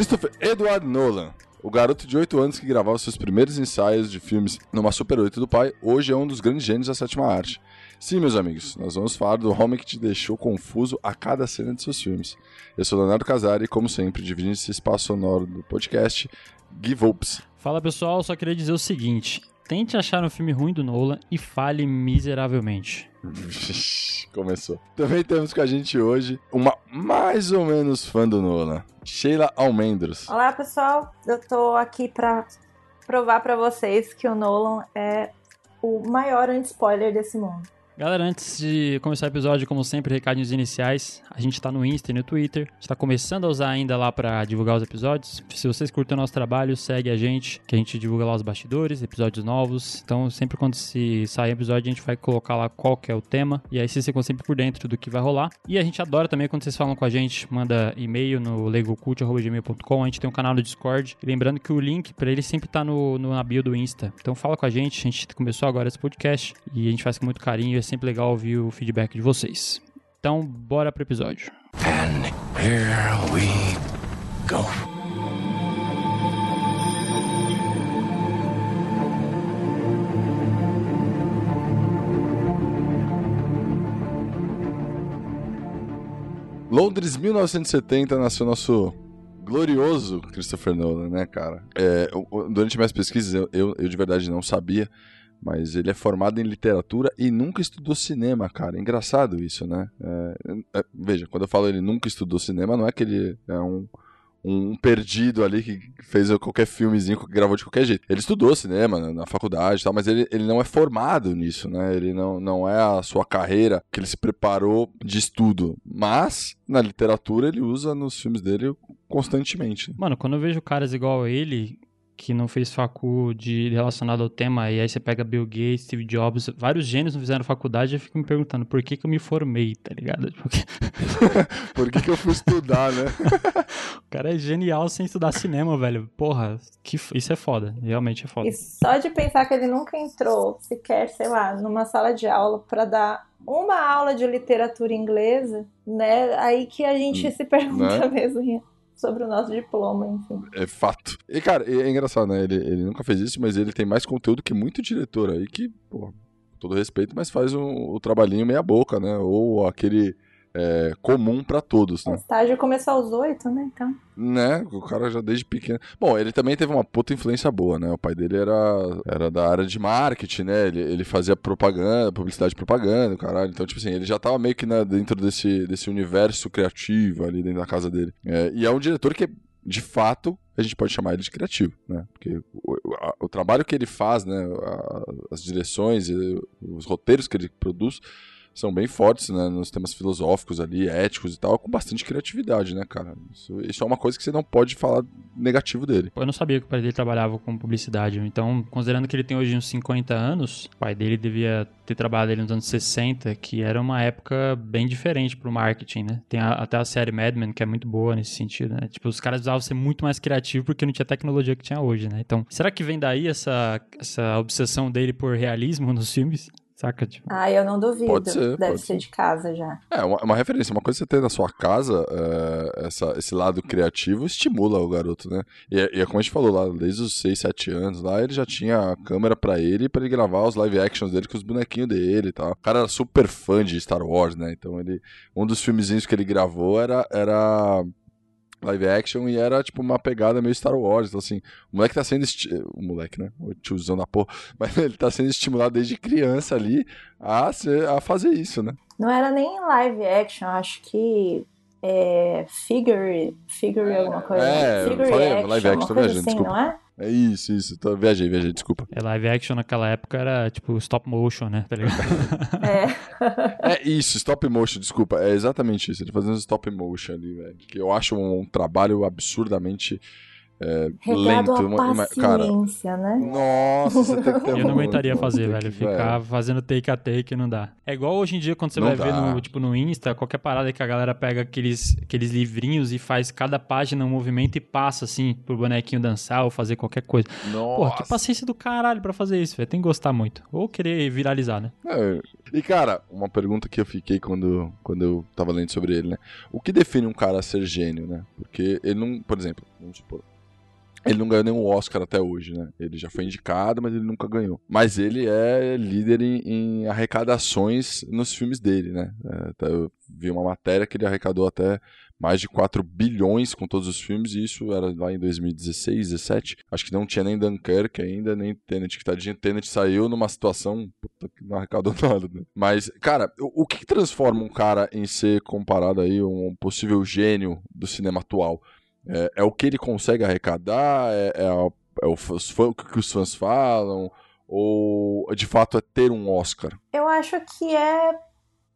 Christopher Edward Nolan, o garoto de 8 anos que gravava seus primeiros ensaios de filmes numa Super 8 do pai, hoje é um dos grandes gênios da sétima arte. Sim, meus amigos, nós vamos falar do homem que te deixou confuso a cada cena de seus filmes. Eu sou Leonardo Casari e, como sempre, dividindo esse espaço sonoro do podcast, Give Ups. Fala pessoal, só queria dizer o seguinte: tente achar um filme ruim do Nolan e fale miseravelmente. Começou. Também temos com a gente hoje uma mais ou menos fã do Nolan, Sheila Almendros. Olá pessoal, eu tô aqui pra provar pra vocês que o Nolan é o maior anti-spoiler desse mundo. Galera, antes de começar o episódio, como sempre, recadinhos iniciais. A gente tá no Insta e no Twitter. A gente tá começando a usar ainda lá para divulgar os episódios. Se vocês curtem o nosso trabalho, segue a gente, que a gente divulga lá os bastidores, episódios novos. Então, sempre quando se sair episódio, a gente vai colocar lá qual que é o tema. E aí vocês ficam sempre por dentro do que vai rolar. E a gente adora também quando vocês falam com a gente, manda e-mail no legocult.gmail.com. A gente tem um canal no Discord. E lembrando que o link para ele sempre tá no, no, na bio do Insta. Então fala com a gente. A gente começou agora esse podcast e a gente faz com muito carinho. Sempre legal ouvir o feedback de vocês. Então, bora pro episódio. And here we go. Londres, 1970, nasceu nosso glorioso Christopher Nolan, né, cara? É, durante minhas pesquisas, eu, eu, eu de verdade não sabia mas ele é formado em literatura e nunca estudou cinema, cara. Engraçado isso, né? É, é, veja, quando eu falo ele nunca estudou cinema, não é que ele é um, um perdido ali que fez qualquer filmezinho que gravou de qualquer jeito. Ele estudou cinema na, na faculdade e tal, mas ele, ele não é formado nisso, né? Ele não, não é a sua carreira que ele se preparou de estudo. Mas, na literatura, ele usa nos filmes dele constantemente. Mano, quando eu vejo caras igual a ele, que não fez facu de relacionado ao tema, e aí você pega Bill Gates, Steve Jobs, vários gênios não fizeram faculdade, eu fico me perguntando por que que eu me formei, tá ligado? Porque... por que que eu fui estudar, né? o cara é genial sem estudar cinema, velho. Porra, que... isso é foda, realmente é foda. E só de pensar que ele nunca entrou sequer, sei lá, numa sala de aula para dar uma aula de literatura inglesa, né? Aí que a gente hum, se pergunta né? mesmo sobre o nosso diploma, enfim. É fato. E, cara, é engraçado, né? Ele, ele nunca fez isso, mas ele tem mais conteúdo que muito diretor aí que, pô, todo respeito, mas faz um, o trabalhinho meia boca, né? Ou aquele é, comum para todos, né? O estágio começou aos oito, né? Então. Né? O cara já desde pequeno. Bom, ele também teve uma puta influência boa, né? O pai dele era, era da área de marketing, né? Ele, ele fazia propaganda, publicidade de propaganda, caralho. Então, tipo assim, ele já tava meio que né, dentro desse, desse universo criativo ali dentro da casa dele. É, e é um diretor que, de fato, a gente pode chamar ele de criativo, né? Porque o, o, o trabalho que ele faz, né? As direções, os roteiros que ele produz são bem fortes, né, nos temas filosóficos ali, éticos e tal, com bastante criatividade, né, cara? Isso, isso, é uma coisa que você não pode falar negativo dele. Eu não sabia que o pai dele trabalhava com publicidade, então, considerando que ele tem hoje uns 50 anos, o pai dele devia ter trabalhado ali nos anos 60, que era uma época bem diferente pro marketing, né? Tem a, até a série Mad Men, que é muito boa nesse sentido, né? Tipo, os caras precisavam ser muito mais criativos porque não tinha tecnologia que tinha hoje, né? Então, será que vem daí essa, essa obsessão dele por realismo nos filmes? Saca? Tipo... Ah, eu não duvido. Pode ser. Deve pode ser, ser, de casa já. É, uma, uma, referência. Uma coisa que você tem na sua casa, é, essa, esse lado criativo estimula o garoto, né? E, é, e é como a gente falou lá, desde os 6, 7 anos lá, ele já tinha a câmera para ele, para ele gravar os live actions dele com os bonequinhos dele e tal. O cara era super fã de Star Wars, né? Então ele. Um dos filmezinhos que ele gravou era. era live action e era tipo uma pegada meio Star Wars. Então, assim, o moleque tá sendo. Esti... O moleque, né? O tiozão da porra. Mas ele tá sendo estimulado desde criança ali a, ser, a fazer isso, né? Não era nem live action, acho que. É, figure, figure alguma coisa. É, figure falei, action, live action, tô viajando, assim, desculpa. Não é? É isso, isso. Tô, viajei, viajei, desculpa. É, live action naquela época era tipo stop motion, né? Tá ligado? é. é isso, stop motion, desculpa. É exatamente isso. Ele fazendo stop motion ali, velho. Que eu acho um, um trabalho absurdamente é, Regado lento. a paciência, cara, né? Nossa, você tem que ter Eu não uma- aguentaria fazer, velho. que- Ficar velho. fazendo take a take não dá. É igual hoje em dia quando você Não vai ver dá. no, tipo, no Insta, qualquer parada que a galera pega aqueles, aqueles livrinhos e faz cada página um movimento e passa, assim, pro bonequinho dançar ou fazer qualquer coisa. Porra, que Nossa. paciência do caralho pra fazer isso, velho. Tem que gostar muito. Ou querer viralizar, né? É, E, cara, uma pergunta que eu fiquei quando, quando eu tava lendo sobre ele, né? O que define um cara ser gênio, né? Porque ele não, por exemplo, vamos supor, ele não ganhou nenhum Oscar até hoje, né? Ele já foi indicado, mas ele nunca ganhou. Mas ele é líder em, em arrecadações nos filmes dele, né? É, até eu vi uma matéria que ele arrecadou até mais de 4 bilhões com todos os filmes, e isso era lá em 2016, 17. Acho que não tinha nem Dunkirk ainda, nem Tenet, que tadinho, Tenet saiu numa situação puta, que não arrecadou nada, né? Mas, cara, o, o que, transforma um cara em ser comparado aí um possível gênio do cinema atual? É, é o que ele consegue arrecadar? É, é, a- é o, o que os fãs falam? Ou, de fato, é ter um Oscar? Eu acho que é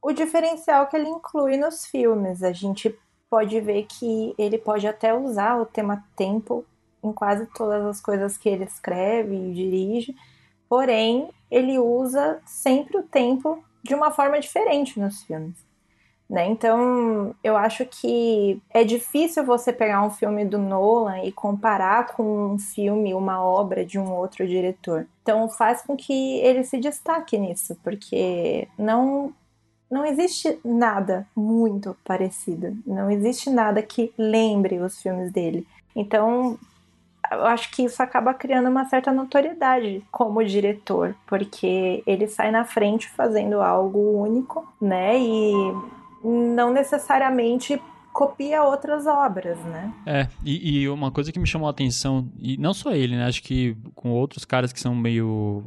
o diferencial que ele inclui nos filmes. A gente pode ver que ele pode até usar o tema tempo em quase todas as coisas que ele escreve e dirige, porém, ele usa sempre o tempo de uma forma diferente nos filmes. Né? Então, eu acho que é difícil você pegar um filme do Nolan e comparar com um filme, uma obra de um outro diretor. Então, faz com que ele se destaque nisso, porque não não existe nada muito parecido. Não existe nada que lembre os filmes dele. Então, eu acho que isso acaba criando uma certa notoriedade como diretor, porque ele sai na frente fazendo algo único, né? E não necessariamente copia outras obras, né? É, e, e uma coisa que me chamou a atenção, e não só ele, né? Acho que com outros caras que são meio.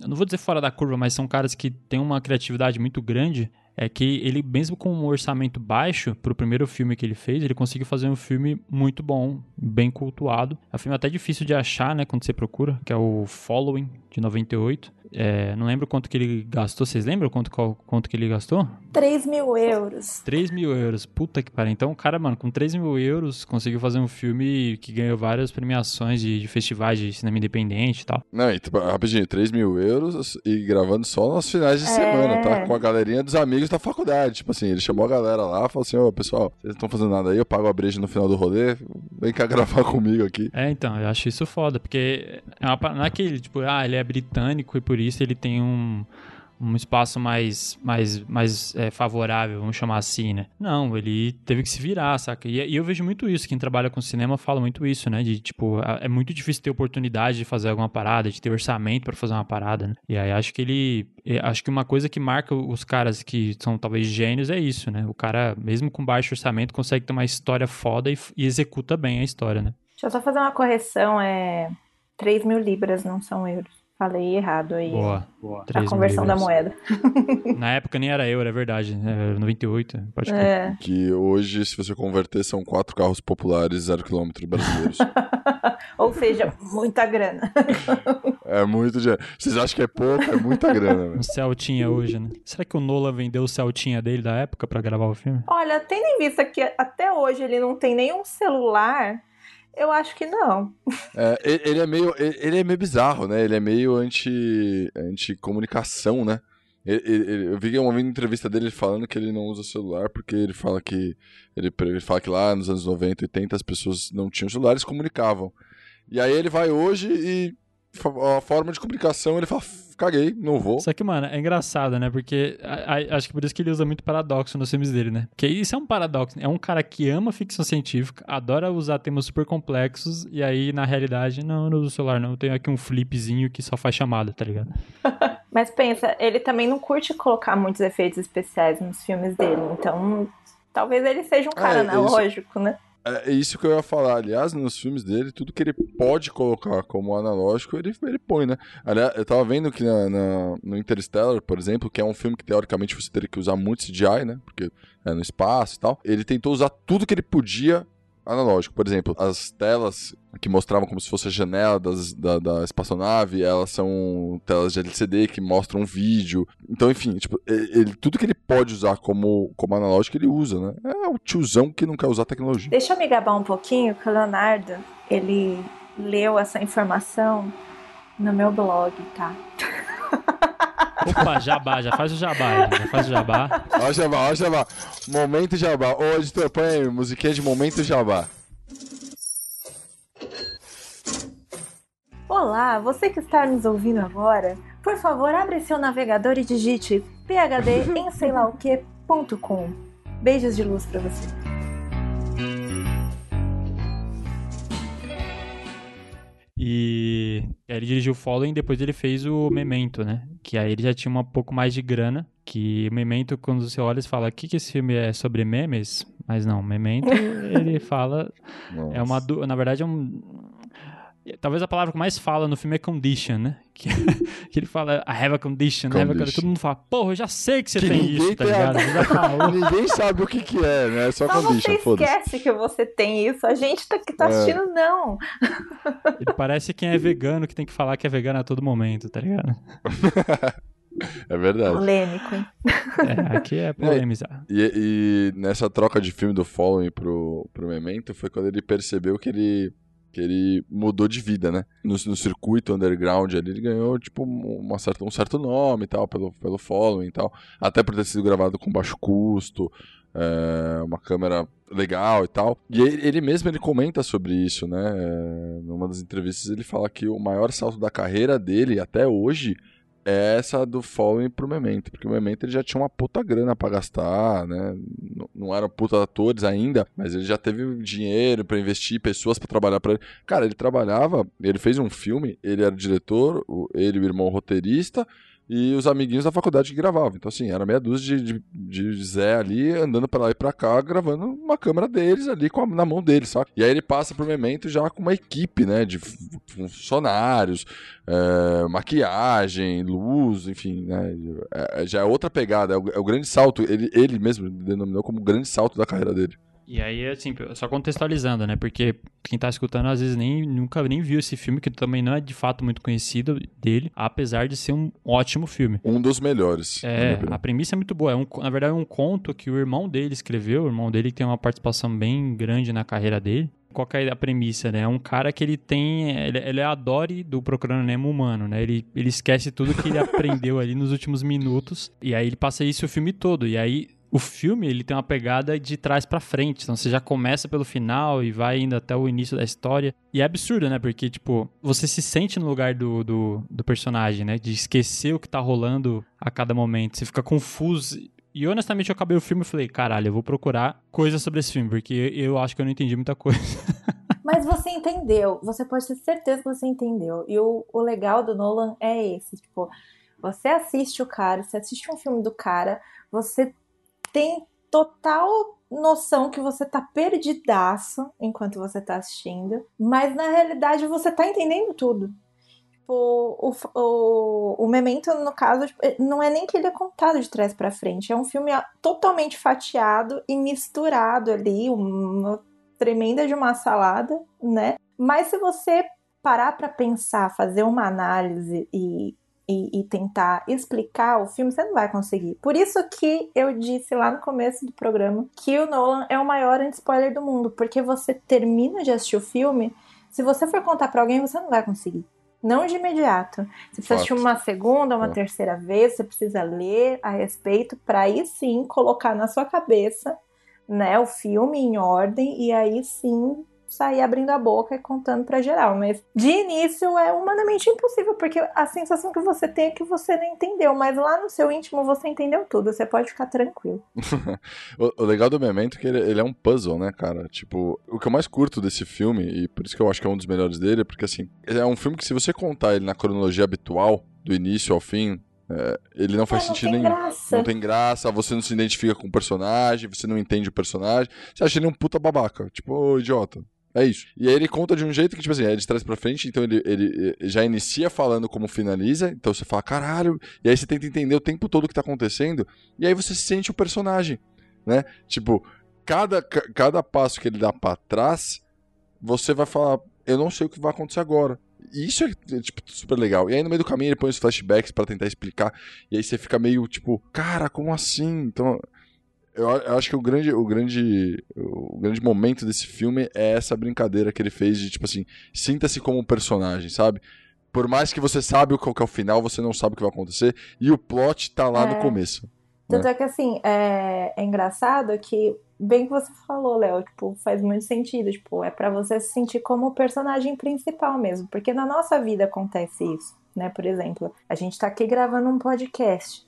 Eu não vou dizer fora da curva, mas são caras que têm uma criatividade muito grande. É que ele, mesmo com um orçamento baixo, pro primeiro filme que ele fez, ele conseguiu fazer um filme muito bom, bem cultuado. É um filme até difícil de achar, né, quando você procura, que é o Following, de 98. É, não lembro quanto que ele gastou. Vocês lembram quanto, qual- quanto que ele gastou? 3 mil euros. 3 mil euros. Puta que pariu. Então, o cara, mano, com 3 mil euros conseguiu fazer um filme que ganhou várias premiações de, de festivais de cinema independente e tal. Não, e, tipo, rapidinho, 3 mil euros e gravando só nos finais de É. semana, tá? Com a galerinha dos amigos da faculdade. Tipo assim, ele chamou a galera lá, falou assim, ô pessoal, vocês não estão fazendo nada aí, eu pago a breja no final do rolê, vem cá gravar comigo aqui. É, então, eu acho isso foda, porque é uma, não é aquele, tipo, ah, ele é britânico e por isso ele tem um, um espaço mais, mais, mais é, favorável, vamos chamar assim, né? Não, ele teve que se virar, saca? E, e eu vejo muito isso, quem trabalha com cinema fala muito isso, né? De, tipo, é muito difícil ter oportunidade de fazer alguma parada, de ter orçamento pra fazer uma parada, né? E aí acho que ele... Acho que uma coisa que marca os caras que são talvez gênios é isso, né? O cara, mesmo com baixo orçamento, consegue ter uma história foda e, e executa bem a história, né? Deixa eu só fazer uma correção, é 3 mil libras, não são euros. Falei errado aí. Boa, boa. A conversão da moeda. Na época nem era euro, é verdade. É 98, pode crer. É. Que hoje, se você converter, são quatro carros populares, zero quilômetro brasileiros. Ou seja, muita grana. é muito dinheiro. Vocês acham que é pouco? É muita grana, velho. Um Celtinha hoje, né? Será que o Nola vendeu o Celtinha dele da época pra gravar o filme? Olha, tendo em vista que até hoje ele não tem nenhum celular, eu acho que não. É, ele, é meio, ele, é meio bizarro, né? Ele é meio anti, anti-comunicação, né? Ele- ele- eu vi uma entrevista dele falando que ele não usa celular porque ele fala que ele, ele fala que lá nos anos 90 e 80 as pessoas não tinham celulares comunicavam. E aí ele vai hoje e a forma de comunicação ele fala, caguei, não vou. Só que, mano, é engraçado, né? Porque a- a- acho que por isso que ele usa muito paradoxo nos filmes dele, né? Porque isso é um paradoxo. É um cara que ama ficção científica, adora usar temas super complexos, e aí, na realidade, não, eu não uso celular, não. Eu tenho aqui um flipzinho que só faz chamada, tá ligado? Mas pensa, ele também não curte colocar muitos efeitos especiais nos filmes dele. Então, talvez ele seja um cara É, isso- analógico, né? É isso que eu ia falar. Aliás, nos filmes dele, tudo que ele pode colocar como analógico, ele, ele põe, né? Aliás, eu tava vendo que na, na- no Interstellar, por exemplo, que é um filme que teoricamente você teria que usar muito CGI, né? Porque é no espaço e tal. Ele tentou usar tudo que ele podia analógico. Por exemplo, as telas que mostravam como se fosse a janela das- da, da espaçonave, elas são telas de LCD que mostram um vídeo. Então, enfim, tipo, ele, tudo que ele pode usar como, como analógico, ele usa, né? É o tiozão que não quer usar tecnologia. Deixa eu me gabar um pouquinho que o Leonardo ele leu essa informação no meu blog, tá? Opa, jabá, já faz o jabá, já faz o jabá. Ó jabá, ó jabá. Momento jabá. Ô, editor, põe aí, musiquinha de momento jabá. Olá, você que está nos ouvindo agora, por favor, abre seu navegador e digite phd em sei lá o que.com. Beijos de luz para você. E aí ele dirigiu o Following, depois ele fez o Memento, né? Que aí ele já tinha um pouco mais de grana. Que o Memento, quando você olha, você fala, o que, que esse filme é sobre memes? Mas não, Memento, ele fala... Nossa. É uma... Na verdade, é um... Talvez a palavra que mais fala no filme é condition, né? Que, que ele fala, I have a condition, I have a condition. Condition. Todo mundo fala, porra, eu já sei que você Que tem isso, tá a- ligado? Falou. Ninguém sabe o que que é, né? É só Só condition, você esquece que você tem isso. A gente tá, que tá É. assistindo, não. Ele parece quem é vegano, que tem que falar que é vegano a todo momento, tá ligado? É verdade. Polêmico, hein? É, aqui é polemizar. E, e nessa troca de filme do Following pro, pro Memento foi quando ele percebeu que ele, que ele mudou de vida, né? No, no circuito underground ali, ele ganhou, tipo, uma certa, um certo nome e tal, pelo, pelo Following e tal. Até por ter sido gravado com baixo custo, é, uma câmera legal e tal. E ele, ele mesmo ele comenta sobre isso, né? É, numa das entrevistas ele fala que o maior salto da carreira dele até hoje é essa do Following pro Memento, porque o Memento ele já tinha uma puta grana pra gastar, né? N- Não eram puta atores ainda, mas ele já teve dinheiro pra investir, pessoas pra trabalhar pra ele. Cara, ele trabalhava, ele fez um filme, ele era o diretor, ele e o irmão roteirista, e os amiguinhos da faculdade que gravavam. Então, assim, era meia dúzia de, de, de Zé ali, andando pra lá e pra cá, gravando uma câmera deles ali com a- na mão deles, saca? E aí ele passa pro Memento já com uma equipe, né, de fu- funcionários, é, maquiagem, luz, enfim, né? É- é- já é outra pegada, é o, é o grande salto. Ele, ele mesmo denominou como o grande salto da carreira dele. E aí, assim, só contextualizando, né? Porque quem tá escutando às vezes nem, nunca nem viu esse filme, que também não é de fato muito conhecido dele, apesar de ser um ótimo filme. Um dos melhores. É, a premissa é muito boa. É um, na verdade, é um conto que o irmão dele escreveu. O irmão dele tem uma participação bem grande na carreira dele. Qual que é a premissa, né? É um cara que ele tem... Ele, ele é a Dory do Procurando Nemo humano, né? Ele, ele esquece tudo que ele aprendeu ali nos últimos minutos. E aí ele passa isso o filme todo. E aí... O filme, ele tem uma pegada de trás pra frente. Então você já começa pelo final e vai indo até o início da história. E é absurdo, né? Porque, tipo, você se sente no lugar do, do, do personagem, né? De esquecer o que tá rolando a cada momento. Você fica confuso. E honestamente eu acabei o filme e falei, caralho, eu vou procurar coisas sobre esse filme, porque eu acho que eu não entendi muita coisa. Mas você entendeu. Você pode ter certeza que você entendeu. E o, o legal do Nolan é esse. Tipo, você assiste o cara, você assiste um filme do cara, você tem total noção que você tá perdidaço enquanto você tá assistindo, mas na realidade você tá entendendo tudo. Tipo, o, o, o Memento, no caso, tipo, não é nem que ele é contado de trás pra frente, é um filme totalmente fatiado e misturado ali, uma tremenda de uma salada, né? Mas se você parar pra pensar, fazer uma análise e e, e, tentar explicar o filme, você não vai conseguir. Por isso que eu disse lá no começo do programa que o Nolan é o maior anti-spoiler do mundo, porque você termina de assistir o filme, se você for contar para alguém, você não vai conseguir. Não de imediato. Você precisa Fato. assistir uma segunda, uma É. terceira vez, você precisa ler a respeito para aí sim colocar na sua cabeça, né, o filme em ordem e aí sim sair abrindo a boca e contando pra geral. Mas de início é humanamente impossível, porque a sensação que você tem é que você não entendeu, mas lá no seu íntimo você entendeu tudo, você pode ficar tranquilo. O, legal do Memento é que ele, ele é um puzzle, né, cara? Tipo, o que eu mais curto desse filme, e por isso que eu acho que é um dos melhores dele, é porque, assim, é um filme que se você contar ele na cronologia habitual, do início ao fim, é, ele não faz É, não sentido nenhum. graça. Não tem graça, você não se identifica com o personagem, você não entende o personagem, você acha ele um puta babaca, tipo, ô, idiota. É isso. E aí ele conta de um jeito que, tipo assim, é de trás pra frente, então ele, ele eh, já inicia falando como finaliza, então você fala, caralho, e aí você tenta entender o tempo todo o que tá acontecendo, e aí você sente o personagem, né? Tipo, cada, ca- cada passo que ele dá pra trás, você vai falar, eu não sei o que vai acontecer agora. E isso é, é, tipo, super legal. E aí no meio do caminho ele põe os flashbacks pra tentar explicar, e aí você fica meio, tipo, cara, como assim? Então, Eu, eu, acho que o grande, o, grande, o grande momento desse filme é essa brincadeira que ele fez de, tipo assim, sinta-se como um personagem, sabe? Por mais que você sabe qual que é o final, você não sabe o que vai acontecer. E o plot tá lá é. no começo. Tanto né? é que, assim, é, é engraçado que, bem que você falou, Léo, tipo, faz muito sentido. Tipo, é para você se sentir como o personagem principal mesmo. Porque na nossa vida acontece isso, né? Por exemplo, a gente tá aqui gravando um podcast.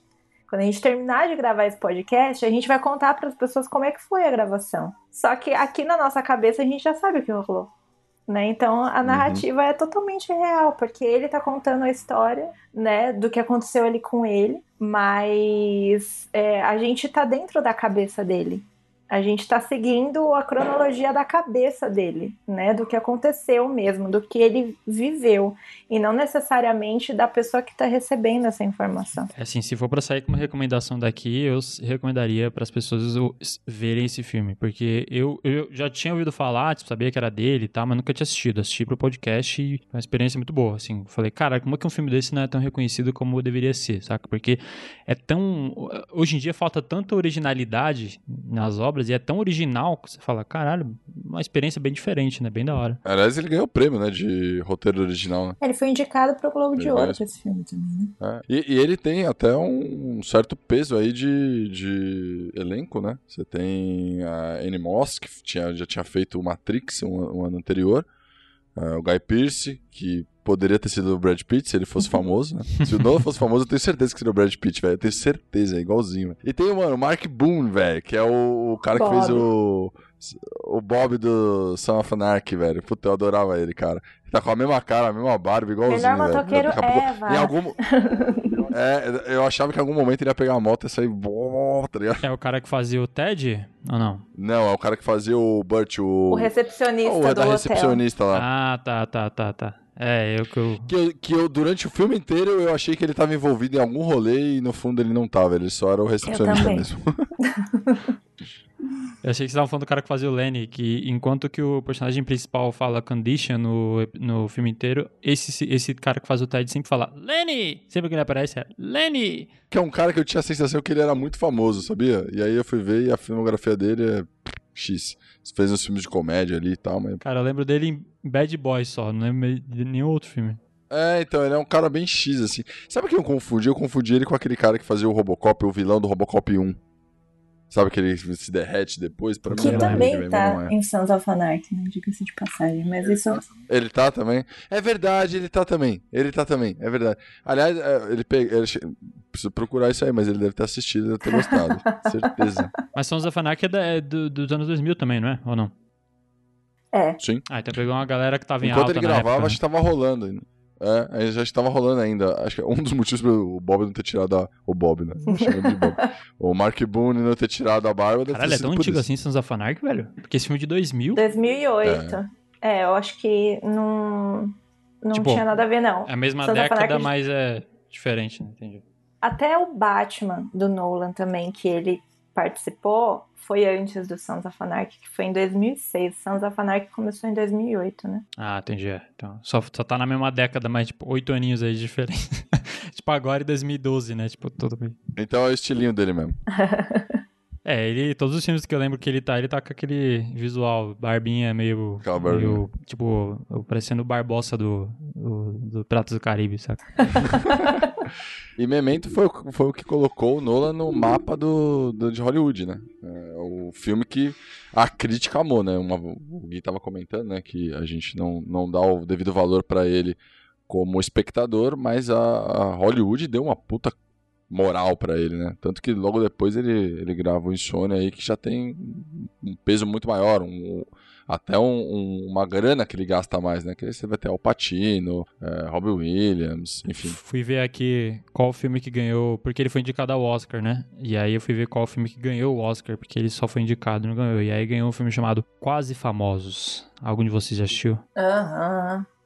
Quando a gente terminar de gravar esse podcast, a gente vai contar para as pessoas como é que foi a gravação. Só que aqui na nossa cabeça a gente já sabe o que rolou. Né? Então a uhum. narrativa uhum. é totalmente real, porque ele está contando a história, né, do que aconteceu ali com ele, mas é, a gente está dentro da cabeça dele. A gente está seguindo a cronologia da cabeça dele, né? Do que aconteceu mesmo, do que ele viveu. E não necessariamente da pessoa que está recebendo essa informação. É assim, se for para sair com uma recomendação daqui, eu recomendaria para as pessoas verem esse filme. Porque eu, eu já tinha ouvido falar, tipo, sabia que era dele e tal, mas nunca tinha assistido. Assisti pro podcast e foi uma experiência muito boa. Assim, falei, cara, como é que um filme desse não é tão reconhecido como deveria ser, saca? Porque é tão. Hoje em dia falta tanta originalidade nas obras obras e é tão original que você fala, caralho, uma experiência bem diferente, né? Bem da hora. Aliás, ele ganhou o prêmio, né? De roteiro original, né? Ele foi indicado pro Globo ele de Ouro esse filme também, né? É. E, e, ele tem até um certo peso aí de, de elenco, né? Você tem a Annie Moss, que tinha, já tinha feito o Matrix um, um ano anterior. Uh, o Guy Pearce, que poderia ter sido o Brad Pitt se ele fosse famoso, né? Se o Nolan fosse famoso, eu tenho certeza que seria o Brad Pitt, velho. Eu tenho certeza, é igualzinho. E tem, mano, o Mark Boone, velho, que é o, o cara Bob. que fez o. O Bob do Son of Anarchy, velho. Puta, eu adorava ele, cara. Ele tá com a mesma cara, a mesma barba, igualzinho. Melhor motoqueiro é, Em algum. É, eu achava que em algum momento ele ia pegar a moto e sair. Tá ligado? É o cara que fazia o Ted? Ou não? Não, é o cara que fazia o Burt, o. O recepcionista. Oh, o da recepcionista lá. Ah, tá, tá, tá, tá. É, eu que eu... que eu. Que eu, durante o filme inteiro, eu achei que ele tava envolvido em algum rolê e no fundo ele não tava, ele só era o recepcionista mesmo. eu achei que você tava falando do cara que fazia o Lenny, que enquanto que o personagem principal fala condition no, no filme inteiro, esse, esse cara que faz o Ted sempre fala Lenny! Sempre que ele aparece é Lenny! Que é um cara que eu tinha a sensação que ele era muito famoso, sabia? E aí eu fui ver e a filmografia dele é X. Fez uns filmes de comédia ali e tal, mas... Cara, eu lembro dele em Bad Boys só, não lembro de nenhum outro filme. É, então, ele é um cara bem X, assim. Sabe quem eu confundi? Eu confundi ele com aquele cara que fazia o Robocop, o vilão do Robocop 1. Sabe que ele se derrete depois? Pra que mim, também é tá é. em Sons of Anarchy, né? Diga-se de passagem, mas isso... Ele tá também? É verdade, ele tá também. Ele tá também, é verdade. Aliás, é, ele pega... Ele... Preciso procurar isso aí, mas ele deve ter assistido, deve ter gostado. certeza. Mas Sons of Anarchy é, da, é do, dos anos 2000 também, não é? Ou não? É. Sim. Ah, então pegou uma galera que tava em Enquanto alta ele gravava, época, acho que tava rolando ainda. É, aí já estava rolando ainda. Acho que é um dos motivos pro Bob não ter tirado a... O Bob, né? de Bob. o Mark Boone não ter tirado a barba. Caralho, é tão antigo isso. assim, Sons of Anarchy, velho? Porque esse filme é de 2000. 2008. É, é eu acho que não, não tipo, tinha nada a ver, não. É a mesma Sons década, mas é diferente, né? Entendi. Até o Batman do Nolan também, que ele participou, foi antes do Sons of Anarchy, que foi em 2006. Sons of Anarchy começou em 2008, né? Ah, entendi. É. Então, só, só tá na mesma década, mas, tipo, oito aninhos aí de diferença. tipo, agora em 2012, né? Tipo, tudo bem. Então é o estilinho dele mesmo. é, ele, todos os filmes que eu lembro que ele tá, ele tá com aquele visual, barbinha meio, meio tipo, parecendo o Barbosa do, do, do Pratos do Caribe, saca? E Memento foi, foi o que colocou o Nolan no mapa do, do de Hollywood, né? Filme que a crítica amou, né? Uma, o Gui tava comentando, né? Que a gente não, não dá o devido valor para ele como espectador, mas a, a, Hollywood deu uma puta moral para ele, né? Tanto que logo depois ele, ele grava o Insônia aí, que já tem um peso muito maior, um, até um, um, uma grana que ele gasta mais, né? Que aí você vai ter Alpatino, é, Robbie Williams, enfim. Fui ver aqui qual filme que ganhou, porque ele foi indicado ao Oscar, né? E aí eu fui ver qual filme que ganhou o Oscar, porque ele só foi indicado, não ganhou. E aí ganhou um filme chamado Quase Famosos. Algum de vocês já assistiu? Aham. Uhum.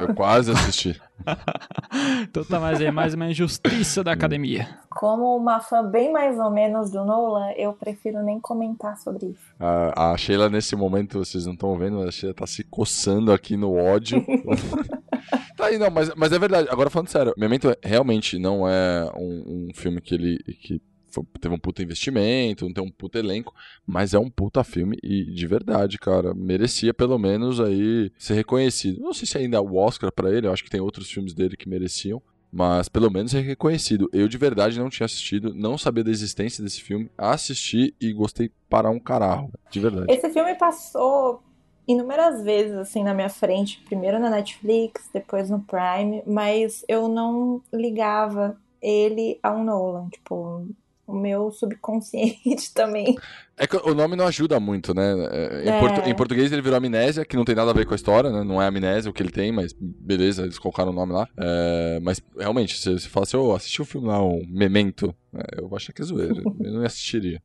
Eu quase assisti. então tá mais aí, mais uma injustiça da academia. Como uma fã bem mais ou menos do Nolan, eu prefiro nem comentar sobre isso. A, a Sheila, nesse momento, vocês não estão vendo, a Sheila tá se coçando aqui no ódio. tá aí, não, mas, mas é verdade. Agora falando sério, Memento realmente não é um, um filme que ele. Que foi, teve um puta investimento, não tem um puta elenco, mas é um puta filme e de verdade, cara, merecia pelo menos aí ser reconhecido. Não sei se ainda é o Oscar para ele, eu acho que tem outros filmes dele que mereciam, mas pelo menos é reconhecido. Eu de verdade não tinha assistido, não sabia da existência desse filme, assisti e gostei para um caralho, de verdade. Esse filme passou inúmeras vezes assim na minha frente, primeiro na Netflix, depois no Prime, mas eu não ligava ele ao Nolan, tipo, o meu subconsciente também. É que o nome não ajuda muito, né? É, em, é. Portu em, português ele virou amnésia, que não tem nada a ver com a história, né? Não é amnésia o que ele tem, mas beleza, eles colocaram o nome lá. É, mas realmente, se você fala assim, oh, assisti o um filme lá, o um Memento, é, eu vou achar que é zoeira. eu não assistiria.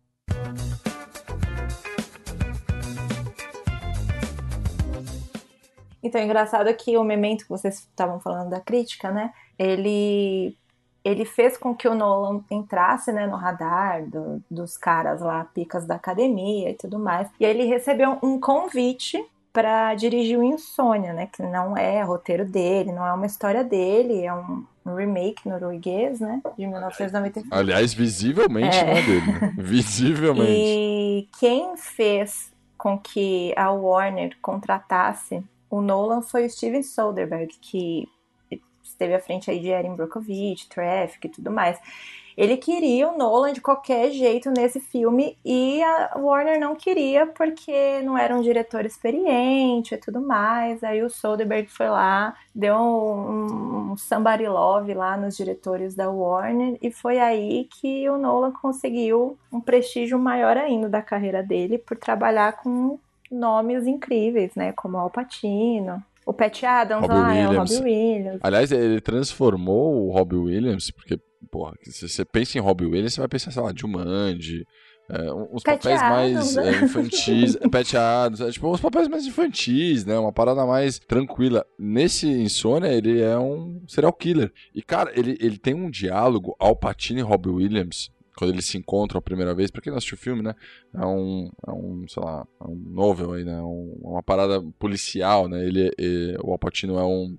Então, é engraçado que o Memento que vocês estavam falando da crítica, né? Ele ele fez com que o Nolan entrasse né, no radar do, dos caras lá, picas da academia e tudo mais. E aí ele recebeu um convite para dirigir o Insônia, né? Que não é roteiro dele, não é uma história dele, é um, remake norueguês, né? De 1995. Aliás, visivelmente é. não é dele. Né? Visivelmente. E quem fez com que a Warner contratasse o Nolan foi o Steven Soderbergh, que esteve à frente aí de Erin Brockovich, Traffic e tudo mais. Ele queria o Nolan de qualquer jeito nesse filme e a Warner não queria porque não era um diretor experiente e tudo mais. Aí o Soderbergh foi lá, deu um, um somebody love lá nos diretores da Warner e foi aí que o Nolan conseguiu um prestígio maior ainda da carreira dele por trabalhar com nomes incríveis, né, como Al Pacino, o Pat Adams Robbie lá, Williams. é o Robbie Williams. Aliás, ele transformou o Robbie Williams, porque, porra, se você pensa em Robbie Williams, você vai pensar, sei lá, Jumanji, é, uns Pat papéis Adams, mais é, infantis, Pat Adams, é, tipo, uns papéis mais infantis, né? Uma parada mais tranquila. Nesse Insônia, ele é um serial killer. E, cara, ele, ele tem um diálogo, Al Pacino e Robbie Williams, quando eles se encontram a primeira vez, pra quem não assistiu o filme, né? É um, é um sei lá, é um novel aí, né? Um, uma parada policial, né? Ele, ele, o Alpatino é um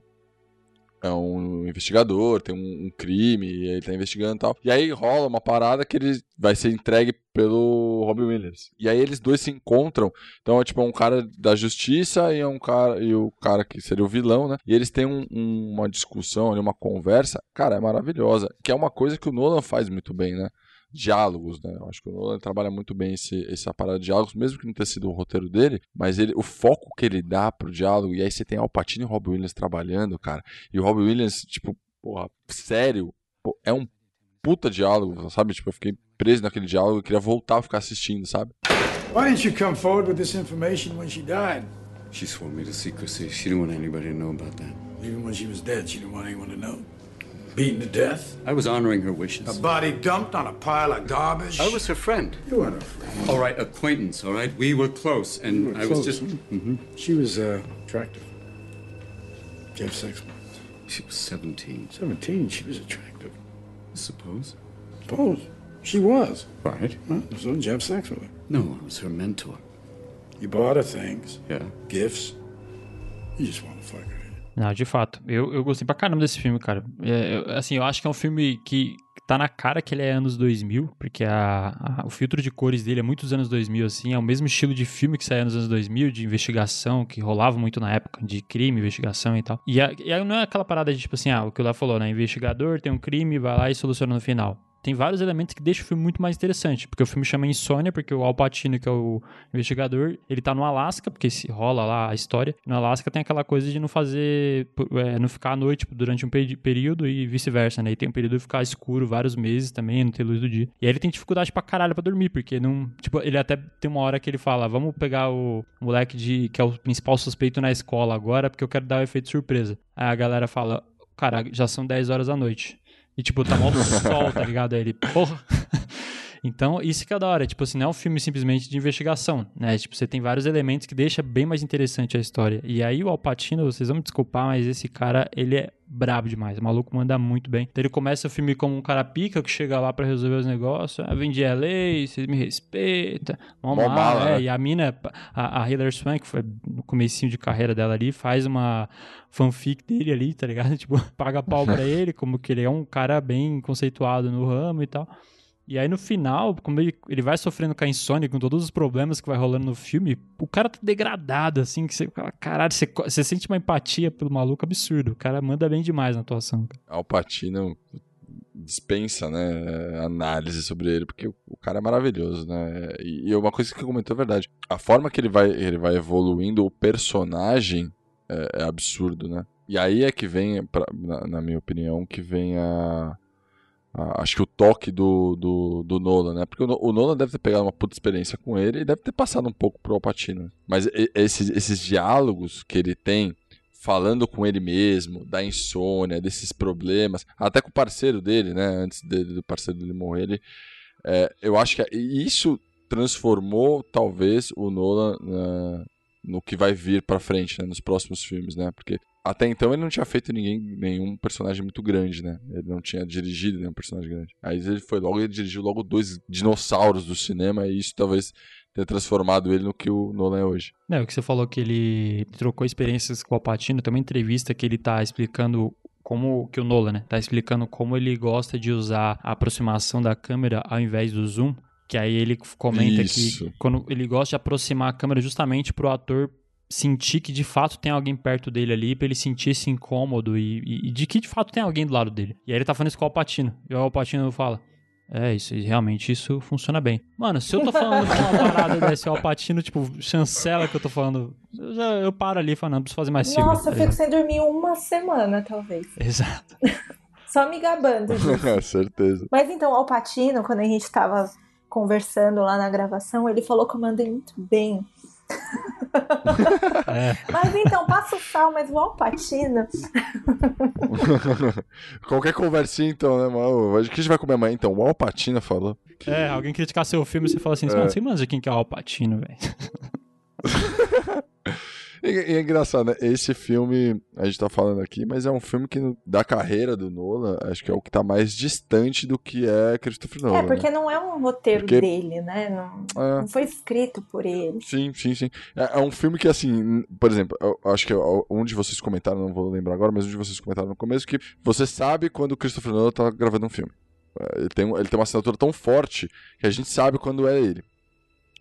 é um investigador, tem um, um crime, e ele tá investigando e tal. E aí rola uma parada que ele vai ser entregue pelo Robin Williams. E aí eles dois se encontram. Então é tipo um cara da justiça e é um cara e o cara que seria o vilão, né? E eles têm um, um, uma discussão, uma conversa, cara, é maravilhosa, que é uma coisa que o Nolan faz muito bem, né? Diálogos, né? Eu acho que o Nolan trabalha muito bem esse, essa parada de diálogos, mesmo que não tenha sido o roteiro dele, mas ele, o foco que ele dá pro diálogo, e aí você tem Al Pacino e Robbie Williams trabalhando, cara, e o Robbie Williams, tipo, porra, sério, pô, é um puta diálogo, sabe? Tipo, eu fiquei preso naquele diálogo, eu queria voltar a ficar assistindo, sabe? Why didn't you come forward with this information when she died? She swore me to secrecy. She didn't want anybody to know about that. Even when she was dead, she didn't want anyone to know. Beaten to death? I was honoring her wishes. A body dumped on a pile of garbage? I was her friend. You weren't her friend. All right, acquaintance, all right? We were close, and were I close. was just. Mm-hmm. She was uh, attractive. Did you have sex with She was 17. 17? She was attractive. I suppose. Suppose. She was. Right. Huh? So did you have sex with her? No, I was her mentor. You bought her things. Yeah. Gifts. You just want to fuck her. Não, de fato. Eu, eu gostei pra caramba desse filme, cara. É, eu, assim, eu acho que é um filme que tá na cara que ele é anos 2000, porque a, a, o filtro de cores dele é muitos anos 2000, assim, é o mesmo estilo de filme que saía nos anos 2000, de investigação, que rolava muito na época, de crime, investigação e tal. E, a, e não é aquela parada de, tipo assim, ah, o que o Lá falou, né, investigador, tem um crime, vai lá e soluciona no final tem vários elementos que deixam o filme muito mais interessante, porque o filme chama Insônia, porque o Al Pacino, que é o investigador, ele tá no Alasca, porque se rola lá a história, no Alasca tem aquela coisa de não fazer, é, não ficar à noite tipo, durante um período e vice-versa, né, e tem um período de ficar escuro vários meses também, não ter luz do dia. E aí ele tem dificuldade pra caralho pra dormir, porque não, tipo, ele até tem uma hora que ele fala, vamos pegar o moleque de, que é o principal suspeito na escola agora, porque eu quero dar o efeito surpresa. Aí a galera fala, cara, já são 10 horas da noite. E, tipo, tá mal sol, tá ligado? Aí ele, porra. Então, isso que é da hora. Tipo assim, não é um filme simplesmente de investigação, né? Tipo, você tem vários elementos que deixa bem mais interessante a história. E aí o Alpatino, vocês vão me desculpar, mas esse cara, ele é brabo demais. O maluco manda muito bem. Então ele começa o filme como um cara pica que chega lá para resolver os negócios. Ah, vem de LA, vocês me respeitam. Vamos lá, é. Né? E a mina, a, a Hilary Swank, foi no comecinho de carreira dela ali, faz uma fanfic dele ali, tá ligado? Tipo, paga pau pra ele, como que ele é um cara bem conceituado no ramo e tal. E aí no final, como ele, ele vai sofrendo com a insônia, com todos os problemas que vai rolando no filme, o cara tá degradado, assim, que você, caralho, você, você sente uma empatia pelo maluco absurdo. O cara manda bem demais na atuação. Alpatino dispensa, né, análise sobre ele, porque o cara é maravilhoso, né? E, e uma coisa que comentou é verdade. A forma que ele vai, ele vai evoluindo o personagem é, é absurdo, né? E aí é que vem, pra, na, na, minha opinião, que vem a, acho que o toque do, do, do Nolan, né? Porque o, o, Nolan deve ter pegado uma puta experiência com ele e deve ter passado um pouco pro Alpatino. Mas esses, esses diálogos que ele tem falando com ele mesmo, da insônia, desses problemas, até com o parceiro dele, né? Antes dele, do parceiro dele morrer, ele, é, eu acho que isso transformou talvez o Nolan na, no que vai vir para frente, né? Nos próximos filmes, né? Porque até então ele não tinha feito ninguém, nenhum personagem muito grande, né? Ele não tinha dirigido nenhum personagem grande. Aí ele foi logo, ele dirigiu logo dois dinossauros do cinema e isso talvez ter transformado ele no que o Nolan é hoje. É, o que você falou que ele trocou experiências com o Alpatino, tem uma entrevista que ele tá explicando como que o Nolan, né, tá explicando como ele gosta de usar a aproximação da câmera ao invés do zoom, que aí ele comenta Isso. que quando ele gosta de aproximar a câmera justamente pro ator sentir que de fato tem alguém perto dele ali, pra ele sentir esse incômodo e, e, e de que de fato tem alguém do lado dele. E aí ele tá falando isso com o Alpatino, e o Alpatino fala, é, isso, realmente isso funciona bem. Mano, se eu tô falando de uma parada desse Alpatino, tipo, chancela que eu tô falando, eu, já, eu paro ali falando, não preciso fazer mais filme. Nossa, eu fico sem dormir uma semana, talvez. Exato. Só me gabando disso. certeza. Mas então, o Alpatino, quando a gente tava conversando lá na gravação, ele falou que eu mandei muito bem. É. Mas então, passa o sal, mas o Alpatino. Qualquer conversinha, então, né, mano? O que a gente vai comer amanhã? Então, o Alpatino falou. Que... É, alguém criticar seu filme, você fala assim, é. mano, você manja quem que é o Alpatino, velho. E, é engraçado, né? Esse filme, a gente tá falando aqui, mas é um filme que, da carreira do Nolan, acho que é o que tá mais distante do que é Christopher Nolan. É, porque né? não é um roteiro porque... dele, né? Não, é... não, foi escrito por ele. Sim, sim, sim. É, é, um filme que, assim, por exemplo, eu acho que um de vocês comentaram, não vou lembrar agora, mas um de vocês comentaram no começo, que você sabe quando o Christopher Nolan tá gravando um filme. É, ele tem, ele tem uma assinatura tão forte que a gente sabe quando é ele.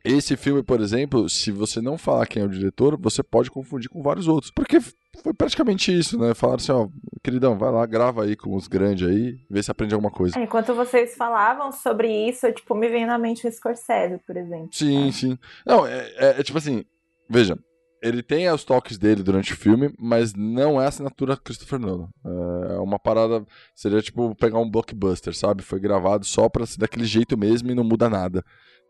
Esse filme, por exemplo, se você não falar quem é o diretor, você pode confundir com vários outros. Porque foi praticamente isso, né? Falaram assim, ó, queridão, vai lá, grava aí com os grandes aí, vê se aprende alguma coisa. É, enquanto vocês falavam sobre isso, tipo, me vem na mente o Scorsese, por exemplo. Sim, sim. Não, é, é, é tipo assim, veja, ele tem os toques dele durante o filme, mas não é a assinatura Christopher Nolan. É uma parada, seria tipo pegar um blockbuster, sabe? Foi gravado só pra ser daquele jeito mesmo e não muda nada.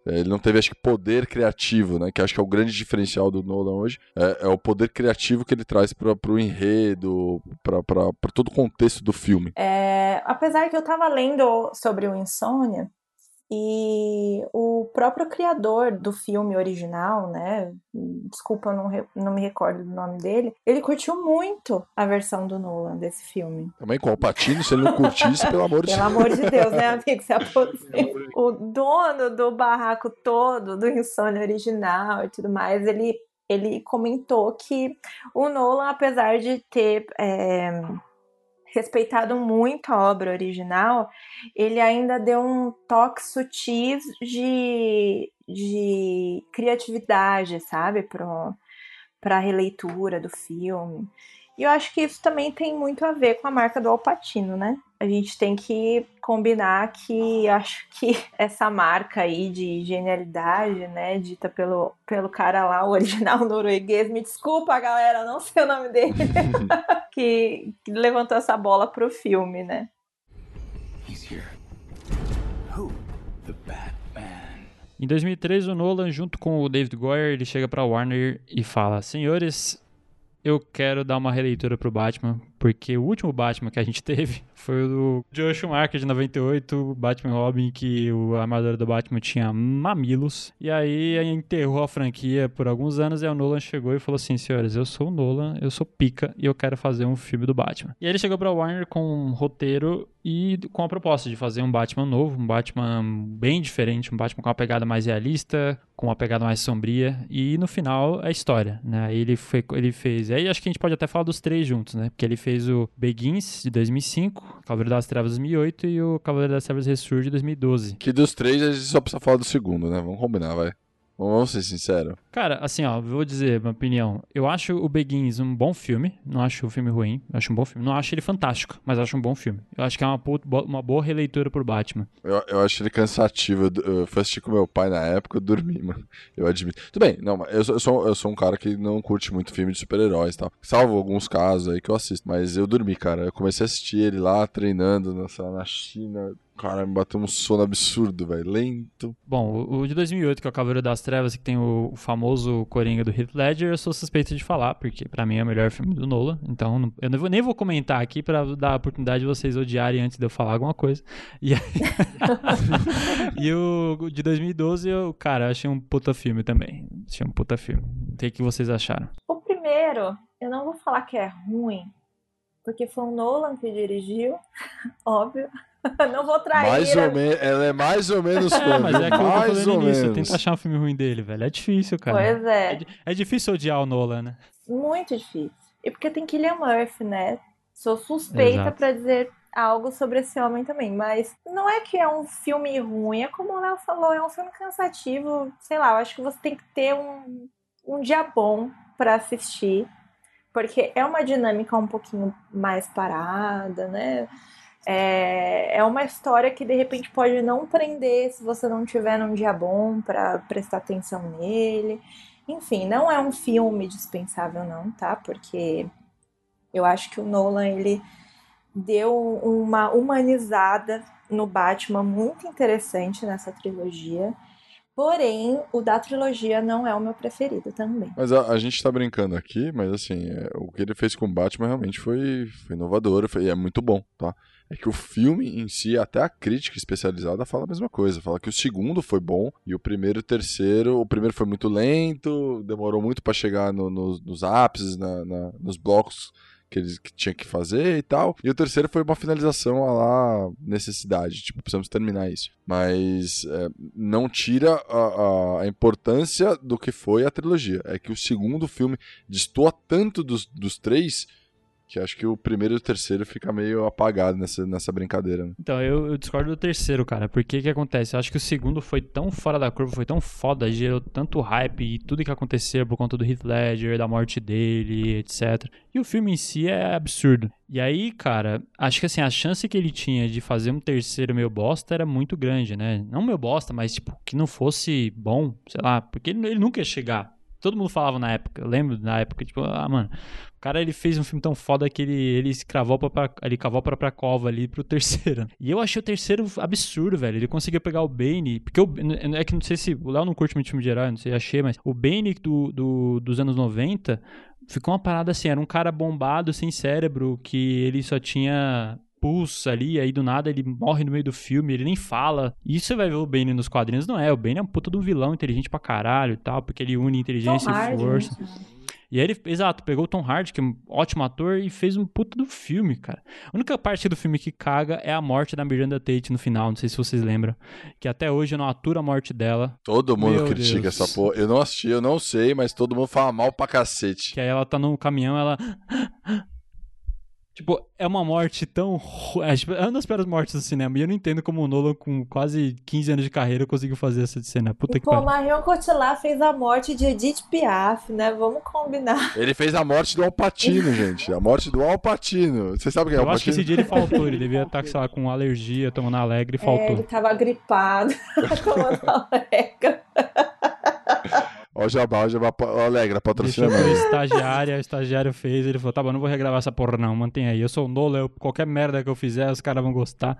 É, ele não teve, acho que, poder criativo, né? Que acho que é o grande diferencial do Nolan hoje. É, é o poder criativo que ele traz para o enredo, para todo o contexto do filme. É, apesar que eu tava lendo sobre o Insônia, e o próprio criador do filme original, né? Desculpa, eu não, não me recordo do nome dele. Ele curtiu muito a versão do Nolan desse filme. Também com o Patino, se ele não curtisse, pelo amor de Deus. Pelo amor de Deus, né, amigo? Se o dono do barraco todo, do Insônia original e tudo mais, ele, ele comentou que o Nolan, apesar de ter. É, respeitado muito a obra original, ele ainda deu um toque sutil de, de criatividade, sabe, para a releitura do filme. E eu acho que isso também tem muito a ver com a marca do Alpatino, né? A gente tem que combinar que acho que essa marca aí de genialidade, né, dita pelo, pelo cara lá, o original norueguês, me desculpa, galera, não sei o nome dele, que, que levantou essa bola pro filme, né? He's here. Who? The Em 2003, o Nolan, junto com o David Goyer, ele chega para Warner e fala: Senhores, eu quero dar uma releitura pro Batman, porque o último Batman que a gente teve foi o do Joe Schumacher de 98, Batman Robin, que o armadura do Batman tinha mamilos. E aí enterrou a franquia por alguns anos e o Nolan chegou e falou assim: senhores, eu sou o Nolan, eu sou pica e eu quero fazer um filme do Batman. E aí ele chegou pra Warner com um roteiro e com a proposta de fazer um Batman novo, um Batman bem diferente, um Batman com uma pegada mais realista, com uma pegada mais sombria e no final a história, né? Ele foi, ele fez, aí acho que a gente pode até falar dos três juntos, né? Porque ele fez fez o Begins, de 2005, Cavaleiro das Trevas, 2008 e o Cavaleiro das Trevas Ressurge, de 2012. Que dos três a gente só precisa falar do segundo, né? Vamos combinar, vai. Vamos ser sinceros. Cara, assim, ó, vou dizer minha opinião. Eu acho o Begins um bom filme. Não acho o filme ruim. Acho um bom filme. Não acho ele fantástico, mas acho um bom filme. Eu acho que é uma, uma boa releitura pro Batman. Eu, eu acho ele cansativo. Eu, eu fui assistir com meu pai na época, eu dormi, mano. Eu admito. Tudo bem, não, eu sou, eu sou, eu sou um cara que não curte muito filme de super-heróis e tal. Salvo alguns casos aí que eu assisto. Mas eu dormi, cara. Eu comecei a assistir ele lá, treinando na, na China Cara, me bateu um sono absurdo, velho. Lento. Bom, o, de 2008, que é o Cavaleiro das Trevas, que tem o, famoso Coringa do Heath Ledger, eu sou suspeito de falar, porque para mim é o melhor filme do Nolan. Então, eu vou, nem vou comentar aqui para dar a oportunidade de vocês odiarem antes de eu falar alguma coisa. E, aí... e o de 2012, eu, cara, achei um puta filme também. Achei um puta filme. O que, que vocês acharam? O primeiro, eu não vou falar que é ruim, porque foi o Nolan que dirigiu, óbvio. não vou trair. Mais ou menos, ela é mais ou menos é, mas é aquilo mais que eu tô falando início. Tenta achar um filme ruim dele, velho. É difícil, cara. Pois é. É, é difícil odiar o Nolan, né? Muito difícil. E porque tem Killian Murphy, né? Sou suspeita para dizer algo sobre esse homem também, mas não é que é um filme ruim, é como o Léo falou, é um filme cansativo, sei lá, eu acho que você tem que ter um, um dia bom para assistir, porque é uma dinâmica um pouquinho mais parada, né? É, é uma história que de repente pode não prender se você não tiver num dia bom para prestar atenção nele. Enfim, não é um filme dispensável não, tá? Porque eu acho que o Nolan ele deu uma humanizada no Batman muito interessante nessa trilogia. Porém, o da trilogia não é o meu preferido também. Mas a, a gente tá brincando aqui, mas assim, é, o que ele fez com o Batman realmente foi, foi inovador foi, é muito bom, tá? É que o filme em si, até a crítica especializada fala a mesma coisa. Fala que o segundo foi bom e o primeiro e o terceiro. O primeiro foi muito lento, demorou muito para chegar no, no, nos ápices, na, na, nos blocos que eles que tinha que fazer e tal. E o terceiro foi uma finalização a lá necessidade, tipo, precisamos terminar isso. Mas é, não tira a, a, importância do que foi a trilogia. É que o segundo filme destoa tanto dos, dos três que acho que o primeiro e o terceiro fica meio apagado nessa, nessa brincadeira. Né? Então, eu, eu, discordo do terceiro, cara. Porque que acontece? Eu acho que o segundo foi tão fora da curva, foi tão foda, gerou tanto hype e tudo que aconteceu por conta do Heath Ledger, da morte dele, etc. E o filme em si é absurdo. E aí, cara, acho que assim, a chance que ele tinha de fazer um terceiro meio bosta era muito grande, né? Não meio bosta, mas tipo, que não fosse bom, sei lá, porque ele, ele nunca ia chegar todo mundo falava na época. Eu lembro na época, tipo, ah, mano, o cara ele fez um filme tão foda que ele, ele se cravou pra, ele cavou pra, pra cova ali pro terceiro. E eu achei o terceiro absurdo, velho. Ele conseguiu pegar o Bane, porque eu, é que não sei se o Léo não curte muito filme de herói, não sei, achei, mas o Bane do, do, dos anos 90 ficou uma parada assim, era um cara bombado, sem cérebro, que ele só tinha pulsa ali, aí do nada ele morre no meio do filme, ele nem fala. E você vai ver o Bane nos quadrinhos, não é. O Bane é um puta do vilão inteligente pra caralho e tal, porque ele une inteligência Tom e força. E aí ele, exato, pegou o Tom Hardy, que é um ótimo ator, e fez um puta do filme, cara. A única parte do filme que caga é a morte da Miranda Tate no final, não sei se vocês lembram. Que até hoje eu não aturo a morte dela. Todo mundo Meu critica Deus. essa porra. Eu não assisti, eu não sei, mas todo mundo fala mal pra cacete. Que aí ela tá no caminhão, ela Tipo, é uma morte tão. É, tipo, é uma das piores mortes do cinema. E eu não entendo como o Nolan, com quase 15 anos de carreira, conseguiu fazer essa cena. Puta e, que pariu. Pô, Marion Cotillard fez a morte de Edith Piaf, né? Vamos combinar. Ele fez a morte do Alpatino, gente. A morte do Alpatino. Você sabe quem é o Alpatino? Eu acho que esse dia ele faltou. Ele devia estar, sei lá, com alergia, tomando alegre e faltou. É, ele tava gripado, tomando alegre. Ó, Jabá, o Jabá, ó, Alegra, patrocina Deixou pro estagiário, o estagiário fez, ele falou, tá bom, não vou regravar essa porra não, mantém aí. Eu sou o Nola, eu, qualquer merda que eu fizer, os caras vão gostar.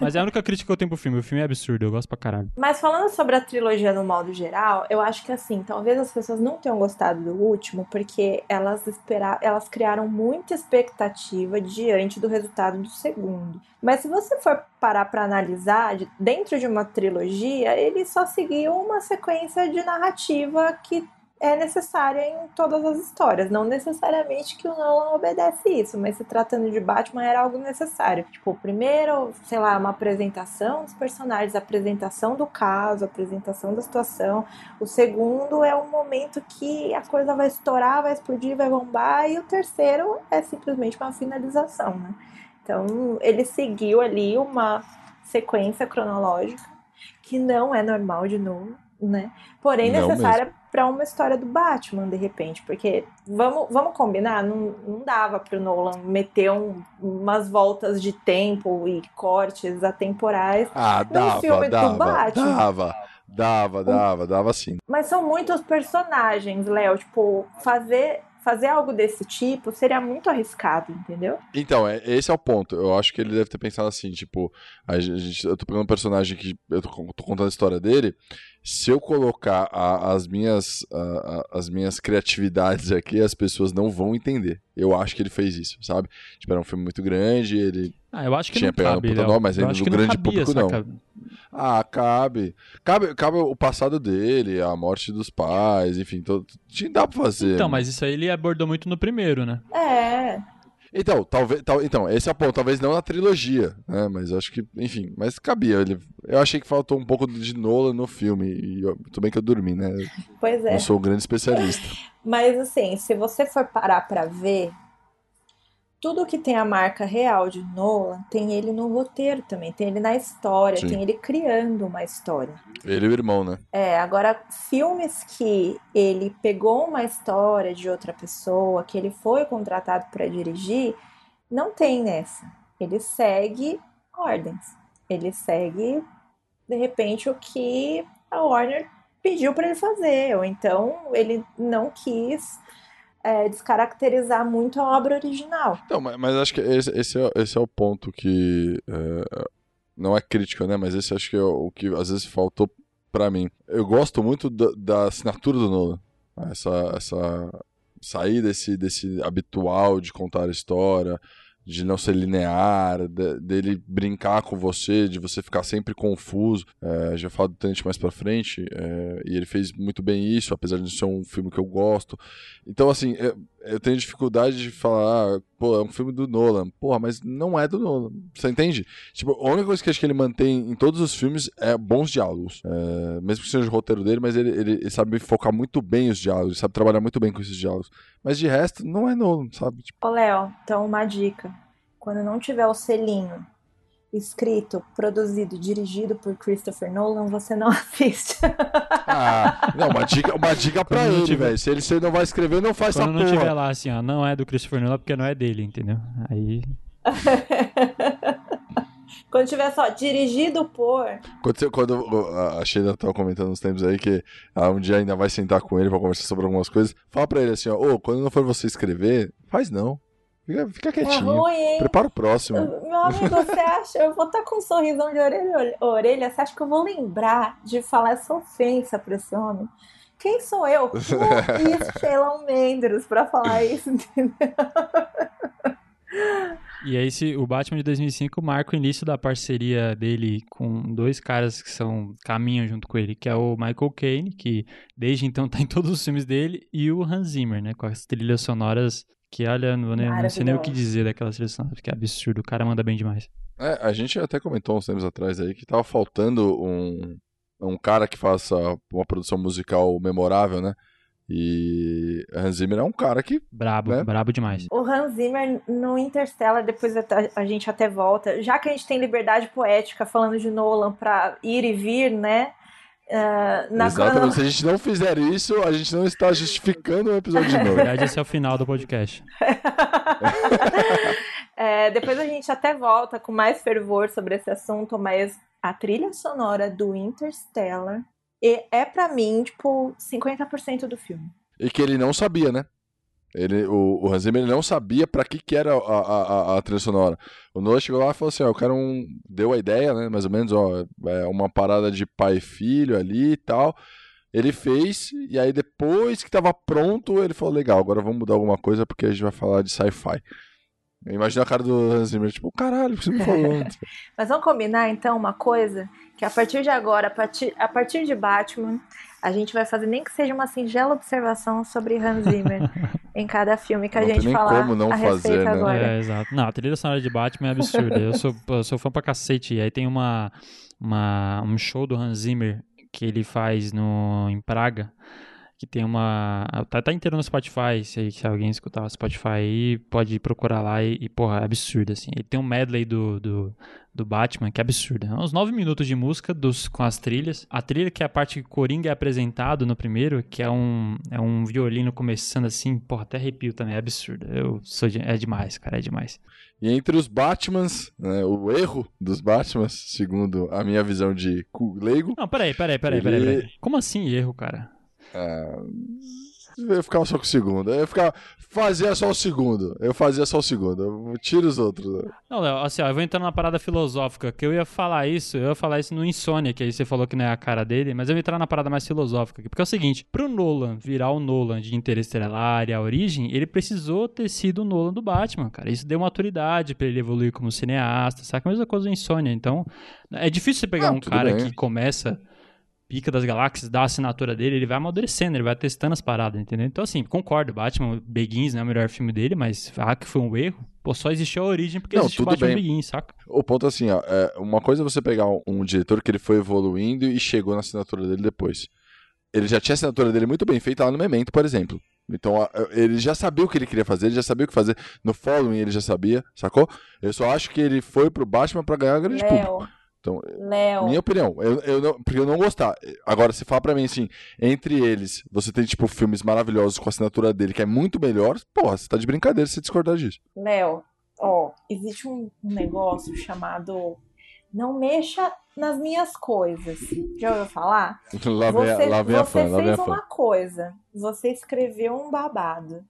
Mas é a única crítica que eu tenho pro filme. O filme é absurdo, eu gosto pra caralho. Mas falando sobre a trilogia no modo geral, eu acho que assim, talvez as pessoas não tenham gostado do último, porque elas esperaram, elas criaram muita expectativa diante do resultado do segundo. Mas se você for parar para analisar, dentro de uma trilogia, ele só seguiu uma sequência de narrativa que é necessária em todas as histórias. Não necessariamente que o Nolan obedece isso, mas se tratando de Batman era algo necessário. Tipo, primeiro, sei lá, uma apresentação dos personagens, apresentação do caso, apresentação da situação. O segundo é o momento que a coisa vai estourar, vai explodir, vai bombar. E o terceiro é simplesmente uma finalização, né? Então, ele seguiu ali uma sequência cronológica que não é normal de novo, né? Porém, Não necessária para uma história do Batman, de repente. Porque, vamos, vamos combinar, não, não dava pro Nolan meter um- umas voltas de tempo e cortes atemporais. Ah, dava, filme do dava, Batman. dava, dava, dava, dava sim. Mas são muitos personagens, Léo. Tipo, fazer, fazer algo desse tipo seria muito arriscado, entendeu? Então, é, esse é o ponto. Eu acho que ele deve ter pensado assim, tipo, a gente, eu tô pegando um personagem que eu tô, tô contando a história dele. Se eu colocar a- as minhas a- a- as minhas criatividades aqui, as pessoas não vão entender. Eu acho que ele fez isso, sabe? Tipo, era um filme muito grande, ele Ah, eu acho que Tinha não pegado cabe, um puta mas ainda no grande cabia, público, não. Ah, cabe. cabe. Cabe o passado dele, a morte dos pais, enfim, todo, tinha- dá pra fazer. Então, mas isso aí ele abordou muito no primeiro, né? É. Então, talvez, tal, então, esse é o ponto, talvez não na trilogia, né, mas acho que, enfim, mas cabia, ele, eu achei que faltou um pouco de Nolan no filme, e eu, tudo bem que eu dormi, né, eu Pois é. não sou um grande especialista. Mas assim, se você for parar pra ver, tudo que tem a marca real de Nolan tem ele no roteiro também, tem ele na história, Sim. tem ele criando uma história. Ele e o irmão, né, É, agora, filmes que ele pegou uma história de outra pessoa, que ele foi contratado para dirigir, não tem nessa. Ele segue ordens. Ele segue, de repente, o que a Warner pediu para ele fazer. Ou então ele não quis é, descaracterizar muito a obra original. Então, mas, mas acho que esse, esse, é, esse é o ponto que é, não é crítica, né? Mas esse acho que é o que às vezes faltou pra mim. Eu gosto muito da, da assinatura do Nolan. Essa, essa sair desse, desse habitual de contar a história, de não ser linear, de- dele brincar com você, de você ficar sempre confuso. É, já falo do Tenente mais pra frente, é, e ele fez muito bem isso, apesar de ser um filme que eu gosto. Então, assim, eu, eu tenho dificuldade de falar, ah, pô, é um filme do Nolan. Porra, mas não é do Nolan. Você entende? Tipo, a única coisa que acho que ele mantém em todos os filmes é bons diálogos. É, mesmo que seja o roteiro dele, mas ele, ele, ele sabe focar muito bem os diálogos, sabe trabalhar muito bem com esses diálogos. Mas de resto, não é Nolan, sabe? Tipo, Ô, Léo, então uma dica. Quando não tiver o selinho escrito, produzido, dirigido por Christopher Nolan, você não assiste. ah, não, uma dica, uma dica pra Quando não ele, tiver- velho. Se ele, se não vai escrever, não faz Quando essa não porra. tiver lá assim, ó, não é do Christopher Nolan porque não é dele, entendeu? Aí. Quando tiver só dirigido por. Quando, quando a- Sheila tava comentando uns tempos aí que ah, um dia ainda vai sentar com ele pra conversar sobre algumas coisas, fala pra ele assim, ó, ô, quando não for você escrever, faz não. Fica, fica É quietinho. ruim, hein? Prepara o próximo. Meu amigo, você acha? Eu vou estar com um sorrisão de orelha a orelha. Você acha que eu vou lembrar de falar essa ofensa pra esse homem? Quem sou eu? Luiz Sheila Mendes pra falar isso, entendeu? E aí, se o Batman de 2005 marca o início da parceria dele com dois caras que são caminham junto com ele, que é o Michael Caine, que desde então tá em todos os filmes dele, e o Hans Zimmer, né, com as trilhas sonoras que, olha, não, nem- não sei nem o que dizer trilhas sonoras, que é absurdo, o cara manda bem demais. É, a gente até comentou uns tempos atrás aí que tava faltando um, um cara que faça uma produção musical memorável, né? E Hans Zimmer é um cara que. Brabo, Né? brabo demais. O Hans Zimmer no Interstellar, depois a, a gente até volta. Já que a gente tem liberdade poética falando de Nolan pra ir e vir, né? Ah, na exatamente. Se a gente não fizer isso, a gente não está justificando o episódio de Na novo. verdade, esse é o final do podcast. É, depois a gente até volta com mais fervor sobre esse assunto, mas a trilha sonora do Interstellar é pra mim, tipo, 50% do filme. E que ele não sabia, né? Ele, o, o Hans Zimmer ele não sabia pra que, que era a, a, a- a trilha sonora. O Noah chegou lá e falou assim: ó, eu quero um. Deu a ideia, né? Mais ou menos, ó, é uma parada de pai e filho ali e tal. Ele fez, e aí depois que tava pronto, ele falou: legal, agora vamos mudar alguma coisa porque a gente vai falar de sci-fi. Eu imagino a cara do Hans Zimmer, tipo, caralho, você me falou. Mas vamos combinar então uma coisa, que a partir de agora, a partir, a partir de Batman, a gente vai fazer nem que seja uma singela observação sobre Hans Zimmer em cada filme que a Não tem gente falar como não a fazer, respeito né? agora. É, exato. Não, a trilha sonora de Batman é absurda. Eu sou, eu sou fã pra cacete. E aí tem uma, uma, um show do Hans Zimmer que ele faz no, em Praga. Que tem uma. Tá, tá inteiro no Spotify. Se, se alguém escutar o Spotify aí, pode procurar lá e, e, porra, é absurdo, assim. Ele tem um medley do, do, do Batman que é absurdo. É uns nove minutos de música dos, com as trilhas. A trilha que é a parte que o Coringa é apresentado no primeiro, que é um, é um violino começando assim, porra, até arrepio também. É absurdo. Eu sou de- é demais, cara, é demais. E entre os Batmans, né, o erro dos Batmans, segundo a minha visão de leigo, Não, peraí, peraí, peraí, Ele- peraí, peraí. Como assim erro, cara? Eu ficava só com o segundo. Eu ficava, fazia só o segundo. Eu fazia só o segundo. Eu tiro os outros. Não, Léo, assim, ó, eu vou entrar numa parada filosófica, que eu ia falar isso, eu ia falar isso no Insônia, que aí você falou que não é a cara dele, mas eu ia entrar na parada mais filosófica aqui, porque é o seguinte, pro Nolan virar o Nolan de Interestelar e a origem, ele precisou ter sido o Nolan do Batman, cara. Isso deu maturidade pra ele evoluir como cineasta, saca? A mesma coisa do Insônia, então é difícil você pegar Ah, um cara bem. que começa pica das galáxias, dá a assinatura dele, ele vai amadurecendo, ele vai testando as paradas, entendeu? Então, assim, concordo, Batman Begins não é o melhor filme dele, mas ah, que foi um erro. Pô, só existiu a origem porque Não, existe o Batman bem. Begins, saca? O ponto é assim, ó, é, uma coisa é você pegar um, um diretor que ele foi evoluindo e chegou na assinatura dele depois. Ele já tinha a assinatura dele muito bem feita lá no Memento, por exemplo. Então, ele já sabia o que ele queria fazer, ele já sabia o que fazer. No Following ele já sabia, sacou? Eu só acho que ele foi pro Batman pra ganhar grande público. Léo, Então, Léo, Minha opinião, eu, eu não, porque eu não gostar. Agora, se fala pra mim assim, entre eles, você tem, tipo, filmes maravilhosos com a assinatura dele, que é muito melhor, porra, você tá de brincadeira se discordar disso. Léo, ó, existe um um negócio chamado não mexa nas minhas coisas. Já ouviu falar? lá vem, a- Você, lá vem a você fã, lá vem a fez fã. uma coisa, você escreveu um babado.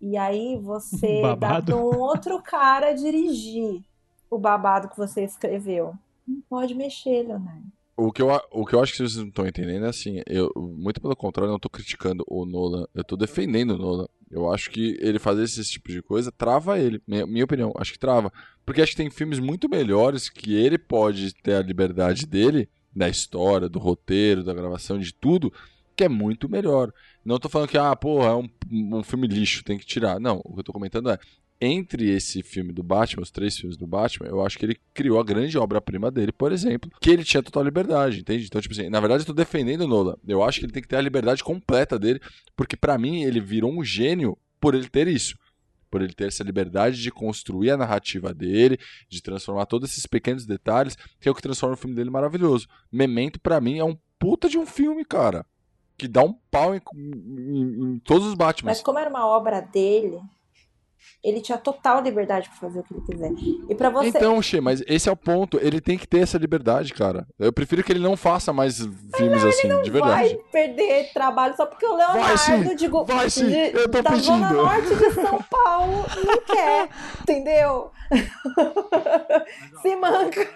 E aí você dá Babado? para um outro cara dirigir o babado que você escreveu. Não pode mexer, Leonardo. O que, eu, o que eu acho que vocês não estão entendendo é assim, eu, muito pelo contrário, eu não tô criticando o Nolan, eu tô defendendo o Nolan. Eu acho que ele fazer esse tipo de coisa trava ele, minha, minha opinião, acho que trava. Porque acho que tem filmes muito melhores que ele pode ter a liberdade dele, da história, do roteiro, da gravação, de tudo, que é muito melhor. Não tô falando que, ah, porra, é um, um filme lixo, tem que tirar. Não, o que eu tô comentando é, entre esse filme do Batman, os três filmes do Batman, eu acho que ele criou a grande obra-prima dele, por exemplo, que ele tinha total liberdade, entende? Então, tipo assim, na verdade eu tô defendendo o Nolan. Eu acho que ele tem que ter a liberdade completa dele, porque pra mim ele virou um gênio por ele ter isso. Por ele ter essa liberdade de construir a narrativa dele, de transformar todos esses pequenos detalhes, que é o que transforma o filme dele maravilhoso. Memento, pra mim, é um puta de um filme, cara. Que dá um pau em, em- em todos os Batman. Mas como era uma obra dele, ele tinha total liberdade para fazer o que ele quiser. E para você, Então, Xê, mas esse é o ponto. Ele tem que ter essa liberdade, cara. Eu prefiro que ele não faça mais filmes assim, de verdade. vai perder trabalho só porque o Vai Leonardo, sim, digo, vai sim, de- eu tô da zona pedindo. norte de São Paulo não quer, entendeu? Se manca.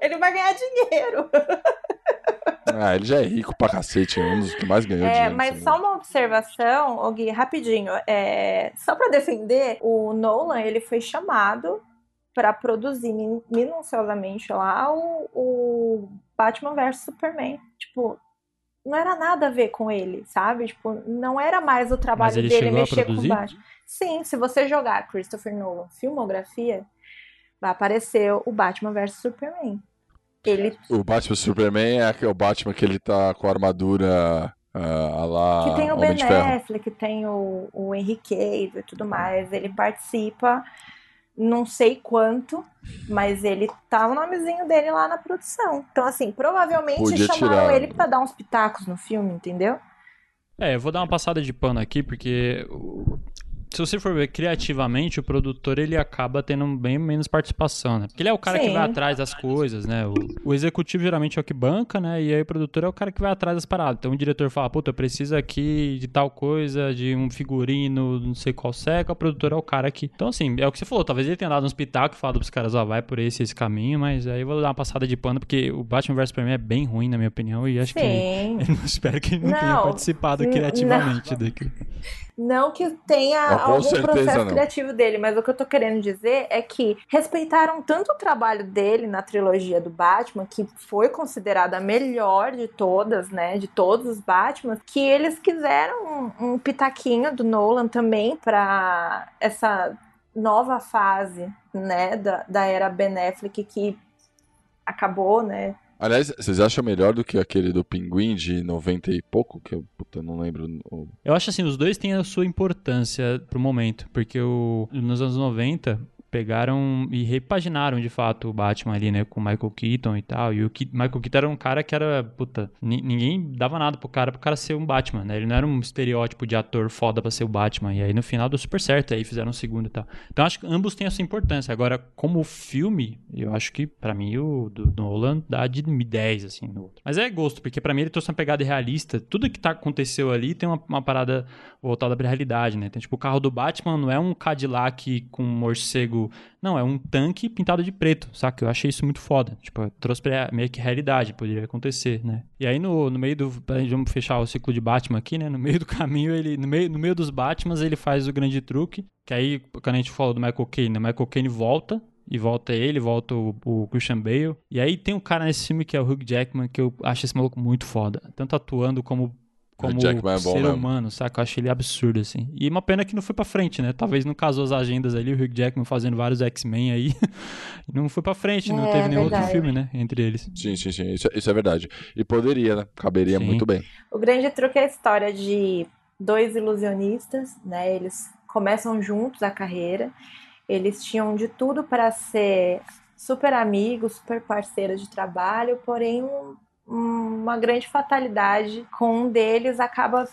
Ele vai ganhar dinheiro. Ah, ele já é rico pra cacete, é um dos que mais ganhou É, dinheiro. mas só uma observação, Gui, rapidinho. É, só pra defender, o Nolan ele foi chamado pra produzir min- minuciosamente lá o, o Batman vs Superman. Tipo, não era nada a ver com ele, sabe? Tipo, não era mais o trabalho ele dele mexer com o? Batman. Sim, se você jogar Christopher Nolan filmografia, vai aparecer o Batman vs Superman. Ele O Batman Superman é aquele- o Batman que ele tá com a armadura ah, lá. que tem o Homem Ben. Affleck, que tem o, o Henry Cavill e tudo mais. Ele participa, não sei quanto, mas ele tá o nomezinho dele lá na produção. Então, assim, provavelmente Podia chamaram tirar. ele pra dar uns pitacos no filme, entendeu? É, eu vou dar uma passada de pano aqui, porque o- se você for ver criativamente, o produtor ele acaba tendo bem menos participação, né? Porque ele é o cara que Sim. vai atrás das coisas, né? O, o executivo geralmente é o que banca, né? E aí o produtor é o cara que vai atrás das paradas. Então o diretor fala, puta, eu preciso aqui de tal coisa, de um figurino, não sei qual seca, o produtor é o cara que. Então, assim, é o que você falou, talvez ele tenha dado uns pitacos e falado pros caras, ó, vai por esse esse caminho, mas aí eu vou dar uma passada de pano, porque o Batman vs Superman é bem ruim, na minha opinião, e acho que. Sim. Eu não espero que ele não, tenha Não, participado n- criativamente daqui. Não que tenha algum processo não. criativo dele, mas o que eu tô querendo dizer é que respeitaram tanto o trabalho dele na trilogia do Batman, que foi considerada a melhor de todas, né? De todos os Batman, que eles quiseram um, um pitaquinho do Nolan também para essa nova fase, né, da, da era Ben Affleck que acabou, né, Aliás, vocês acham melhor do que aquele do Pinguim de 90 e pouco? Que eu puta, não lembro. Eu acho assim, os dois têm a sua importância pro momento. Porque o, nos anos 90, pegaram e repaginaram de fato o Batman ali, né, com o Michael Keaton e tal. E o Michael Keaton era um cara que era, puta, ninguém dava nada pro cara pro cara ser um Batman, né? Ele não era um estereótipo de ator foda pra ser o Batman. E aí no final deu super certo, aí fizeram um segundo e tal. Então acho que ambos têm a sua importância. Agora, como filme, eu acho que para mim o do Nolan dá de 10 assim no outro. Mas é gosto, porque para mim ele trouxe uma pegada realista. Tudo que tá aconteceu ali tem uma, uma parada voltada pra realidade, né? Tem tipo o carro do Batman não é um Cadillac com um morcego não, é um tanque pintado de preto, saca? Eu achei isso muito foda. Tipo, trouxe pra meio que realidade, poderia acontecer, né? E aí no, no meio do. Vamos fechar o ciclo de Batman aqui, né? No meio do caminho, ele. No meio, no meio dos Batmans, ele faz o grande truque. Que aí, quando a gente fala do Michael Caine, o Michael Caine volta e volta ele, volta o, o, Christian Bale. E aí tem um cara nesse filme que é o Hugh Jackman, que eu acho esse maluco muito foda. Tanto atuando como como é ser humano, saca? Eu achei ele absurdo, assim. E uma pena que não foi pra frente, né? Talvez não casou as agendas ali, o Hugh Jackman fazendo vários X-Men aí. não foi pra frente, é, não teve nenhum outro filme, né? Entre eles. Sim, sim, sim. Isso, isso é verdade. E poderia, né? Caberia sim. muito bem. O grande truque é a história de dois ilusionistas, né? Eles começam juntos a carreira. Eles tinham de tudo para ser super amigos, super parceiros de trabalho, porém um uma grande fatalidade com um deles acaba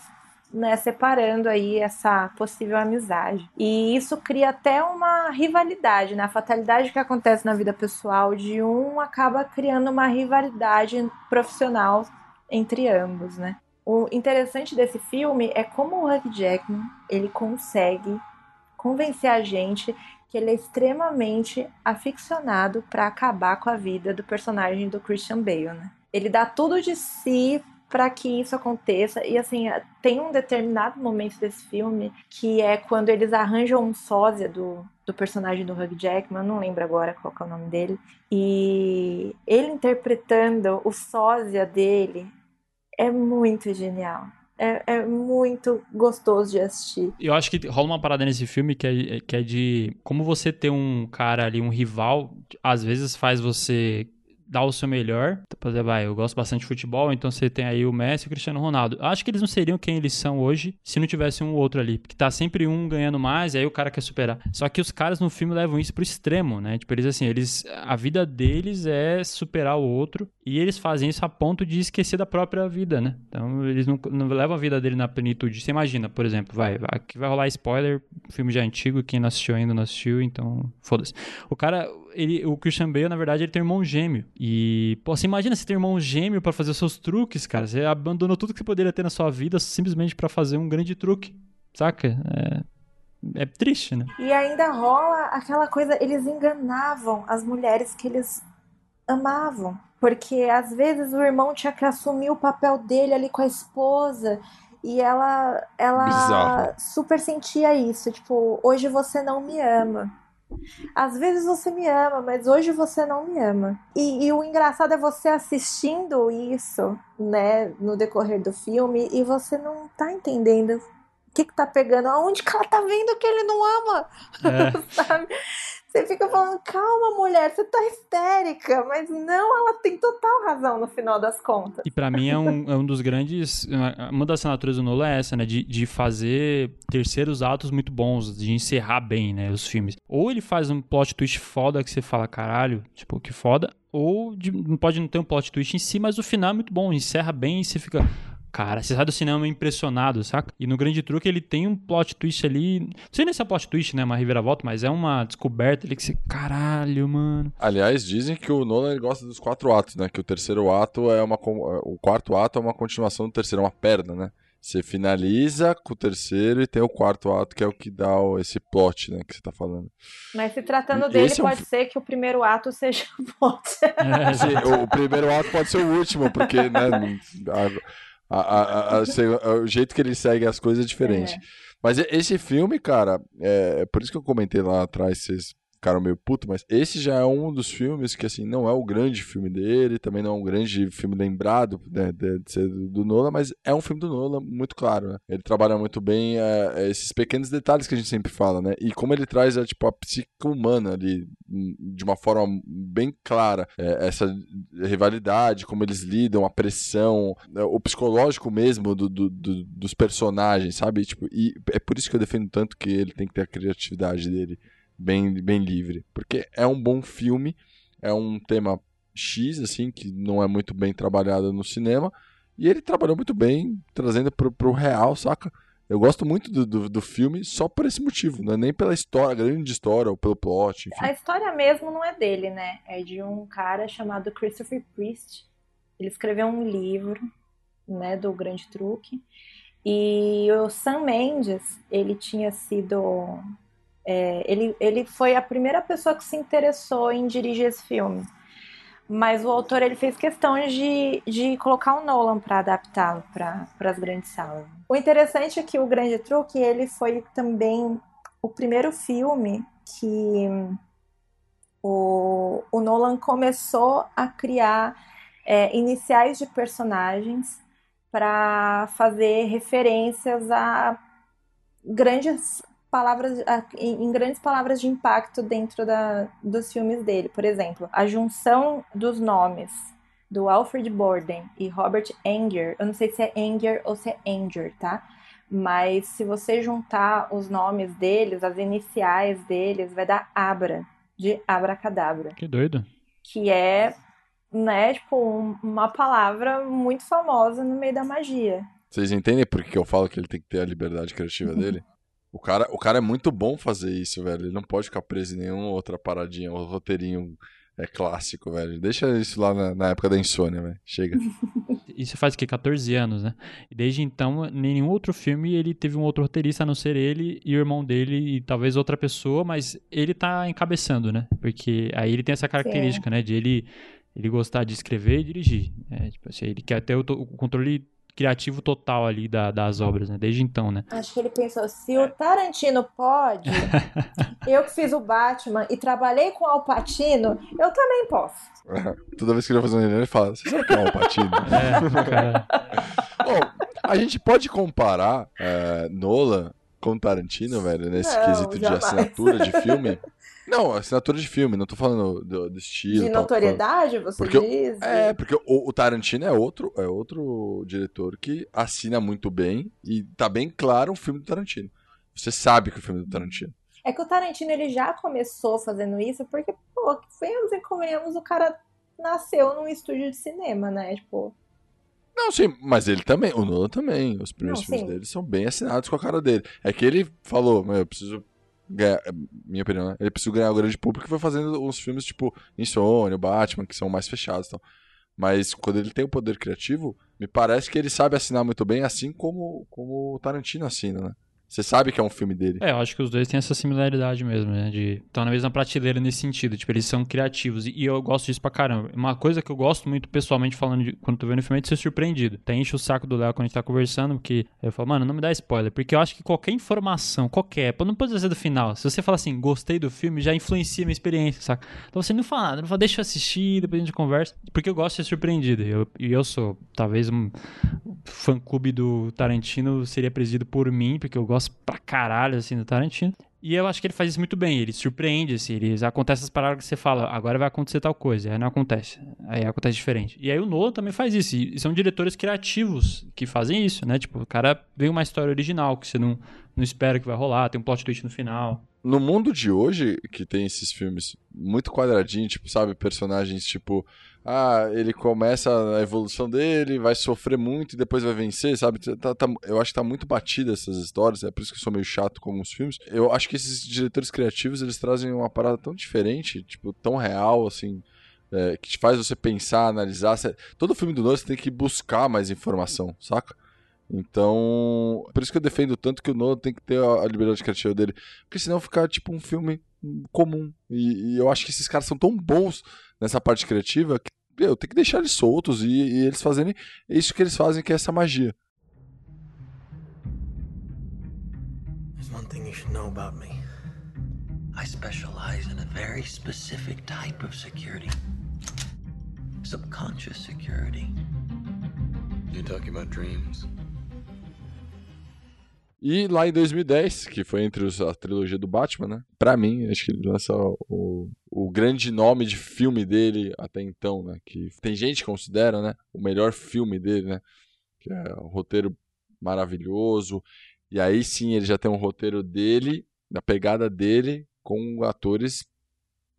né, separando aí essa possível amizade. E isso cria até uma rivalidade, né? A fatalidade que acontece na vida pessoal de um acaba criando uma rivalidade profissional entre ambos, né? O interessante desse filme é como o Hugh Jackman ele consegue convencer a gente que ele é extremamente aficionado para acabar com a vida do personagem do Christian Bale, né? Ele dá tudo de si para que isso aconteça. E assim, tem um determinado momento desse filme que é quando eles arranjam um sósia do, do personagem do Hugh Jackman, não lembro agora qual é o nome dele. E ele interpretando o sósia dele é muito genial. É, é, muito gostoso de assistir. Eu acho que rola uma parada nesse filme que é, que é de como você ter um cara ali, um rival, às vezes faz você dar o seu melhor. Por exemplo, vai, eu gosto bastante de futebol, então você tem aí o Messi e o Cristiano Ronaldo. Acho que eles não seriam quem eles são hoje se não tivesse um outro ali. Porque tá sempre um ganhando mais, e aí o cara quer superar. Só que os caras no filme levam isso pro extremo, né? Tipo, eles assim, eles. A vida deles é superar o outro. E eles fazem isso a ponto de esquecer da própria vida, né? Então eles não, não levam a vida dele na plenitude. Você imagina, por exemplo, vai, aqui vai rolar spoiler, filme já antigo, quem não assistiu ainda não assistiu, então foda-se. O cara, ele, o Christian Bale, na verdade, ele tem um irmão gêmeo. E, pô, você imagina você ter um irmão gêmeo para fazer os seus truques, cara. Você abandonou tudo que você poderia ter na sua vida simplesmente para fazer um grande truque, saca? É, é triste, né? E ainda rola aquela coisa, eles enganavam as mulheres que eles amavam. Porque às vezes o irmão tinha que assumir o papel dele ali com a esposa. E ela, ela super sentia isso. Tipo, hoje você não me ama. Às vezes você me ama, mas hoje você não me ama. E, e, o engraçado é você assistindo isso, né, no decorrer do filme, e você não tá entendendo o que que tá pegando, aonde que ela tá vendo que ele não ama, é. sabe? Você fica falando, calma, mulher, você tá histérica. Mas não, ela tem total razão no final das contas. E para mim é um, é um dos grandes. Uma das assinaturas do Nolan é essa, né? De, de fazer terceiros atos muito bons, de encerrar bem, né? Os filmes. Ou ele faz um plot twist foda que você fala, caralho, tipo, que foda. Ou de, pode não ter um plot twist em si, mas o final é muito bom, encerra bem e você fica cara. Você sai do cinema impressionado, saca? E no Grande Truque ele tem um plot twist ali. Não sei nem se é plot twist, né? Uma reviravolta, mas é uma descoberta ali que você. Caralho, mano. Aliás, dizem que o Nolan gosta dos quatro atos, né? Que o terceiro ato é uma. O quarto ato é uma continuação do terceiro, é uma perna, né? Você finaliza com o terceiro e tem o quarto ato, que é o que dá esse plot, né, que você tá falando. Mas se tratando e dele, pode é um... ser que o primeiro ato seja o plot. É, o primeiro ato pode ser o último, porque, né, a, a, a, o jeito que ele segue as coisas é diferente. É. Mas esse filme, cara, é, é por isso que eu comentei lá atrás, vocês ficaram meio puto, mas esse já é um dos filmes que, assim, não é o grande filme dele, também não é um grande filme lembrado né, de, de do, Nolan, mas é um filme do Nolan, muito claro, né? Ele trabalha muito bem é, é, esses pequenos detalhes que a gente sempre fala, né? E como ele traz, é, tipo, a psique humana ali, de uma forma bem clara, é, essa rivalidade, como eles lidam, a pressão, é, o psicológico mesmo do, do, do, dos personagens, sabe? Tipo, e é por isso que eu defendo tanto que ele tem que ter a criatividade dele bem, bem livre. Porque é um bom filme, é um tema X, assim, que não é muito bem trabalhado no cinema. E ele trabalhou muito bem, trazendo pro, pro real, saca? Eu gosto muito do, do, do, filme só por esse motivo, não é nem pela história, grande história, ou pelo plot. Enfim. A história mesmo não é dele, né? É de um cara chamado Christopher Priest. Ele escreveu um livro, né, do Grande Truque. E o Sam Mendes, ele tinha sido é, ele, ele foi a primeira pessoa que se interessou em dirigir esse filme. Mas o autor ele fez questão de, de colocar o Nolan para adaptá-lo para as grandes salas. O interessante é que o Grande Truque ele foi também o primeiro filme que o, o Nolan começou a criar é, iniciais de personagens para fazer referências a grandes palavras, em grandes palavras de impacto dentro da, dos filmes dele. Por exemplo, a junção dos nomes do Alfred Borden e Robert Anger, eu não sei se é Anger ou se é Anger, tá? Mas se você juntar os nomes deles, as iniciais deles, vai dar Abra, de Abracadabra. Que doido. Que é, né, tipo, um, uma palavra muito famosa no meio da magia. Vocês entendem por que eu falo que ele tem que ter a liberdade criativa dele? O cara, o cara é muito bom fazer isso, velho. Ele não pode ficar preso em nenhuma outra paradinha, um roteirinho é clássico, velho. Deixa isso lá na, na época da insônia, velho. Chega. Isso faz que 14 anos, né? E desde então, nenhum outro filme ele teve um outro roteirista a não ser ele e o irmão dele e talvez outra pessoa, mas ele tá encabeçando, né? Porque aí ele tem essa característica, Sim. né? De ele, ele gostar de escrever e dirigir. É, tipo assim, ele quer ter o, o controle criativo total ali da, das obras, né? Desde então, né? Acho que ele pensou, se o Tarantino pode, eu que fiz o Batman e trabalhei com o Alpatino, eu também posso. Toda vez que ele vai fazer um ele fala, você sabe que é o Alpatino? é, Bom, a gente pode comparar é, Nolan com Tarantino, velho, nesse não, quesito jamais. de assinatura de filme? Não, assinatura de filme, não tô falando do, do estilo. De notoriedade, você porque diz? é, porque o, o, Tarantino é outro, é outro diretor que assina muito bem e tá bem claro o filme do Tarantino. Você sabe que o filme é do Tarantino. É que o Tarantino ele já começou fazendo isso porque, pô, venhamos e convenhamos, o cara nasceu num estúdio de cinema, né? Tipo. Não, sim, mas ele também, o Nolan também. Os primeiros não, filmes sim. dele são bem assinados com a cara dele. É que ele falou, eu preciso ganhar, minha opinião, né? Ele precisou ganhar o grande público e foi fazendo uns filmes tipo Insônia, Batman, que são mais fechados e tal. Mas quando ele tem o poder criativo, me parece que ele sabe assinar muito bem, assim como, como o Tarantino assina, né? Você sabe que é um filme dele. É, eu acho que os dois têm essa similaridade mesmo, né? De estão na mesma prateleira nesse sentido. Tipo, eles são criativos. E eu gosto disso pra caramba. Uma coisa que eu gosto muito pessoalmente falando de, quando tô vendo o filme é de ser surpreendido. Até enche o saco do Léo quando a gente tá conversando, porque eu falo, mano, não me dá spoiler. Porque eu acho que qualquer informação, qualquer, não pode ser do final. Se você fala assim, gostei do filme, já influencia a minha experiência, saca? Então você não fala nada, não fala, deixa eu assistir, depois a gente conversa. Porque eu gosto de ser surpreendido. E eu, eu sou, talvez, um fã-clube do Tarantino seria presidido por mim, porque eu gosto pra caralho caralho, assim, do Tarantino. E eu acho que ele faz isso muito bem, ele surpreende, assim, ele acontece as paradas que você fala, agora vai acontecer tal coisa, aí não acontece, aí acontece diferente. E aí o Nolan também faz isso, e são diretores criativos que fazem isso, né? Tipo, o cara vem uma história original que você não, não espera que vai rolar, tem um plot twist no final. No mundo de hoje, que tem esses filmes muito quadradinhos, tipo, sabe, personagens tipo ah, ele começa a evolução dele, vai sofrer muito e depois vai vencer, sabe? Tá, tá, eu acho que tá muito batida essas histórias, é por isso que eu sou meio chato com alguns filmes. Eu acho que esses diretores criativos, eles trazem uma parada tão diferente, tipo, tão real, assim, é, que te faz você pensar, analisar. Todo filme do Nolan você tem que buscar mais informação, saca? Então, por isso que eu defendo tanto que o Nolan tem que ter a liberdade criativa dele, porque senão fica tipo um filme comum. E, e eu acho que esses caras são tão bons nessa parte criativa que eu tenho que deixar eles soltos e, e eles fazerem. isso que eles fazem, que é essa magia. something you should know about me. I specialize in a very specific type of security subconscious security. You talking about dreams? E lá em 2010, que foi entre os, a trilogia do Batman, né? Pra mim, acho que ele lança o, o grande nome de filme dele até então, né? Que tem gente que considera, né? O melhor filme dele, né? Que é um roteiro maravilhoso. E aí sim, ele já tem um roteiro dele, na pegada dele, com atores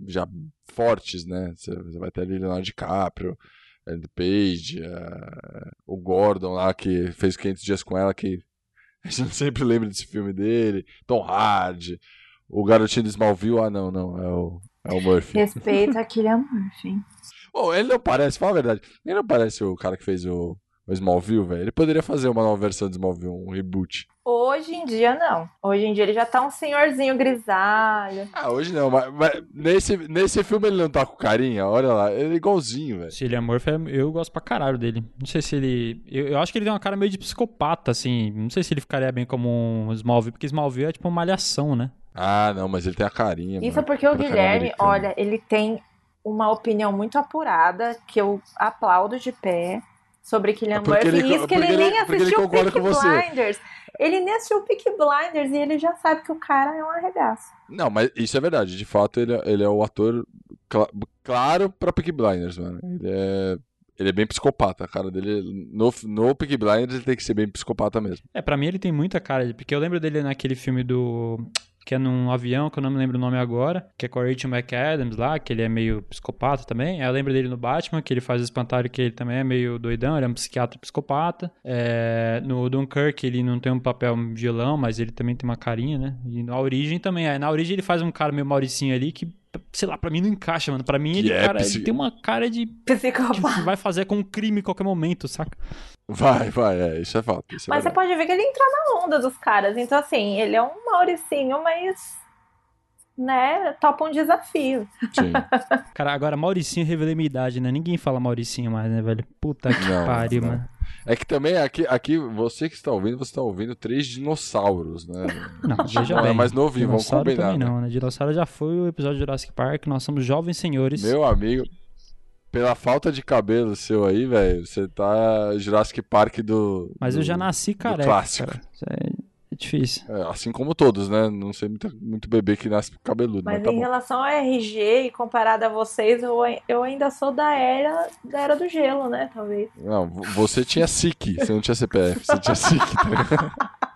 já fortes, né? Você vai ter ali Leonardo DiCaprio, Ed Page, uh, o Gordon lá que fez 500 dias com ela, que a gente sempre lembra desse filme dele, Tom Hardy, o garotinho de Smallville, ah não, não, é o, é o Murphy. Respeita a Killian Murphy. Oh, ele não parece, fala a verdade, ele não parece o cara que fez o, o Smallville, velho. Ele poderia fazer uma nova versão de Smallville, um reboot. Hoje em dia, não. Hoje em dia ele já tá um senhorzinho grisalho. Ah, hoje não, mas, mas nesse, nesse filme ele não tá com carinha, olha lá, ele é igualzinho, velho. Cillian Murphy, eu gosto pra caralho dele. Não sei se ele... Eu, eu, acho que ele tem uma cara meio de psicopata, assim. Não sei se ele ficaria bem como um Smallville, porque Smallville é tipo uma malhação, né? Ah, não, mas ele tem a carinha. Isso mano, porque o Guilherme, olha, ele tem uma opinião muito apurada que eu aplaudo de pé sobre Killian Murphy. Ele, isso que ele, ele nem assistiu o Peaky Blinders. Ele nem assistiu o Peaky Blinders e ele já sabe que o cara é um arregaço. Não, mas isso é verdade. De fato, ele, ele é o ator cl claro pra Peaky Blinders, mano. Ele é... Ele é bem psicopata, a cara dele. No, no Peaky Blinders ele tem que ser bem psicopata mesmo. É, pra mim ele tem muita cara, porque eu lembro dele naquele filme do que é num avião, que eu não me lembro o nome agora, que é com a Rachel McAdams lá, que ele é meio psicopata também. Eu lembro dele no Batman, que ele faz o espantalho, que ele também é meio doidão, ele é um psiquiatra psicopata. É, no Dunkirk ele não tem um papel vilão, mas ele também tem uma carinha, né? E na Origem também, é. Na Origem ele faz um cara meio Mauricinho ali, que sei lá, pra mim não encaixa, mano. Pra mim ele, é cara, ele tem uma cara de. Psicopata. Que vai fazer com um crime em qualquer momento, saca? Vai, vai, é, isso é fato. Isso é mas é você pode ver que ele entra na onda dos caras. Então, assim, ele é um Mauricinho, mas. Né, topa um desafio. Sim. Cara, agora Mauricinho revelei minha idade, né? Ninguém fala Mauricinho mais, né, velho? Puta que não, pariu, não. mano. É que também aqui, aqui, você que está ouvindo, você está ouvindo três dinossauros, né? Não, veja não é bem. é mais novinho, vamos combinar. Também não, né? Dinossauro já foi o episódio de Jurassic Park, nós somos jovens senhores. Meu amigo, pela falta de cabelo seu aí, velho, você tá Jurassic Park do. Mas do, eu já nasci careca. Clássico. Cara. Difícil. É, assim como todos, né? Não sei muito, muito bebê que nasce cabeludo. Mas, mas tá em bom. relação ao RG e comparado a vocês, eu, eu ainda sou da era, da era do gelo, né? Talvez. Não, você tinha SIC, você não tinha CPF, você tinha SIC, tá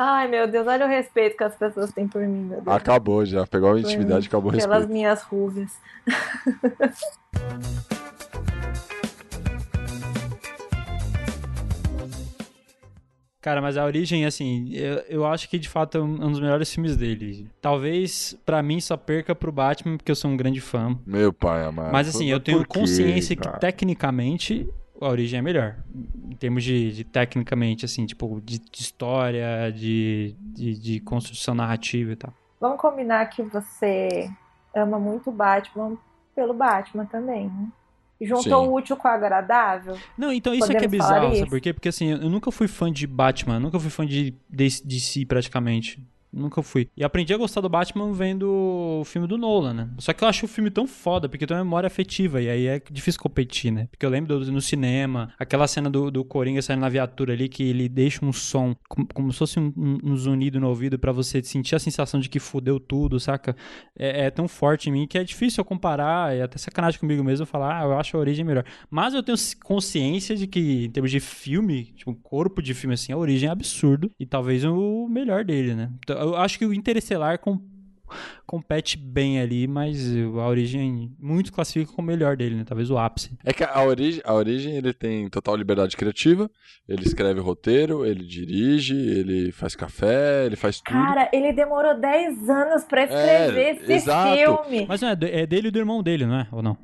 Ai, meu Deus, olha o respeito que as pessoas têm por mim, meu Deus. Acabou já, pegou a intimidade e acabou o respeito. Pelas minhas rugas. Cara, mas a origem, assim, eu, eu acho que de fato é um dos melhores filmes dele. Talvez, para mim, só perca pro Batman, porque eu sou um grande fã. Meu pai amado. Mas assim, eu tenho consciência que tecnicamente a origem é melhor. Em termos de, de tecnicamente, assim, tipo, de, de história, de, de, de, construção narrativa e tal. Vamos combinar que você ama muito Batman pelo Batman também, né? Juntou o útil com o agradável? Não, então isso Podemos é que é bizarro, sabe por quê? Porque assim, eu nunca fui fã de Batman, nunca fui fã de DC praticamente. Nunca fui. E aprendi a gostar do Batman vendo o filme do Nolan, né? Só que eu acho o filme tão foda, porque tem uma memória afetiva, e aí é difícil competir, né? Porque eu lembro do, no cinema, aquela cena do, do Coringa saindo na viatura ali, que ele deixa um som, como, como se fosse um, um, zunido no ouvido para você sentir a sensação de que fudeu tudo, saca? É, é, tão forte em mim que é difícil eu comparar, e até sacanagem comigo mesmo falar, ah, eu acho a origem melhor. Mas eu tenho consciência de que, em termos de filme, tipo, um corpo de filme assim, a origem é absurdo, e talvez o melhor dele, né? Então, eu acho que o Interestelar com, compete bem ali, mas a origem muito classifica como o melhor dele, né? Talvez o ápice. É que a origem, a origem ele tem total liberdade criativa, ele escreve roteiro, ele dirige, ele faz café, ele faz tudo. Cara, ele demorou 10 anos para escrever é, esse exato. filme. Mas não é, é dele e do irmão dele, não é? Ou não?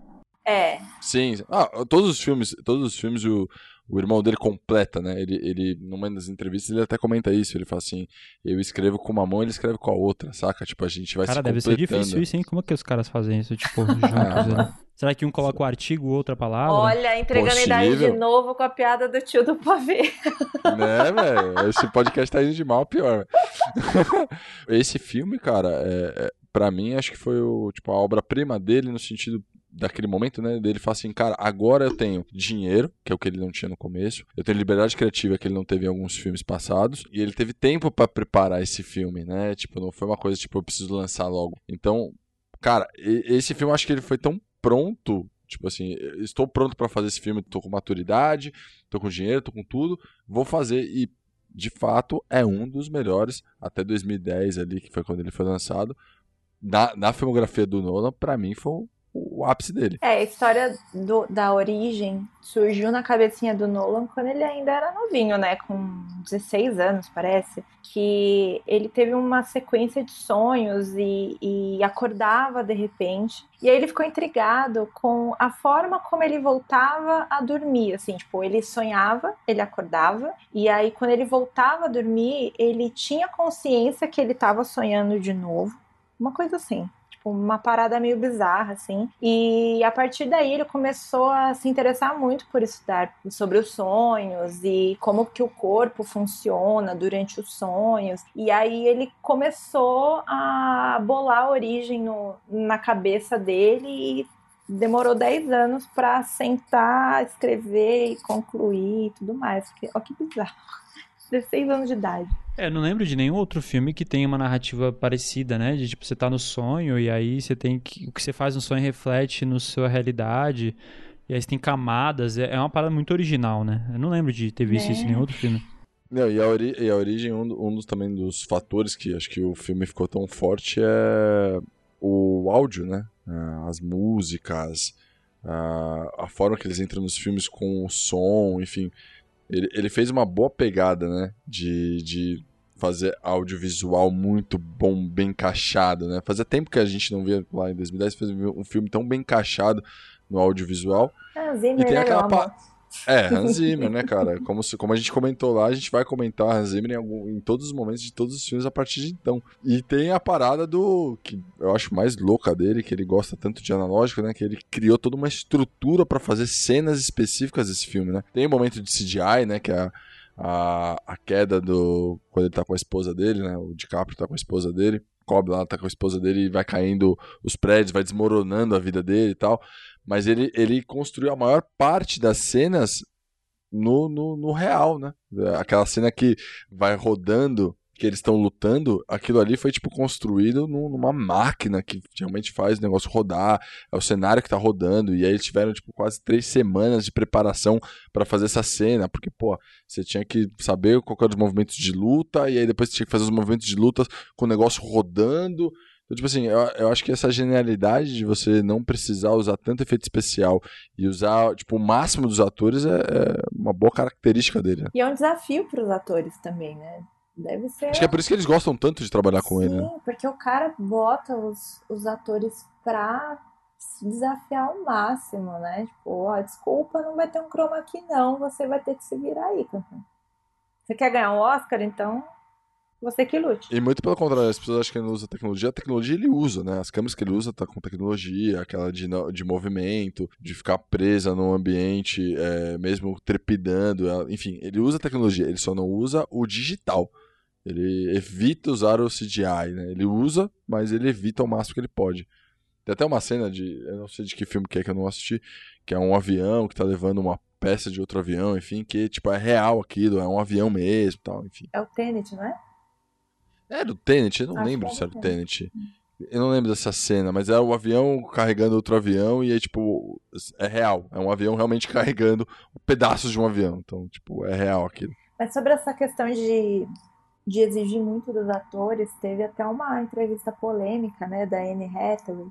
É. Sim. Ah, todos os filmes, todos os filmes o, o irmão dele completa, né? Ele, ele, numa das entrevistas, ele até comenta isso. Ele fala assim: eu escrevo com uma mão, ele escreve com a outra, saca? Tipo, a gente vai Cara, se deve ser difícil isso, hein? Como é que os caras fazem isso, tipo, juntos, né? Será que um coloca o artigo, outra palavra? Olha, entregando a idade de Possível. novo com a piada do tio do pavê. Né, velho? Esse podcast tá indo de mal pior. Esse filme, cara, é, é, pra mim, acho que foi o, tipo, a obra-prima dele no sentido daquele momento, né? Dele falar assim, cara, agora eu tenho dinheiro, que é o que ele não tinha no começo. Eu tenho liberdade criativa que ele não teve em alguns filmes passados. E ele teve tempo pra preparar esse filme, né? Tipo, não foi uma coisa tipo, eu preciso lançar logo. Então, cara, esse filme acho que ele foi tão pronto. Tipo assim, estou pronto pra fazer esse filme, tô com maturidade, tô com dinheiro, tô com tudo, vou fazer. E de fato é um dos melhores até 2010 ali, que foi quando ele foi lançado. Na, na filmografia do Nolan, pra mim foi o, ápice dele. É, a história do- da origem surgiu na cabecinha do Nolan quando ele ainda era novinho, né? Com 16 anos, parece. Que ele teve uma sequência de sonhos e, e acordava de repente. E aí ele ficou intrigado com a forma como ele voltava a dormir. Assim, tipo, ele sonhava, ele acordava. E aí, quando ele voltava a dormir, ele tinha consciência que ele estava sonhando de novo. Uma coisa assim tipo, uma parada meio bizarra, assim. E a partir daí ele começou a se interessar muito por estudar sobre os sonhos e como que o corpo funciona durante os sonhos. E aí ele começou a bolar a origem no- na cabeça dele e demorou 10 anos para sentar, escrever e concluir e tudo mais. Porque, ó que bizarro. 16 anos de idade. É, eu não lembro de nenhum outro filme que tenha uma narrativa parecida, né? De tipo, você tá no sonho e aí você tem que. O que você faz no sonho reflete na sua realidade. E aí você tem camadas. É é uma parada muito original, né? Eu não lembro de ter visto É. isso em nenhum outro filme. Não, e, a ori- e a origem, um, um dos também dos fatores que acho que o filme ficou tão forte é o áudio, né? Ah, As músicas, a, a forma que eles entram nos filmes com o som, enfim. Ele, ele fez uma boa pegada, né? De, de fazer audiovisual muito bom, bem encaixado, né? Fazia tempo que a gente não via lá em 2010 fez um filme tão bem encaixado no audiovisual. Ah, Zimmer, E tem né, aquela meu pa-? É, Hans Zimmer, né, cara? Como, se- como a gente comentou lá, a gente vai comentar Hans Zimmer em, algum- em todos os momentos de todos os filmes a partir de então. E tem a parada do. que eu acho mais louca dele, que ele gosta tanto de analógico, né? Que ele criou toda uma estrutura pra fazer cenas específicas desse filme, né? Tem o momento de CGI, né? Que é a, a, a queda do. quando ele tá com a esposa dele, né? O DiCaprio tá com a esposa dele. Cobb lá tá com a esposa dele e vai caindo os prédios, vai desmoronando a vida dele e tal. Mas ele, ele construiu a maior parte das cenas no, no, no real, né? Aquela cena que vai rodando, que eles estão lutando, aquilo ali foi tipo construído num- numa máquina que realmente faz o negócio rodar, é o cenário que tá rodando, e aí eles tiveram tipo quase três semanas de preparação pra fazer essa cena, porque, pô, você tinha que saber qual era os movimentos de luta, e aí depois você tinha que fazer os movimentos de luta com o negócio rodando. Então, tipo assim, eu, eu acho que essa genialidade de você não precisar usar tanto efeito especial e usar, tipo, o máximo dos atores é, é uma boa característica dele. né? E é um desafio para os atores também, né? Deve ser. Acho que é por isso que eles gostam tanto de trabalhar com Sim, ele, né? porque o cara bota os, os atores pra se desafiar ao máximo, né? Tipo, ó, desculpa, não vai ter um chroma aqui não, você vai ter que se virar aí, campeão. Você quer ganhar um Oscar, então você que lute. E muito pelo contrário, as pessoas acham que ele não usa tecnologia, a tecnologia ele usa, né? As câmeras que ele usa tá com tecnologia, aquela de, de movimento, de ficar presa num ambiente, é, mesmo trepidando, enfim, ele usa a tecnologia, ele só não usa o digital. Ele evita usar o CGI, né? Ele usa, mas ele evita ao máximo que ele pode. Tem até uma cena de, eu não sei de que filme que é que eu não assisti, que é um avião que tá levando uma peça de outro avião, enfim, que tipo é real aquilo, é um avião mesmo, tal, enfim. É o Tenet, não é? É do Tenet, eu não Acho lembro é se era do Tenet. Eu não lembro dessa cena, mas é o avião carregando outro avião e é tipo. É real. É um avião realmente carregando pedaços de um avião. Então, tipo, é real aquilo. Mas sobre essa questão de, de exigir muito dos atores, teve até uma entrevista polêmica, né, da Anne Hathaway,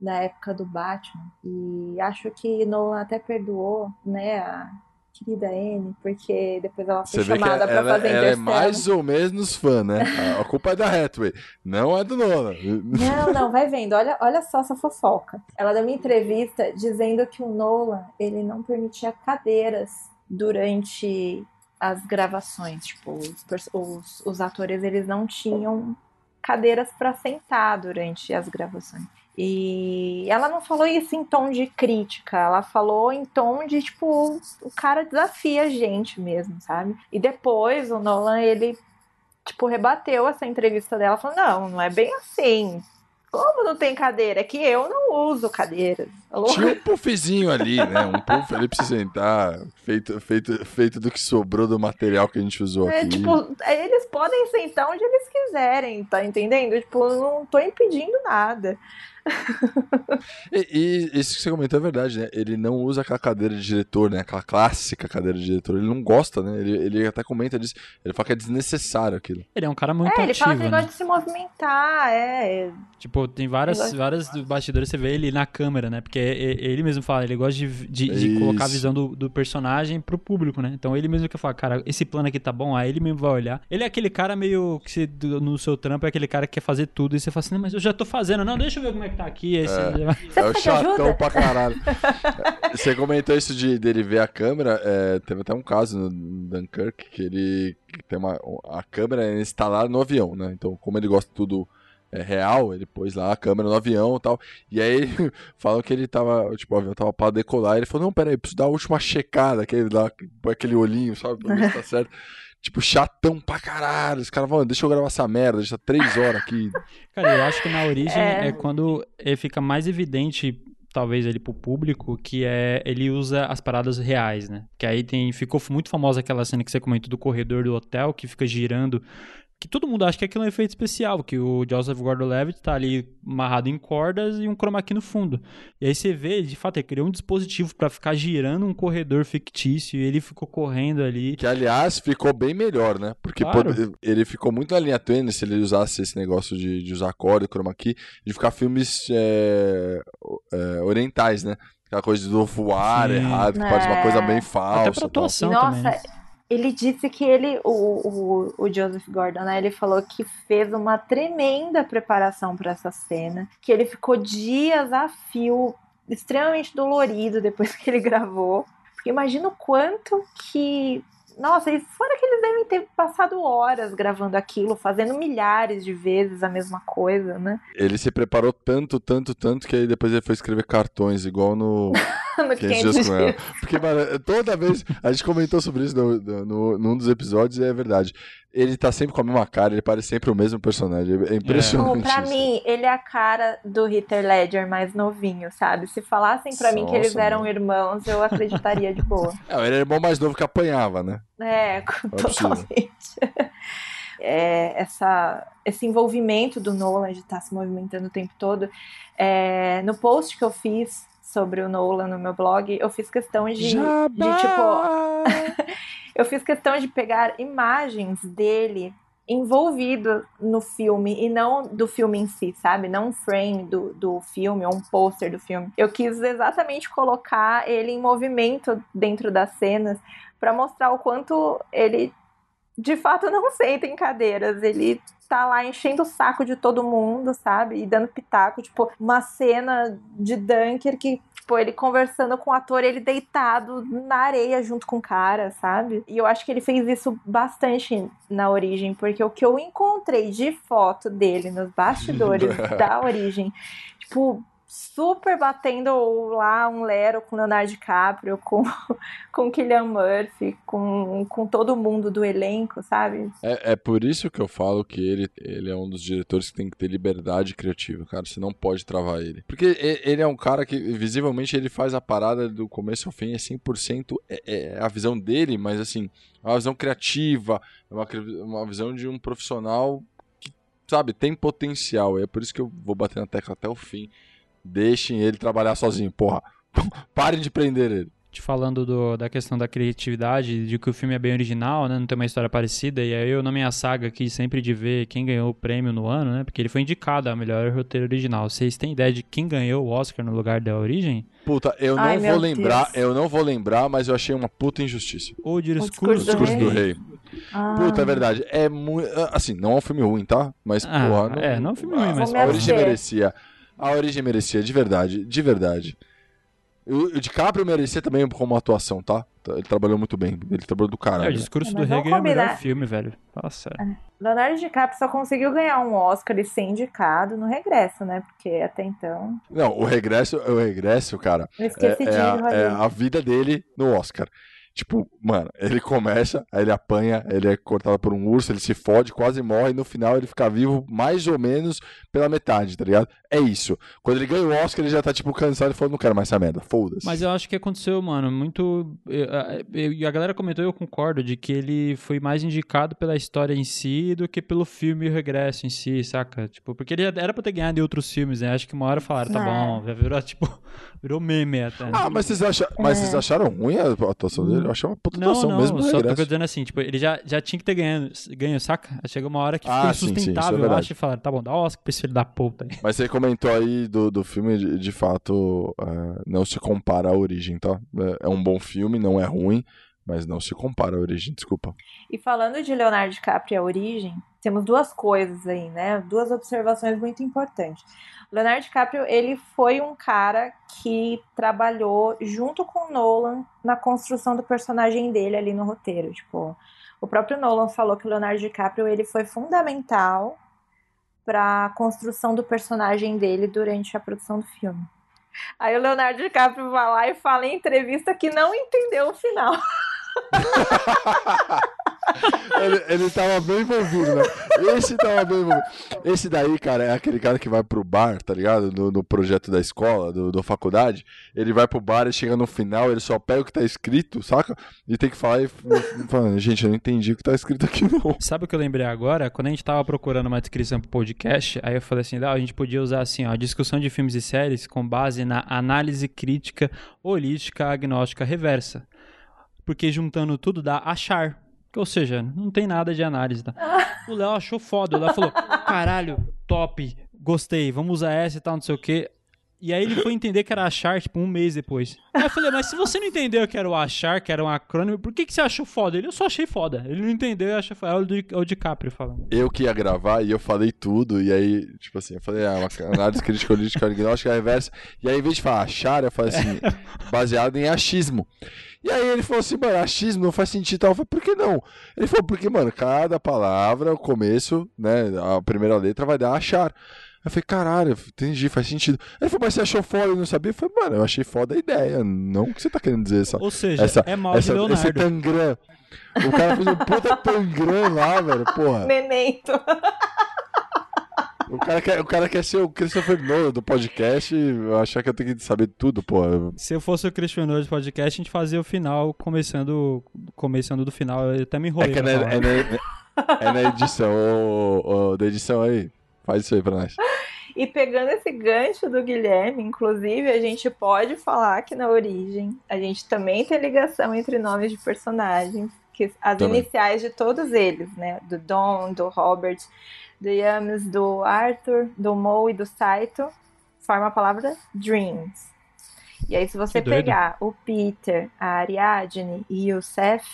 na época do Batman. E acho que Nolan até perdoou, né, a, querida Anne, porque depois ela foi Você chamada pra ela, fazer ela é mais ou menos fã, né? A- culpa é da Hathaway, não é do Nolan. Não, não, vai vendo. Olha, olha só essa fofoca. Ela deu uma entrevista dizendo que o Nolan, ele não permitia cadeiras durante as gravações. Tipo, os, os, os atores, eles não tinham cadeiras para sentar durante as gravações. E ela não falou isso em tom de crítica, ela falou em tom de, tipo, o cara desafia a gente mesmo, sabe? E depois o Nolan, ele tipo, rebateu essa entrevista dela, falando, não, não é bem assim. Como não tem cadeira? É que eu não uso cadeiras. Falou, Tinha um puffzinho ali, né? Um puff ali pra você sentar, feito, feito, feito do que sobrou do material que a gente usou É, aqui. tipo, eles podem sentar onde eles quiserem, tá entendendo? Tipo, não tô impedindo nada. E, e isso que você comentou é verdade, né? Ele não usa aquela cadeira de diretor, né? Aquela clássica cadeira de diretor. Ele não gosta, né? Ele, ele até comenta disso. Ele fala que é desnecessário aquilo. Ele é um cara muito é, ele ativo, fala que ele né? gosta de se movimentar, é. Tipo, tem várias, várias do- bastidores, você vê ele na câmera, né? Porque e- ele mesmo fala, ele gosta de, de, de colocar a visão do, do personagem pro público, né? Então ele mesmo que fala, cara, esse plano aqui tá bom, aí ele mesmo vai olhar. Ele é aquele cara meio que no seu trampo é aquele cara que quer fazer tudo e você fala assim, não, mas eu já tô fazendo, não, deixa eu ver como é que tá aqui. Você É. é o chatão ajuda? pra caralho. Você comentou isso de dele ver a câmera. é, teve até um caso no Dunkirk que ele que tem uma. A câmera é instalada no avião, né? Então, como ele gosta de tudo é, real, ele pôs lá a câmera no avião e tal. E aí falam que ele tava. Tipo, o avião tava pra decolar. Ele falou: Não, peraí, preciso dar a última checada. Que ele dá põe aquele olhinho, sabe? Pra ver se tá certo. Tipo, chatão pra caralho. Os caras falam, deixa eu gravar essa merda, deixa três horas aqui. Cara, eu acho que na origem É. é, quando fica mais evidente, talvez ele pro público, que é ele usa as paradas reais, né? Que aí tem ficou muito famosa aquela cena que você comentou do corredor do hotel que fica girando, que todo mundo acha que aquilo é um efeito especial, que o Joseph Gordon-Levitt tá ali amarrado em cordas e um chroma key no fundo. E aí você vê, de fato, ele criou um dispositivo pra ficar girando um corredor fictício e ele ficou correndo ali. Que, aliás, ficou bem melhor, né? Porque Claro. pode- ele ficou muito na linha tênue se ele usasse esse negócio de, de usar acorde, chroma key, de ficar filmes é, é, orientais, né? Aquela coisa do voar Sim. errado, que parece uma É. coisa bem Até falsa. pra tal. atuação Nossa, também. Ele disse que ele, o, o, o Joseph Gordon, né? Ele falou que fez uma tremenda preparação para essa cena, que ele ficou dias a fio, extremamente dolorido depois que ele gravou. Porque imagina o quanto que. Nossa, e fora que eles devem ter passado horas gravando aquilo, fazendo milhares de vezes a mesma coisa, né? Ele se preparou tanto, tanto, tanto, que aí depois ele foi escrever cartões, igual no No 500 dias com ela. Porque, mano, toda vez. A gente comentou sobre isso no, no, num dos episódios e é verdade. Ele tá sempre com a mesma cara, ele parece sempre o mesmo personagem. É impressionante. Bom, pra isso. mim, ele é a cara do Heath Ledger mais novinho, sabe? Se falassem pra mim que eles Nossa, eram mano. irmãos, eu acreditaria de boa. É, ele era irmão mais novo que apanhava, né? É, É totalmente. É, essa, esse envolvimento do Nolan de estar se movimentando o tempo todo. É, no post que eu fiz sobre o Nolan no meu blog, eu fiz questão de, de tipo, eu fiz questão de pegar imagens dele envolvido no filme e não do filme em si, sabe? Não um frame do, do filme ou um pôster do filme. Eu quis exatamente colocar ele em movimento dentro das cenas para mostrar o quanto ele de fato não senta em cadeiras. Ele tá lá enchendo o saco de todo mundo, sabe? E dando pitaco, tipo, uma cena de Dunker que Tipo, ele conversando com o ator, ele deitado na areia junto com o cara, sabe? E eu acho que ele fez isso bastante na origem, porque o que eu encontrei de foto dele nos bastidores da origem, tipo, super batendo lá um Lero com Leonardo DiCaprio, com, com Killian Murphy, com, com todo mundo do elenco, sabe? É, é por isso que eu falo que ele, ele é um dos diretores que tem que ter liberdade criativa, cara. Você não pode travar ele. Porque ele é um cara que, visivelmente, ele faz a parada do começo ao fim, é 100% é, é a visão dele, mas assim, é uma visão criativa, é uma, cri- uma visão de um profissional que, sabe, tem potencial. É por isso que eu vou bater na tecla até o fim. Deixem ele trabalhar sozinho, porra. Parem de prender ele. Te falando do, da questão da criatividade, de que o filme é bem original, né? Não tem uma história parecida. E aí eu, na minha saga aqui, sempre de ver quem ganhou o prêmio no ano, né? Porque ele foi indicado a melhor roteiro original. Vocês têm ideia de quem ganhou o Oscar no lugar da origem? Puta, eu Ai, não vou lembrar, Deus. eu não vou lembrar, mas eu achei uma puta injustiça. O discurso, Discurso do Discurso do Rei. Ah, Puta, é verdade. É muito. Assim, não é um filme ruim, tá? Mas, Ah, porra. é, não é um filme ruim, a- mas- A origem merecia. A origem merecia, de verdade, de verdade. O, o DiCaprio merecia também como atuação, tá? Ele trabalhou muito bem. Ele trabalhou do É, o caralho. discurso É, do Rei vamos ganhou o melhor combinar. filme, velho. Fala sério. Leonardo DiCaprio só conseguiu ganhar um Oscar e ser indicado no regresso, né? Porque até então. Não, o regresso, o regresso, cara, Eu é, esqueci de é a, é a vida dele no Oscar. Tipo, mano, ele começa, aí ele apanha, ele é cortado por um urso, ele se fode, quase morre, e no final ele fica vivo mais ou menos pela metade, tá ligado? É isso. Quando ele ganha o Oscar, ele já tá, tipo, cansado e falou, não quero mais essa merda, foda-se. Mas eu acho que aconteceu, mano, muito. E a galera comentou, eu concordo, de que ele foi mais indicado pela história em si do que pelo filme e o regresso em si, saca? Tipo, porque ele era pra ter ganhado em outros filmes, né? Acho que uma hora falaram, tá É. bom, já virou, tipo, virou meme até. né? Ah, mas vocês, acham, mas vocês acharam ruim a atuação dele? Eu achei uma puta É. Não, atuação não, mesmo no só tô dizendo assim, tipo, ele já, já tinha que ter ganho, ganho saca? Chega uma hora que Ah, ficou sim, sim, isso é insustentável, eu acho, e falaram, tá bom, dá Oscar pra esse filho da puta aí. Mas você comentou aí do, do filme, de, de fato, é, não se compara à origem, tá? É, é um bom filme, não é ruim, mas não se compara à origem, desculpa. E falando de Leonardo DiCaprio e a origem, temos duas coisas aí, né? Duas observações muito importantes. Leonardo DiCaprio, ele foi um cara que trabalhou junto com Nolan na construção do personagem dele ali no roteiro. Tipo, o próprio Nolan falou que o Leonardo DiCaprio ele foi fundamental para a construção do personagem dele durante a produção do filme. Aí o Leonardo DiCaprio vai lá e fala em entrevista que não entendeu o final. ele, ele tava bem envolvido, né? Esse tava bem envolvido. Esse daí, cara, é aquele cara que vai pro bar, tá ligado? No, no projeto da escola, do, da faculdade. Ele vai pro bar e chega no final, ele só pega o que tá escrito, saca? E tem que falar e fala, gente, eu não entendi o que tá escrito aqui, não. Sabe o que eu lembrei agora? Quando a gente tava procurando uma descrição pro podcast, aí eu falei assim, ah, a gente podia usar assim, ó, discussão de filmes e séries com base na análise crítica holística agnóstica reversa. Porque juntando tudo dá achar. Ou seja, não tem nada de análise. Tá? O Léo achou foda. O Léo falou: caralho, top, gostei, vamos usar essa e tal, não sei o quê. E aí ele foi entender que era achar, tipo, um mês depois. Aí eu falei, mas se você não entendeu que era o achar, que era um acrônimo, por que, que você achou foda? Ele, eu só achei foda. Ele não entendeu e achou foda. É o, é o DiCaprio falando. Eu que ia gravar e eu falei tudo, e aí, tipo assim, eu falei, ah, uma análise crítica holística agnóstica reversa. E aí, em vez de falar achar, eu falei assim, baseado em achismo. E aí ele falou assim, mano, achismo não faz sentido tal. Eu falei, por que não? Ele falou, porque, mano, cada palavra, o começo, né, a primeira letra vai dar achar. Eu falei, caralho, entendi, faz sentido. Ele falou, mas você achou foda e não sabia? Eu falei, mano, eu achei foda a ideia. Não o que você tá querendo dizer essa. Ou seja, essa, é mal essa, de esse Leonardo. tangram. O cara fez um puta tangram lá, velho, porra. Memento. O cara, quer, o cara quer ser o Christopher Nolan do podcast e achar que eu tenho que saber tudo, pô. Se eu fosse o Christian Nolan de podcast, a gente fazia o final começando, começando do final. Eu até me É enrolei. que é pra na, é na- é na edição, ô, ô, da edição aí. Faz isso aí pra nós. E pegando esse gancho do Guilherme, inclusive, a gente pode falar que na origem a gente também tem ligação entre nomes de personagens, que as Também. iniciais de todos eles, né? Do Don, do Robert, do Yamis, do Arthur, do Mo e do Saito, forma a palavra Dreams. E aí, se você pegar o Peter, a Ariadne e o Seth,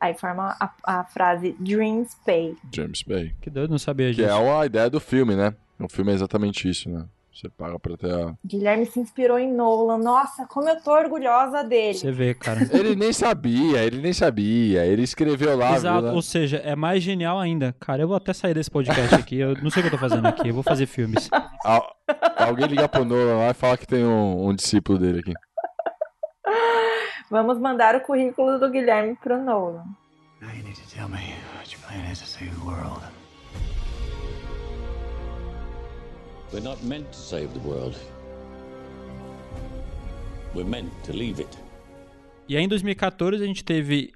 aí forma a, a frase Dreams Pay. James Bay. Que doido, não sabia Que disso. é a ideia do filme, né? O filme é exatamente isso, né? Você paga pra ter a... Guilherme se inspirou em Nolan. Nossa, como eu tô orgulhosa dele. Você vê, cara. Ele nem sabia, ele nem sabia. Ele escreveu lá, Exato, viu, né? ou seja, é mais genial ainda. Cara, eu vou até sair desse podcast aqui. Eu não sei o que eu tô fazendo aqui. Eu vou fazer filmes. Al- Alguém liga pro Nolan lá e fala que tem um, um discípulo dele aqui. Vamos mandar o currículo do Guilherme pro Nolan. Now you need to tell me what your plan is to save the world. We're not meant to save the world. We're meant to leave it. E aí em 2014 a gente teve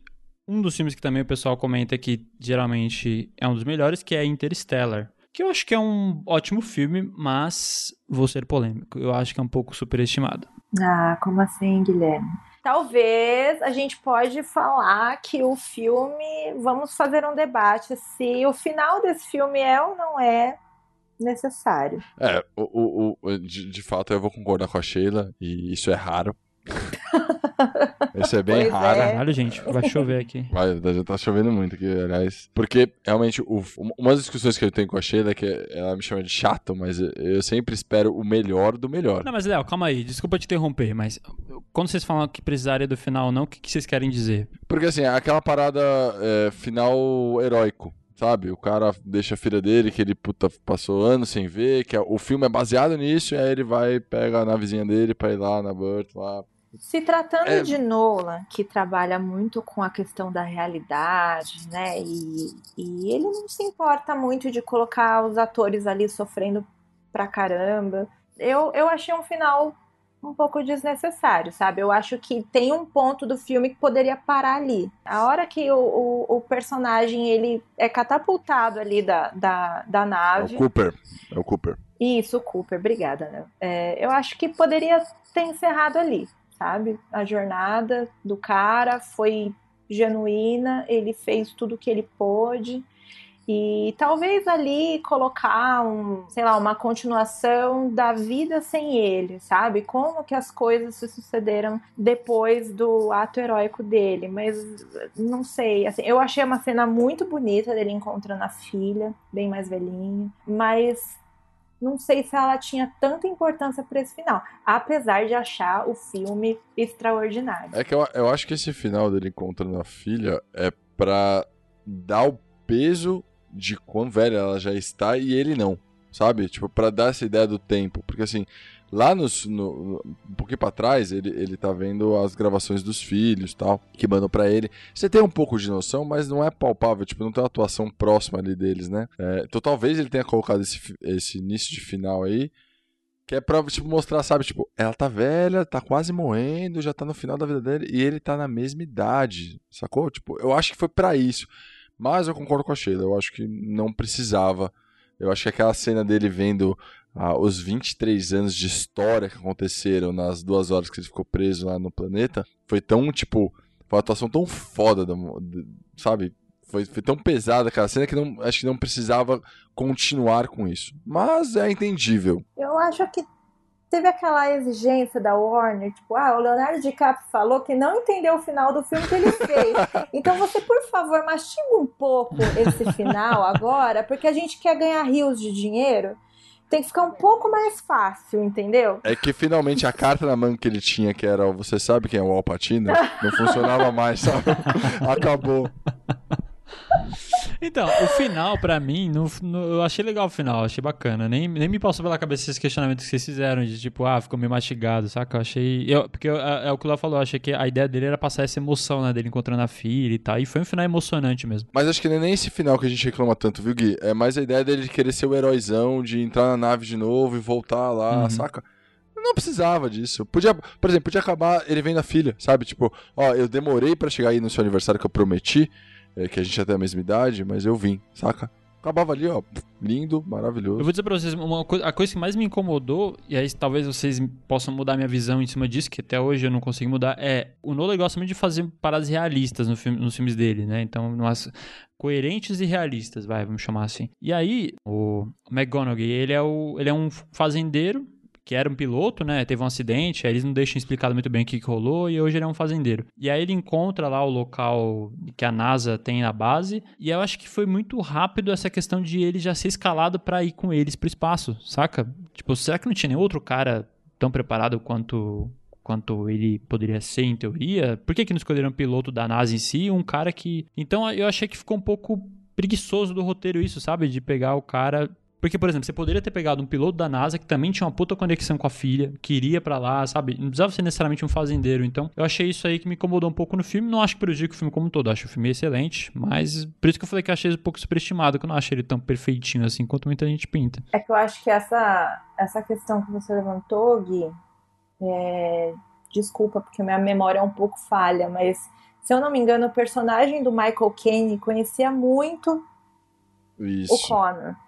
um dos filmes que também o pessoal comenta que geralmente é um dos melhores, que é Interstellar. Que eu acho que é um ótimo filme, mas vou ser polêmico. Eu acho que é um pouco superestimado. Ah, como assim, Guilherme? Talvez a gente pode falar que o filme, vamos fazer um debate se o final desse filme é ou não é necessário. É, o, o, o de, de, fato eu vou concordar com a Sheila, e isso é raro. Isso é bem pois raro. É. Caralho, gente, vai chover aqui. Vai, já tá chovendo muito aqui, aliás. Porque, realmente, o, uma das discussões que eu tenho com a Sheila é que ela me chama de chato, mas eu sempre espero o melhor do melhor. Não, mas Léo, calma aí, desculpa te interromper, mas quando vocês falam que precisaria do final não, o que, que vocês querem dizer? Porque, assim, aquela parada é, final heróico sabe? O cara deixa a filha dele, que ele puta, passou anos sem ver, que é, o filme é baseado nisso, e aí ele vai, pega a navezinha dele pra ir lá na Burt, lá. Se tratando é... de Nolan, que trabalha muito com a questão da realidade, né? E, e ele não se importa muito de colocar os atores ali sofrendo pra caramba. Eu, eu achei um final um pouco desnecessário, sabe? Eu acho que tem um ponto do filme que poderia parar ali. A hora que o, o, o personagem ele é catapultado ali da, da, da nave. É o Cooper. É o Cooper. Isso, o Cooper, obrigada, né? É, eu acho que poderia ter encerrado ali, sabe? A jornada do cara foi genuína, ele fez tudo o que ele pôde. E talvez ali colocar um, sei lá, uma continuação da vida sem ele, sabe? Como que as coisas se sucederam depois do ato heróico dele, mas não sei, assim, eu achei uma cena muito bonita dele encontrando a filha, bem mais velhinha, mas não sei se ela tinha tanta importância para esse final, apesar de achar o filme extraordinário. É que eu, eu acho que esse final dele encontrando a filha é para dar o peso de quão velha ela já está e ele não, sabe? Tipo, para dar essa ideia do tempo. Porque assim, lá nos, no, um pouquinho pra trás, ele, ele tá vendo as gravações dos filhos tal, que mandam para ele. Você tem um pouco de noção, mas não é palpável, tipo, não tem uma atuação próxima ali deles, né? É, então talvez ele tenha colocado esse, esse início de final aí. Que é pra tipo, mostrar, sabe? Tipo, ela tá velha, tá quase morrendo, já tá no final da vida dele, e ele tá na mesma idade, sacou? Tipo, eu acho que foi para isso. Mas eu concordo com a Sheila, eu acho que não precisava. Eu acho que aquela cena dele vendo ah, os 23 anos de história que aconteceram nas duas horas que ele ficou preso lá no planeta foi tão, tipo, foi uma atuação tão foda, sabe? Foi, foi tão pesada aquela cena que não, acho que não precisava continuar com isso. Mas é entendível. Eu acho que teve aquela exigência da Warner, tipo, ah, o Leonardo DiCaprio falou que não entendeu o final do filme que ele fez. Então você, por favor, mastiga um pouco esse final agora, porque a gente quer ganhar rios de dinheiro. Tem que ficar um pouco mais fácil, entendeu? É que finalmente a carta na mão que ele tinha, que era você sabe quem é o Alpatino, não funcionava mais, sabe? Acabou. Então, o final, pra mim, no, no, eu achei legal o final, achei bacana. Nem, nem me passou pela cabeça esses questionamentos que vocês fizeram, de tipo, ah, ficou meio mastigado, saca? Eu achei. Eu, porque é, é o que o Léo falou, eu achei que a ideia dele era passar essa emoção, né, dele encontrando a filha e tal. E foi um final emocionante mesmo. Mas acho que não é nem esse final que a gente reclama tanto, viu, Gui? É mais a ideia dele de querer ser o heróizão, de entrar na nave de novo e voltar lá, uhum. saca? não precisava disso. Podia, por exemplo, podia acabar ele vendo a filha, sabe? Tipo, ó, eu demorei para chegar aí no seu aniversário que eu prometi, é, que a gente tem a mesma idade, mas eu vim, saca? Acabava ali, ó, lindo, maravilhoso. Eu vou dizer pra vocês, uma coisa, a coisa que mais me incomodou, e aí talvez vocês possam mudar minha visão em cima disso, que até hoje eu não consigo mudar, é o Nolan gosta muito de fazer paradas realistas no filme, nos filmes dele, né? Então, umas coerentes e realistas, vai, vamos chamar assim. E aí, o McGonagall, ele é, o, ele é um fazendeiro que era um piloto, né? Teve um acidente, aí eles não deixam explicado muito bem o que, que rolou, e hoje ele é um fazendeiro. E aí ele encontra lá o local que a NASA tem na base, e eu acho que foi muito rápido essa questão de ele já ser escalado para ir com eles pro espaço, saca? Tipo, será que não tinha nem outro cara tão preparado quanto quanto ele poderia ser em teoria? Por que, que não escolheram um piloto da NASA em si? Um cara que. Então eu achei que ficou um pouco preguiçoso do roteiro isso, sabe? De pegar o cara porque, por exemplo, você poderia ter pegado um piloto da NASA que também tinha uma puta conexão com a filha, que iria para lá, sabe? Não precisava ser necessariamente um fazendeiro. Então, eu achei isso aí que me incomodou um pouco no filme. Não acho que prejudica o filme como um todo. Acho o filme excelente, mas por isso que eu falei que achei um pouco superestimado, que eu não achei ele tão perfeitinho assim quanto muita gente pinta. É que eu acho que essa, essa questão que você levantou, Gui, é... desculpa, porque minha memória é um pouco falha, mas se eu não me engano, o personagem do Michael Caine conhecia muito isso. o Connor.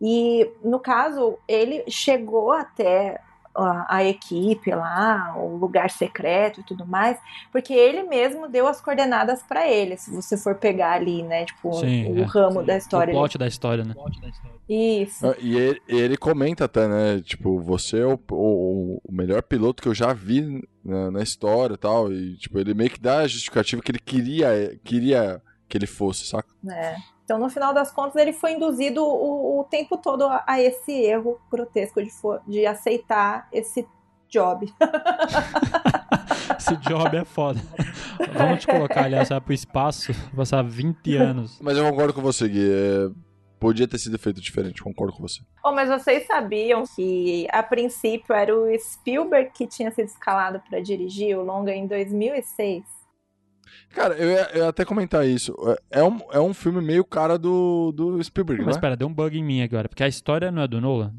E no caso, ele chegou até a, a, equipe lá, o lugar secreto e tudo mais, porque ele mesmo deu as coordenadas para ele, se você for pegar ali, né, tipo, sim, o é, ramo sim. da história. O plot da história, né? Isso. Ah, e ele, ele, comenta até, né, tipo, você é o, o, o melhor piloto que eu já vi na, na história e tal, e, tipo, ele meio que dá a justificativa que ele queria, queria que ele fosse, saca? É. Então, no final das contas, ele foi induzido o, o tempo todo a, a, esse erro grotesco de, de aceitar esse job. esse job é foda. Vamos te colocar, aliás, para o espaço, passar 20 anos. Mas eu concordo com você, Gui. É... Podia ter sido feito diferente, concordo com você. Oh, mas vocês sabiam que, a princípio, era o Spielberg que tinha sido escalado para dirigir o longa em 2006? Cara, eu ia, eu ia, até comentar isso. É, é um, é um filme meio cara do, do Spielberg, Mas é? espera, deu um bug em mim agora, porque a história não é do Nolan?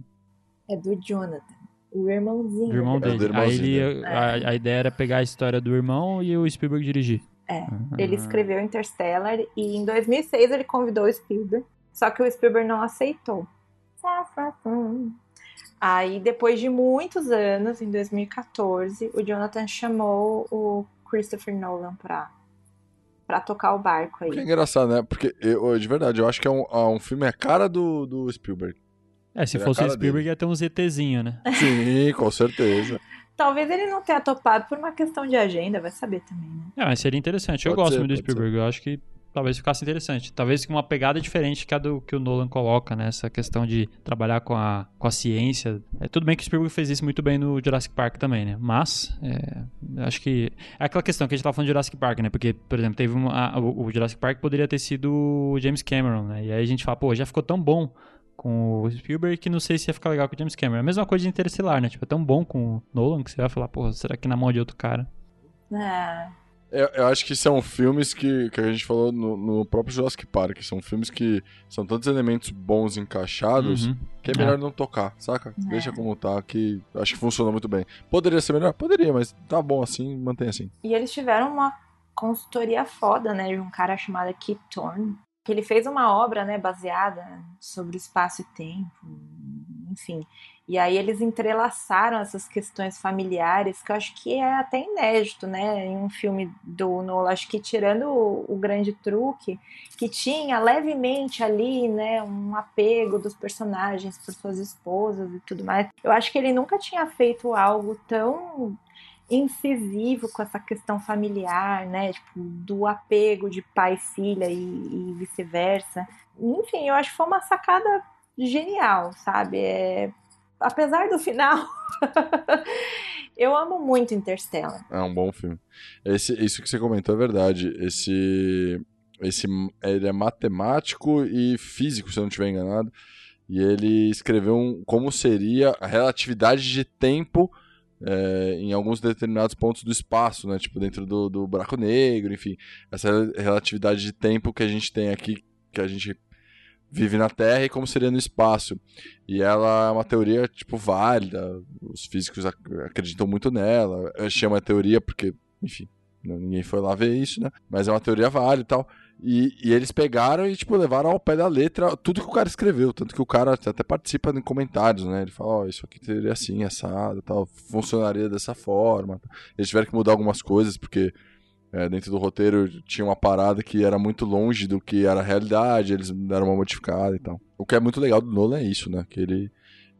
É do Jonathan. O irmãozinho. O irmão dele. É irmãozinho Aí ele, a, a, ideia era pegar a história do irmão e o Spielberg dirigir. É. Ele escreveu Interstellar e em 2006 ele convidou o Spielberg. Só que o Spielberg não aceitou. Aí, depois de muitos anos, em 2014, o Jonathan chamou o Christopher Nolan pra para tocar o barco aí. Que é engraçado, né? Porque, eu, de verdade, eu acho que é um, é um filme a cara do, do Spielberg. É, se é fosse o Spielberg dele. ia ter um ZTzinho, né? Sim, com certeza. Talvez ele não tenha topado por uma questão de agenda, vai saber também, né? É, mas seria interessante. Pode eu gosto ser, muito do Spielberg. Ser. Eu acho que talvez ficasse interessante. Talvez com uma pegada diferente que a do que o Nolan coloca, né? Essa questão de trabalhar com a, com a ciência. É tudo bem que o Spielberg fez isso muito bem no Jurassic Park também, né? Mas, é, acho que é aquela questão que a gente tava falando de Jurassic Park, né? Porque, por exemplo, teve uma, o, o Jurassic Park poderia ter sido o James Cameron, né? E aí a gente fala, pô, já ficou tão bom com o Spielberg que não sei se ia ficar legal com o James Cameron. É a mesma coisa de Interestelar, né? Tipo, é tão bom com o Nolan que você vai falar, pô, será que na mão de outro cara? É. Eu, eu, acho que são filmes que, que a gente falou no, no, próprio Jurassic Park. São filmes que são tantos elementos bons encaixados uhum. que é melhor é. não tocar, saca? É. Deixa como tá, que acho que funciona muito bem. Poderia ser melhor? Poderia, mas tá bom assim, mantém assim. E eles tiveram uma consultoria foda, né, de um cara chamado Kip Thorne, que ele fez uma obra, né, baseada sobre espaço e tempo, enfim. E aí eles entrelaçaram essas questões familiares, que eu acho que é até inédito, né, em um filme do Nolan, acho que tirando o, o, grande truque, que tinha levemente ali, né, um apego dos personagens por suas esposas e tudo mais. Eu acho que ele nunca tinha feito algo tão incisivo com essa questão familiar, né, tipo, do apego de pai filha e, e vice-versa. Enfim, eu acho que foi uma sacada genial, sabe? É, apesar do final, eu amo muito Interstellar. É um bom filme. Esse, isso que você comentou é verdade. Esse, esse, ele é matemático e físico, se eu não estiver enganado. E ele escreveu um, como seria a relatividade de tempo é, em alguns determinados pontos do espaço, né? Tipo, dentro do, do buraco negro, enfim. Essa relatividade de tempo que a gente tem aqui, que a gente vive na Terra e como seria no espaço. E ela é uma teoria, tipo, válida. Os físicos ac acreditam muito nela. Achei uma teoria porque, enfim, ninguém foi lá ver isso, né? Mas é uma teoria válida e tal. E, e, eles pegaram e, tipo, levaram ao pé da letra tudo que o cara escreveu. Tanto que o cara até participa em comentários, né? Ele fala, ó, oh, isso aqui teria assim, assado tal. Funcionaria dessa forma. Eles tiveram que mudar algumas coisas, porque é, dentro do roteiro tinha uma parada que era muito longe do que era a realidade, eles deram uma modificada e tal. O que é muito legal do Nolan é isso, né? Que ele,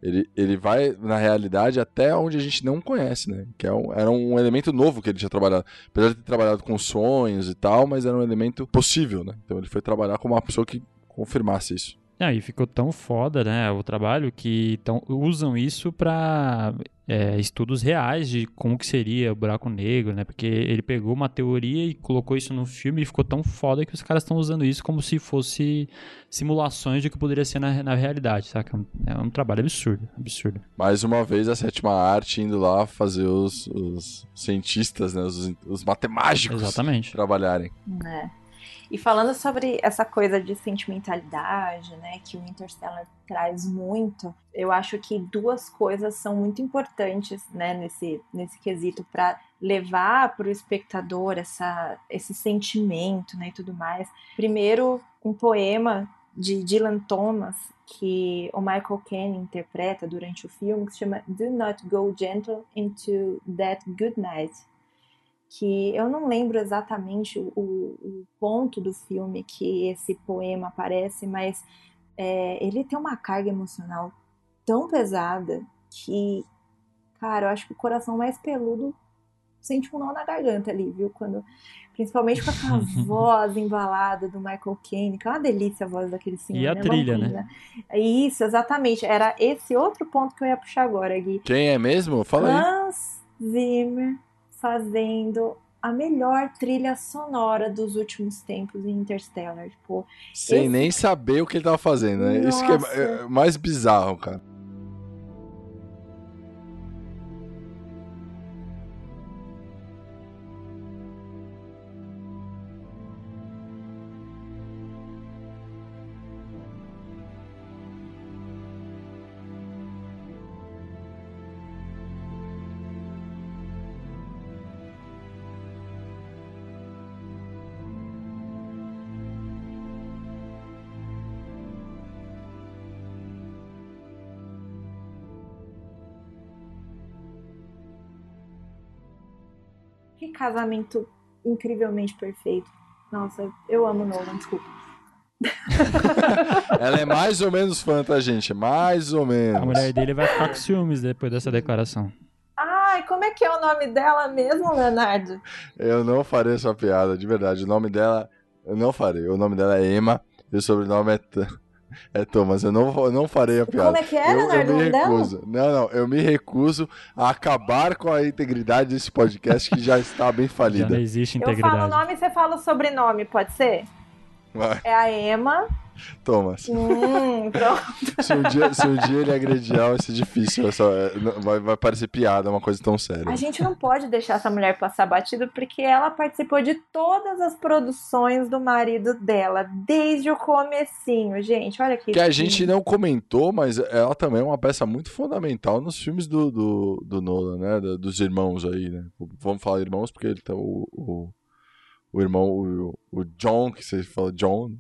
ele, ele vai na realidade até onde a gente não conhece, né? Que é um, era um elemento novo que ele tinha trabalhado. Apesar de ter trabalhado com sonhos e tal, mas era um elemento possível, né? Então ele foi trabalhar com uma pessoa que confirmasse isso. Ah, e ficou tão foda, né, o trabalho, que tão, usam isso para é, estudos reais de como que seria o buraco negro, né? Porque ele pegou uma teoria e colocou isso no filme e ficou tão foda que os caras estão usando isso como se fosse simulações de que poderia ser na, na realidade, saca? É um trabalho absurdo, absurdo. Mais uma vez a sétima arte indo lá fazer os, os cientistas, né? Os, os matemáticos Exatamente. trabalharem. É. E falando sobre essa coisa de sentimentalidade, né, que o Interstellar traz muito, eu acho que duas coisas são muito importantes, né, nesse, nesse quesito para levar para o espectador essa, esse sentimento, né, e tudo mais. Primeiro, um poema de Dylan Thomas, que o Michael Caine interpreta durante o filme, que se chama Do Not Go Gentle into That Good Night. Que eu não lembro exatamente o, o ponto do filme que esse poema aparece, mas é, ele tem uma carga emocional tão pesada que, cara, eu acho que o coração mais peludo sente um nó na garganta ali, viu? Quando, principalmente com aquela voz embalada do Michael Caine, que é uma delícia a voz daquele senhor. E a né? trilha, né? Isso, exatamente. Era esse outro ponto que eu ia puxar agora, Gui. Quem é mesmo? Fala aí. Hans Zimmer fazendo a melhor trilha sonora dos últimos tempos em Interstellar. Tipo, Sem esse- nem saber o que ele tava fazendo, né? Isso que Nossa. é, é mais bizarro, cara. Casamento incrivelmente perfeito. Nossa, eu amo Nolan, desculpa. Ela é mais ou menos fã, tá, gente? Mais ou menos. A mulher dele vai ficar com ciúmes depois dessa declaração. Ai, como é que é o nome dela mesmo, Leonardo? Eu não farei essa piada, de verdade. O nome dela, eu não farei. O nome dela é Emma e o sobrenome é, é Thomas. Eu não, eu não farei a piada. Como é que é, eu, eu Leonardo, o me dela? recuso. Não, não, eu me recuso a acabar com a integridade desse podcast que já está bem Já falida. né? não existe Eu falo o integridade. nome e você fala o sobrenome, pode ser? Vai, É a Emma. Thomas. Hum, pronto. Se um dia, se um dia ele agredir ela, vai ser difícil. é só- é, vai, vai parecer piada, uma coisa tão séria. A gente não pode deixar essa mulher passar batido porque ela participou de todas as produções do marido dela, desde o comecinho, gente. Olha que Que a gente não comentou, mas ela também é uma peça muito fundamental nos filmes do, do, do Nolan, né? Dos irmãos aí, né? Vamos falar irmãos porque ele tá o, o, o irmão, o, o John, que você fala John,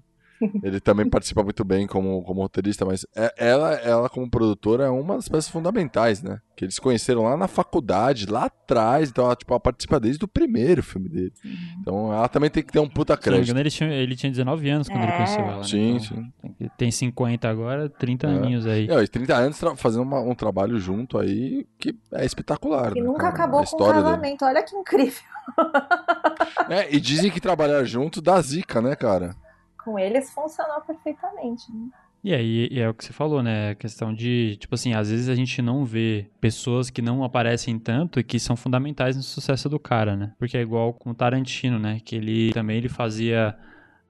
ele também participa muito bem como, como roteirista, mas é- ela, ela como produtora é uma das peças fundamentais, né? Que eles conheceram lá na faculdade, lá atrás, então ela, tipo, ela participa desde o primeiro filme dele. Então ela também tem que ter um puta Se não me crédito. engano, ele tinha, ele tinha 19 anos quando ele É. conheceu ela. né? Sim, Então, sim. tem que- Tem 50 agora, 30 É. aninhos aí. É, e 30 anos tra- fazendo uma- um trabalho junto aí que é espetacular. Que né, nunca cara? acabou A com o dele. casamento. Olha que incrível. É, e dizem que trabalhar junto dá zica, né, cara? Com eles funcionou perfeitamente. né? E aí, é o que você falou, né? A questão de, tipo assim, às vezes a gente não vê pessoas que não aparecem tanto e que são fundamentais no sucesso do cara, né? Porque é igual com o Tarantino, né? Que ele também ele fazia.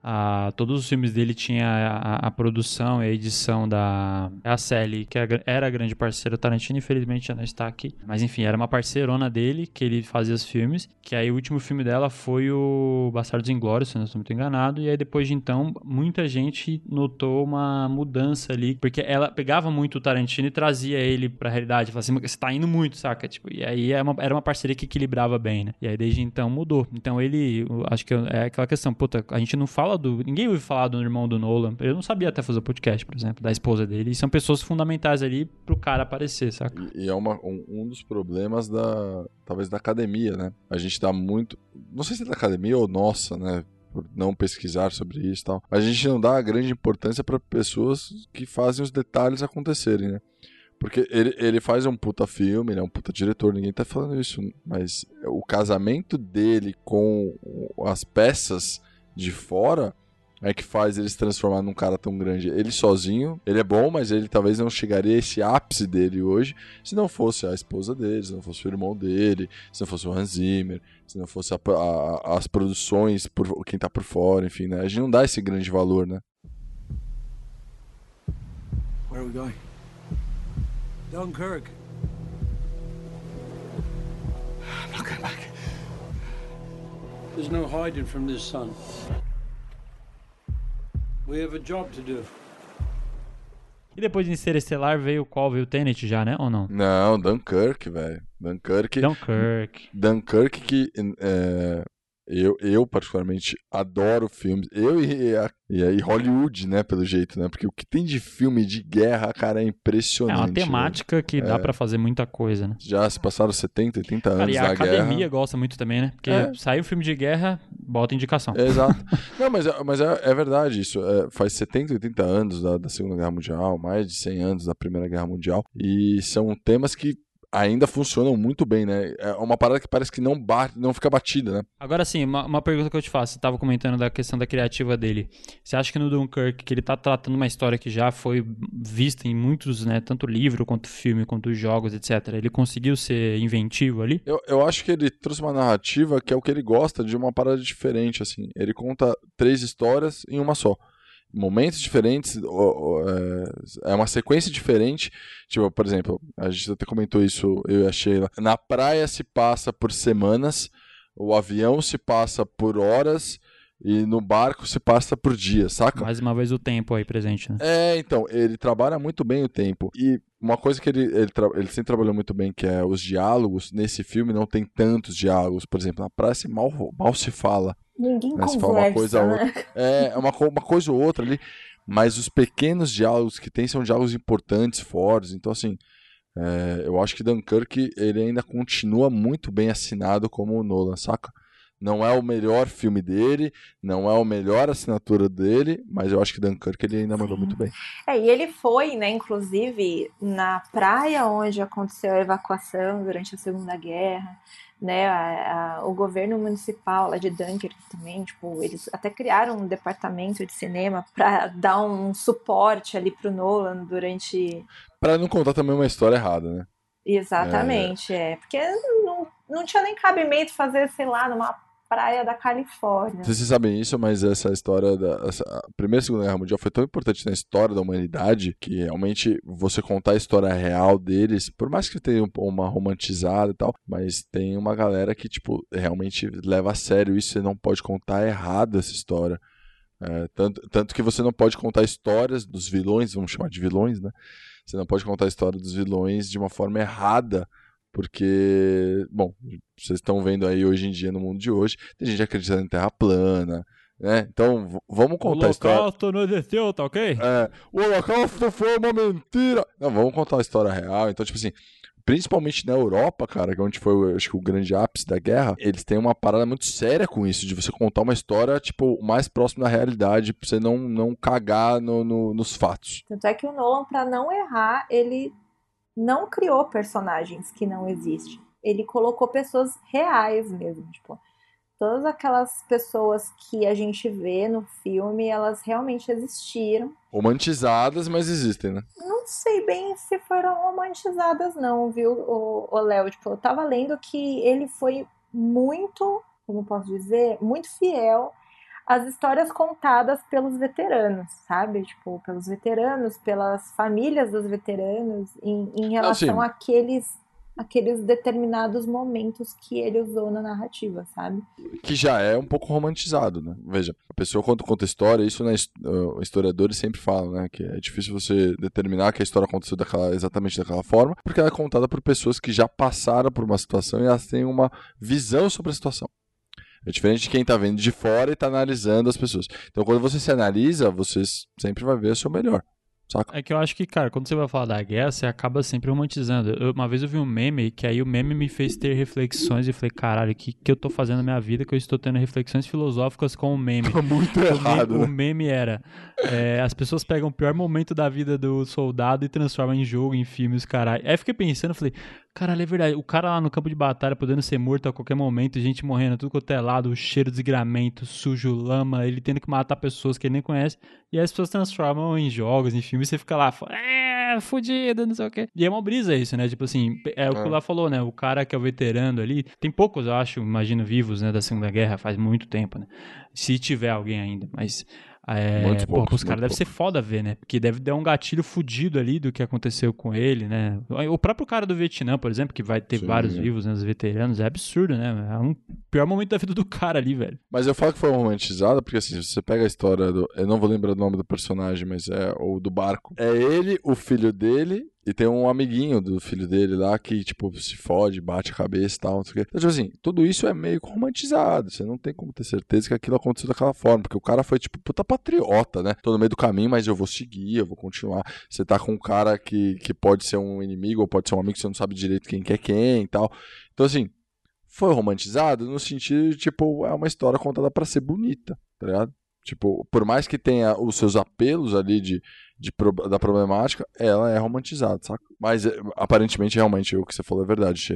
A, todos os filmes dele tinha a, a produção e a edição da a Sally, que era era a grande parceira do Tarantino, infelizmente já não está aqui. Mas enfim, era uma parceirona dele que ele fazia os filmes. Que aí o último filme dela foi o Bastardos Inglórios, se não estou muito enganado. E aí depois de então, muita gente notou uma mudança ali, porque ela pegava muito o Tarantino e trazia ele pra realidade. Falava assim, você tá indo muito, saca? Tipo, e aí é uma- era uma parceria que equilibrava bem, né? E aí desde então mudou. Então ele, acho que é aquela questão, puta, a gente não fala do. Ninguém ouve falar do irmão do Nolan. Eu não sabia até fazer podcast, por exemplo, da esposa dele. E são pessoas fundamentais ali pro cara aparecer, saca? E, e é uma- um, um dos problemas da. talvez da academia, né? A gente dá muito. Não sei se é da academia ou nossa, né? Por não pesquisar sobre isso e tal. A gente não dá grande importância para pessoas que fazem os detalhes acontecerem, né? Porque ele, ele faz um puta filme, ele é um puta diretor, ninguém tá falando isso. Mas o casamento dele com as peças de fora é que faz ele se transformar num cara tão grande. Ele sozinho, ele é bom, mas ele talvez não chegaria a esse ápice dele hoje se não fosse a esposa dele, se não fosse o irmão dele, se não fosse o Hans Zimmer, se não fosse a- a- as produções, por, quem tá por fora, enfim, né? A gente não dá esse grande valor, né? Where are we going? Dunkirk. I'm not going back. There's no hiding from this sun. We have a job to do. E depois de Interestelar veio qual? Veio o Tenet já, né? Ou não? Não, Dunkirk, velho. Dunkirk. Dunkirk. Dunkirk que é, eu, eu particularmente adoro filmes. Eu e, e aí Hollywood, né, pelo jeito, né? Porque o que tem de filme de guerra, cara, é impressionante. É uma temática né? que dá é. para fazer muita coisa, né? Já se passaram 70, 80 anos cara, e a academia guerra. gosta muito também, né? Porque é. sai um filme de guerra, bota indicação. É, exato. Não, mas, é, mas é, é verdade isso. É, faz 70, 80 anos da, da Segunda Guerra Mundial, mais de 100 anos da Primeira Guerra Mundial. E são temas que ainda funcionam muito bem, né? É uma parada que parece que não bate, não fica batida, né? Agora sim, uma, uma pergunta que eu te faço. Você estava comentando da questão da criativa dele. Você acha que no Dunkirk, que ele está tratando uma história que já foi vista em muitos, né? Tanto livro, quanto filme, quanto jogos, etc. Ele conseguiu ser inventivo ali? Eu, eu acho que ele trouxe uma narrativa que é o que ele gosta de uma parada diferente, assim. Ele conta três histórias em uma só momentos diferentes, é, é uma sequência diferente. Tipo, por exemplo, a gente até comentou isso, eu e a Sheila. Na praia se passa por semanas, o avião se passa por horas e no barco se passa por dias, saca? Mais uma vez o tempo aí presente, né? É, então, ele trabalha muito bem o tempo. E uma coisa que ele, ele, ele sempre trabalhou muito bem, que é os diálogos. Nesse filme não tem tantos diálogos. Por exemplo, na praia se mal, mal se fala. Ninguém né? Fala uma coisa né? outra. É, uma, uma coisa ou outra ali. Mas os pequenos diálogos que tem são diálogos importantes, fortes. Então, assim, é, eu acho que Dunkirk ele ainda continua muito bem assinado como o Nolan, saca? Não é o melhor filme dele, não é a melhor assinatura dele, mas eu acho que Dunkirk ele ainda mandou muito bem. É, e ele foi, né, inclusive, na praia onde aconteceu a evacuação durante a Segunda Guerra né, a, a, o governo municipal lá de Dunkirk também, tipo, eles até criaram um departamento de cinema para dar um suporte ali pro Nolan durante para não contar também uma história errada, né? Exatamente, é, é porque não, não tinha nem cabimento fazer, sei lá, numa praia da Califórnia. Vocês sabem isso, mas essa história da essa, a Primeira e Segunda Guerra Mundial foi tão importante na história da humanidade que realmente você contar a história real deles, por mais que tenha uma romantizada e tal, mas tem uma galera que, tipo, realmente leva a sério isso, você não pode contar errado essa história. É, tanto, tanto que você não pode contar histórias dos vilões, vamos chamar de vilões, né? Você não pode contar a história dos vilões de uma forma errada porque, bom, vocês estão vendo aí hoje em dia, no mundo de hoje, tem gente acreditando em terra plana, né? Então, vamos contar a história. O holocausto não existiu, tá ok? É, o holocausto foi uma mentira. Não, vamos contar a história real. Então, tipo assim, principalmente na Europa, cara, que é onde foi, acho que o grande ápice da guerra, eles têm uma parada muito séria com isso, de você contar uma história, tipo, mais próximo da realidade, pra você não, não cagar no, no, nos fatos. Tanto é que o Nolan, pra não errar, ele não criou personagens que não existem. Ele colocou pessoas reais mesmo, tipo, todas aquelas pessoas que a gente vê no filme, elas realmente existiram. Romantizadas, mas existem, né? Não sei bem se foram romantizadas não, viu, o Léo, tipo, eu tava lendo que ele foi muito, como posso dizer, muito fiel as histórias contadas pelos veteranos, sabe? Tipo, pelos veteranos, pelas famílias dos veteranos, em, em relação ah, àqueles aqueles determinados momentos que ele usou na narrativa, sabe? Que já é um pouco romantizado, né? Veja, a pessoa quando conta história, isso né, historiadores sempre falam, né? Que é difícil você determinar que a história aconteceu daquela, exatamente daquela forma, porque ela é contada por pessoas que já passaram por uma situação e elas têm uma visão sobre a situação. É diferente de quem está vendo de fora e está analisando as pessoas. Então, quando você se analisa, você sempre vai ver o seu melhor. Saca? É que eu acho que, cara, quando você vai falar da guerra, você acaba sempre romantizando. Eu, uma vez eu vi um meme, que aí o meme me fez ter reflexões e falei, caralho, o que, que eu tô fazendo na minha vida que eu estou tendo reflexões filosóficas com o meme? Muito o errado. Meme, né? O meme era: é, as pessoas pegam o pior momento da vida do soldado e transformam em jogo, em filmes, caralho. Aí eu fiquei pensando, falei, Caralho, é verdade. O cara lá no campo de batalha podendo ser morto a qualquer momento, gente morrendo, tudo quanto é lado, cheiro de desgramento, sujo, lama, ele tendo que matar pessoas que ele nem conhece. E aí as pessoas transformam em jogos, em filmes, e você fica lá, é, fudido, não sei o quê. E é uma brisa isso, né? Tipo assim, é o que o é. lá falou, né? O cara que é o veterano ali, tem poucos, eu acho, imagino, vivos, né, da Segunda Guerra, faz muito tempo, né? Se tiver alguém ainda, mas é, muito pô, poucos, os caras deve ser foda ver, né? Porque deve dar um gatilho fudido ali do que aconteceu com ele, né? O próprio cara do Vietnã, por exemplo, que vai ter Sim, vários vivos, né? Os veteranos, é absurdo, né? É um pior momento da vida do cara ali, velho. Mas eu falo que foi romantizada, porque assim, se você pega a história do. Eu não vou lembrar o nome do personagem, mas é o do barco. É ele, o filho dele E tem um amiguinho do filho dele lá que, tipo, se fode, bate a cabeça e tal, não sei o quê. Então, tipo assim, tudo isso é meio romantizado. Você não tem como ter certeza que aquilo aconteceu daquela forma. Porque o cara foi, tipo, puta patriota, né? Tô no meio do caminho, mas eu vou seguir, eu vou continuar. Você tá com um cara que, que pode ser um inimigo ou pode ser um amigo que você não sabe direito quem que é quem e tal. Então, assim, foi romantizado no sentido de, tipo, é uma história contada para ser bonita, tá ligado? Tipo, por mais que tenha os seus apelos ali de, de, da problemática, ela é romantizada, saca? Mas é, aparentemente, realmente, o que você falou é verdade.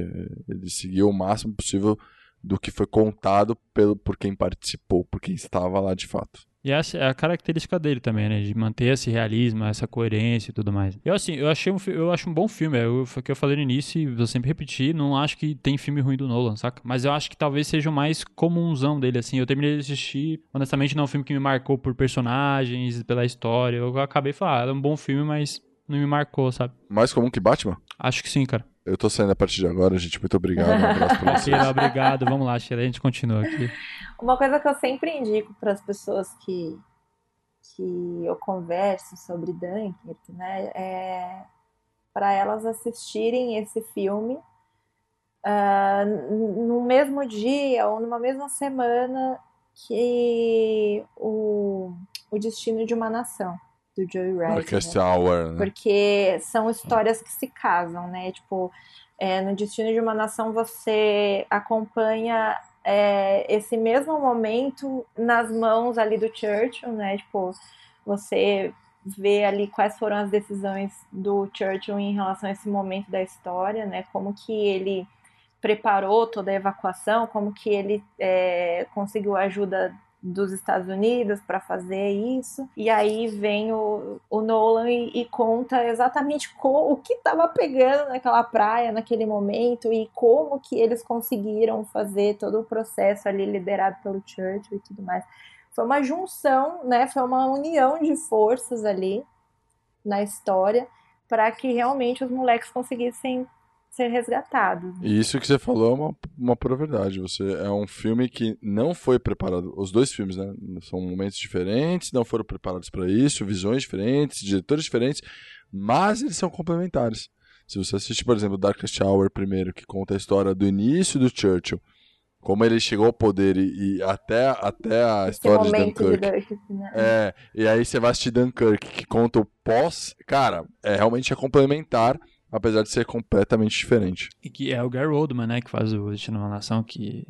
Ele seguiu o máximo possível do que foi contado pelo, por quem participou, por quem estava lá de fato. E essa é a característica dele também, né? De manter esse realismo, essa coerência e tudo mais. Eu, assim, eu achei um, eu acho um bom filme. É o que eu falei no início e vou sempre repetir. Não acho que tem filme ruim do Nolan, saca? Mas eu acho que talvez seja o mais comunzão dele, assim. Eu terminei de assistir. Honestamente, não é um filme que me marcou por personagens, pela história. Eu acabei falando, ah, é um bom filme, mas não me marcou, sabe? Mais comum que Batman? Acho que sim, cara. Eu tô saindo a partir de agora, gente. Muito obrigado. Um abraço pra vocês. Sheila, obrigado. Vamos lá, Sheila. A gente continua aqui. Uma coisa que eu sempre indico para as pessoas que que eu converso sobre Dunkirk, né, é para elas assistirem esse filme uh, no mesmo dia ou numa mesma semana que o, o Destino de uma Nação, do Joey Wright. Né? Hour, né? Porque são histórias que se casam, né? Tipo, é, no Destino de uma Nação você acompanha é, esse mesmo momento nas mãos ali do Churchill, né? Tipo, você vê ali quais foram as decisões do Churchill em relação a esse momento da história, né? Como que ele preparou toda a evacuação, como que ele é, conseguiu a ajuda dos Estados Unidos para fazer isso. E aí vem o, o Nolan e, e, conta exatamente o que estava pegando naquela praia naquele momento e como que eles conseguiram fazer todo o processo ali liderado pelo Churchill e tudo mais. Foi uma junção, né? Foi uma união de forças ali na história para que realmente os moleques conseguissem ser resgatados. E isso que você falou é uma, uma pura verdade. Você é um filme que não foi preparado. Os dois filmes, né? São momentos diferentes, não foram preparados para isso, visões diferentes, diretores diferentes, mas eles são complementares. Se você assistir, por exemplo, Darkest Hour primeiro, que conta a história do início do Churchill, como ele chegou ao poder e, e até, até a Esse história de Dunkirk. De Dunkirk né? É, e aí você vai assistir Dunkirk, que conta o pós. Cara, é realmente é complementar apesar de ser completamente diferente. E que é o Gary Oldman, né, que faz o Destino uma Nação, que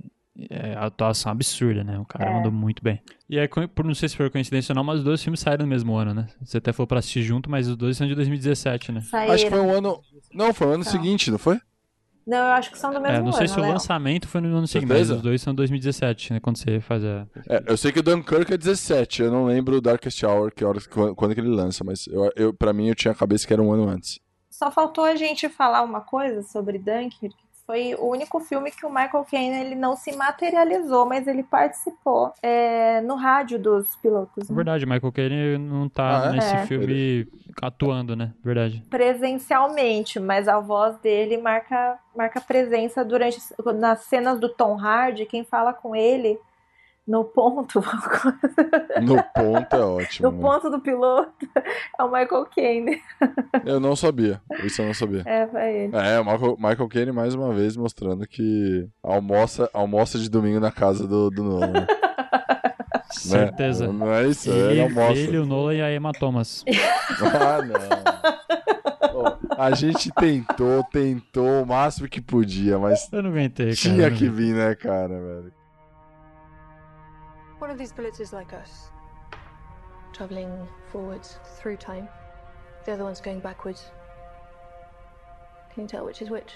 é a atuação absurda, né? O cara é. mandou muito bem. E é, por não sei se foi coincidência ou não, mas os dois filmes saíram no mesmo ano, né? Você até falou pra assistir junto, mas os dois são de 2017, né? Saíram. Acho que foi o ano. Não, foi o ano seguinte, não foi? Não, eu acho que são do mesmo ano. É, não sei se o lançamento foi no ano seguinte, mas os dois são 2017, né? Quando você faz a. É, eu sei que o Dunkirk é 17, eu não lembro o Darkest Hour, que hora, quando que ele lança, mas eu, eu, pra mim eu tinha a cabeça que era um ano antes. Só faltou a gente falar uma coisa sobre Dunkirk. Foi o único filme que o Michael Caine ele não se materializou, mas ele participou é, no rádio dos pilotos. Né? Verdade, Michael Caine não tá ah, é? nesse é. filme atuando, né? Verdade. Presencialmente, mas a voz dele marca, marca presença durante nas cenas do Tom Hardy. Quem fala com ele no ponto. no ponto é ótimo. No né? ponto do piloto é o Michael Caine. Eu não sabia. Isso eu não sabia. É, foi ele. É, o Michael, Michael Caine mais uma vez mostrando que almoça, almoça de domingo na casa do, do Nolan. Né? Certeza. Não é isso, ele, ele almoça. Ele, o Nolan e a Emma Thomas. ah, não. a gente tentou, tentou o máximo que podia, mas. Eu não aguentei, cara. Tinha que vir, né, cara, velho. One of these bullets is like us, traveling forwards through time. The other one's going backwards. Can you tell which is which?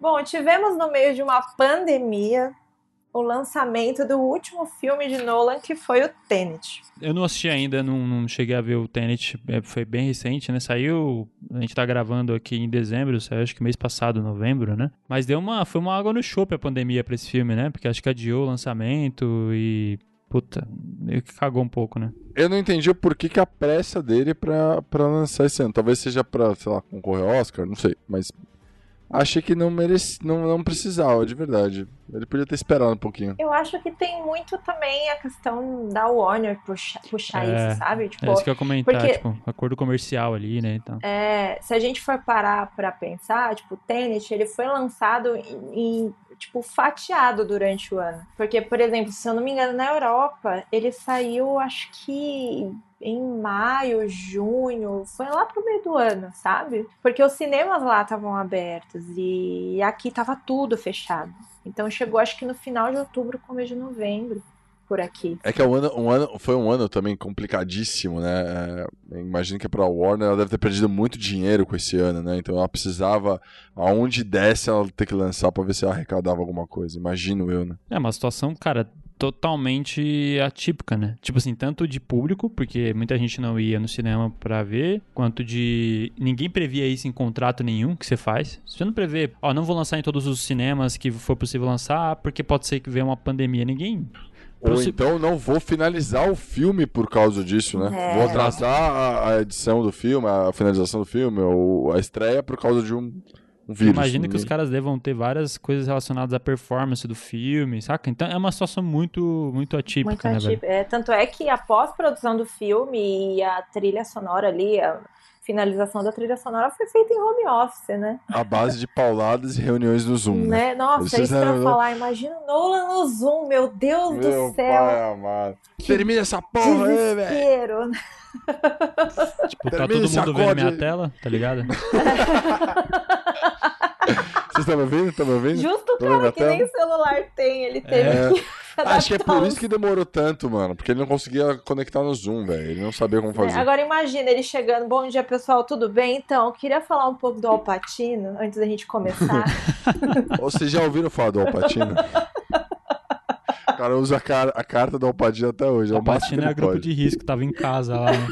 Bom, tivemos no meio de uma pandemia o lançamento do último filme de Nolan, que foi o Tenet. Eu não assisti ainda, não, não cheguei a ver o Tenet, é, foi bem recente, né? Saiu, a gente tá gravando aqui em dezembro, saiu acho que mês passado, novembro, né? Mas deu uma, foi uma água no chope a pandemia pra esse filme, né? Porque acho que adiou o lançamento e Puta, meio que cagou um pouco, né? Eu não entendi o porquê que a pressa dele pra, pra lançar esse ano. Talvez seja pra, sei lá, concorrer ao Oscar, não sei. Mas achei que não merece, não, não precisava, de verdade. Ele podia ter esperado um pouquinho. Eu acho que tem muito também a questão da Warner puxar, puxar É, isso, sabe? Tipo, É isso que eu ia comentar, porque- tipo, acordo comercial ali, né? Então. É, se a gente for parar pra pensar, tipo, o Tenet, ele foi lançado em, em, tipo, fatiado durante o ano. Porque, por exemplo, se eu não me engano, na Europa, ele saiu, acho que em maio, junho, foi lá pro meio do ano, sabe? Porque os cinemas lá estavam abertos e aqui tava tudo fechado. Então chegou, acho que no final de outubro, começo de novembro, por aqui. É que é um ano, um ano, foi um ano também complicadíssimo, né? É, imagino que pra Warner ela deve ter perdido muito dinheiro com esse ano, né? Então ela precisava, aonde desse, ela ter que lançar pra ver se ela arrecadava alguma coisa. Imagino eu, né? É uma situação, cara, totalmente atípica, né? Tipo assim, tanto de público, porque muita gente não ia no cinema pra ver, quanto de ninguém previa isso em contrato nenhum que você faz. Você não prevê, ó, não vou lançar em todos os cinemas que for possível lançar, porque pode ser que venha uma pandemia. Ninguém Ou então não vou finalizar o filme por causa disso, né? É. Vou atrasar a, a edição do filme, a finalização do filme, ou a estreia por causa de um, um vírus. Imagina que os Ninguém- caras devam ter várias coisas relacionadas à performance do filme, saca? Então é uma situação muito, muito atípica, Muito né, velho? atípico. É, tanto é que a pós-produção do filme e a trilha sonora ali, a finalização da trilha sonora foi feita em home office, né? A base de pauladas e reuniões no Zoom, né? né? Nossa, Vocês isso pra eu não- falar. Imagina o Nolan no Zoom, meu Deus Meu do céu. pai amado. Termina essa porra aí, velho. Desespero. Tipo, tá todo mundo vendo minha tela, tá ligado? Vocês estão me ouvindo? Estão me ouvindo? Justo o cara que tela? nem celular tem, ele teve É. que Acho que é por isso que demorou tanto, mano. Porque ele não conseguia conectar no Zoom, velho. Ele não sabia como É, fazer. Agora imagina ele chegando, bom dia pessoal, tudo bem? Então, eu queria falar um pouco do Alpatino antes da gente começar. Vocês já ouviram falar do Alpatino? O cara usa a, car- a carta do Alpatino até hoje. É A o máximo que Patina é ele grupo pode. de risco, tava em casa lá, né?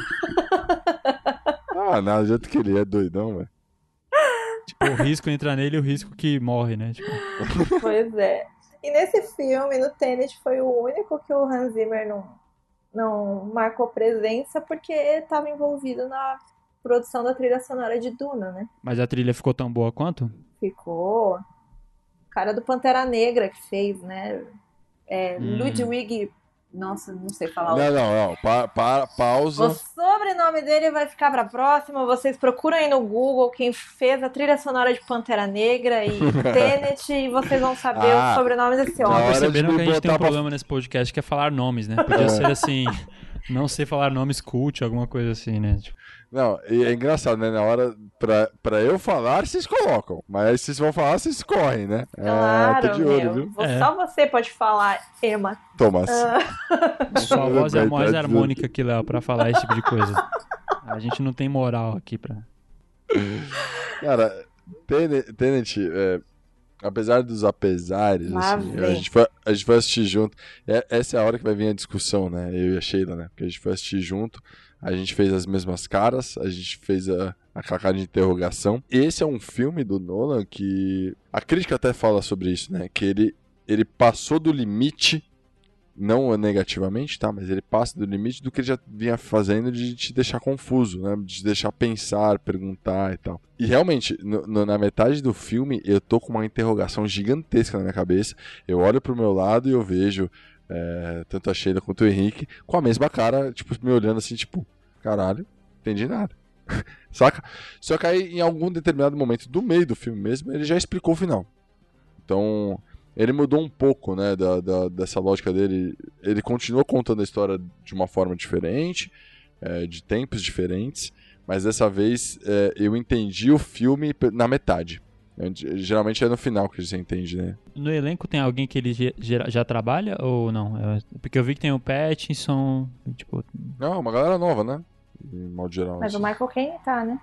Ah, nada, do jeito que ele é doidão, velho. Tipo, o risco entra nele e o risco que morre, né? Tipo, pois é. E nesse filme, no Tenet, foi o único que o Hans Zimmer não, não marcou presença porque estava envolvido na produção da trilha sonora de Duna, né? mas a trilha ficou tão boa quanto? Ficou. O cara do Pantera Negra que fez, né? É, Hum. Ludwig. Nossa, não sei falar o Não, não, não. Pa, pa- pausa. O sobrenome dele vai ficar pra próxima. Vocês procuram aí no Google quem fez a trilha sonora de Pantera Negra e Tenet e vocês vão saber Ah, o sobrenome desse homem. perceberam que a gente tem um problema nesse podcast que é falar nomes, né? Podia É. ser assim, não sei falar nomes cult, alguma coisa assim, né? Tipo, Não, e é engraçado, né? Na hora pra, pra eu falar, vocês colocam. Mas aí vocês vão falar, vocês correm, né? É, Claro, tô de olho, meu. viu? É. Só você pode falar, Emma. Thomas. sua voz é a mais harmônica que Léo pra falar esse tipo de coisa. A gente não tem moral aqui pra. Cara, Tenet, Tenet, é, apesar dos apesares, assim, a gente, foi, a gente foi assistir junto. É- essa é a hora que vai vir a discussão, né? Eu e a Sheila, né? Porque a gente foi assistir junto, a gente fez as mesmas caras, a gente fez a, aquela cara de interrogação. Esse é um filme do Nolan que. A crítica até fala sobre isso, né? Que ele, ele passou do limite. Não negativamente, tá? Mas ele passa do limite do que ele já vinha fazendo de te deixar confuso, né? De te deixar pensar, perguntar e tal. E realmente, no- no- na metade do filme, eu tô com uma interrogação gigantesca na minha cabeça. Eu olho pro meu lado e eu vejo é, tanto a Sheila quanto o Henrique com a mesma cara, tipo, me olhando assim, tipo, caralho, entendi nada. Saca? Só que aí, em algum determinado momento do meio do filme mesmo, ele já explicou o final. Então, ele mudou um pouco, né, da, da- dessa lógica dele. Ele continua contando a história de uma forma diferente, é, de tempos diferentes, mas dessa vez é, eu entendi o filme na metade. Geralmente é no final que você entende, né? No elenco tem alguém que ele gera- já trabalha ou não? É, Porque eu vi que tem o Pattinson, tipo, Não, uma galera nova, né? Em modo geral. Mas o assim. Michael Caine tá, né?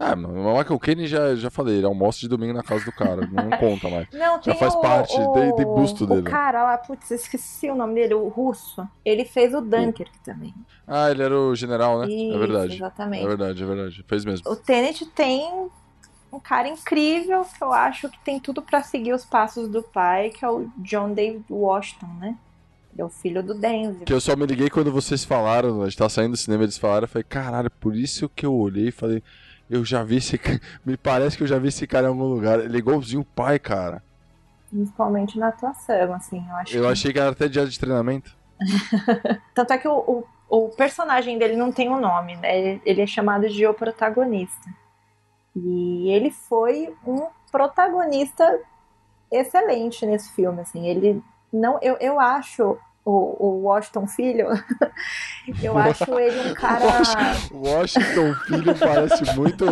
Ah, mano, o Michael Caine já, já falei, ele almoça de domingo na casa do cara, não conta mais. Não, Já faz o, parte, o, tem- tem busto o dele. cara lá, putz, esqueci o nome dele, o russo. Ele fez o Dunkirk também. Ah, ele era o general, né? Isso, é verdade. exatamente. É verdade, é verdade. Fez mesmo. O Tenet tem um cara incrível que eu acho que tem tudo pra seguir os passos do pai, que é o John David Washington, né? Ele é o filho do Denzel. Que eu só me liguei quando vocês falaram, a gente tava saindo do cinema, eles falaram, eu falei, caralho, por isso que eu olhei e falei, Eu já vi esse. Me parece que eu já vi esse cara em algum lugar. Ele é igualzinho o pai, cara. Principalmente na atuação, assim. Eu, acho eu que... achei que era até dia de treinamento. Tanto é que o, o, o, personagem dele não tem um nome, né? Ele é chamado de o protagonista. E ele foi um protagonista excelente nesse filme, assim. Ele não, eu, eu acho o, o Washington Filho, eu acho ele um cara. Washington Filho parece muito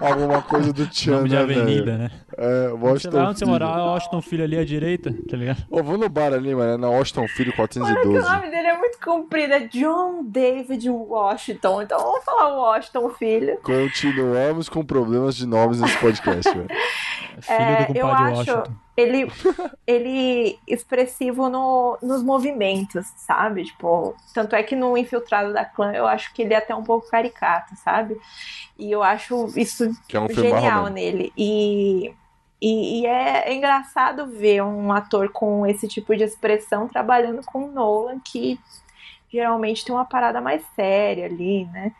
alguma coisa do Tchan, de né, avenida, né? É, Washington Sei lá onde você morar, Washington Filho ali à direita, tá ligado? Ô, vou no bar ali, mano, é na Washington Filho 412. Olha que o nome dele é muito comprido, é John David Washington, então vamos falar Washington Filho. Continuamos com problemas de nomes nesse podcast, velho. Filho é, do compadre eu acho Washington. Ele, ele expressivo no, nos movimentos, sabe? Tipo, tanto é que no Infiltrado da Clã eu acho que ele é até um pouco caricato, sabe? E eu acho isso é um genial nele. E, e, e é, é, engraçado ver um ator com esse tipo de expressão trabalhando com o Nolan, que geralmente tem uma parada mais séria ali, né?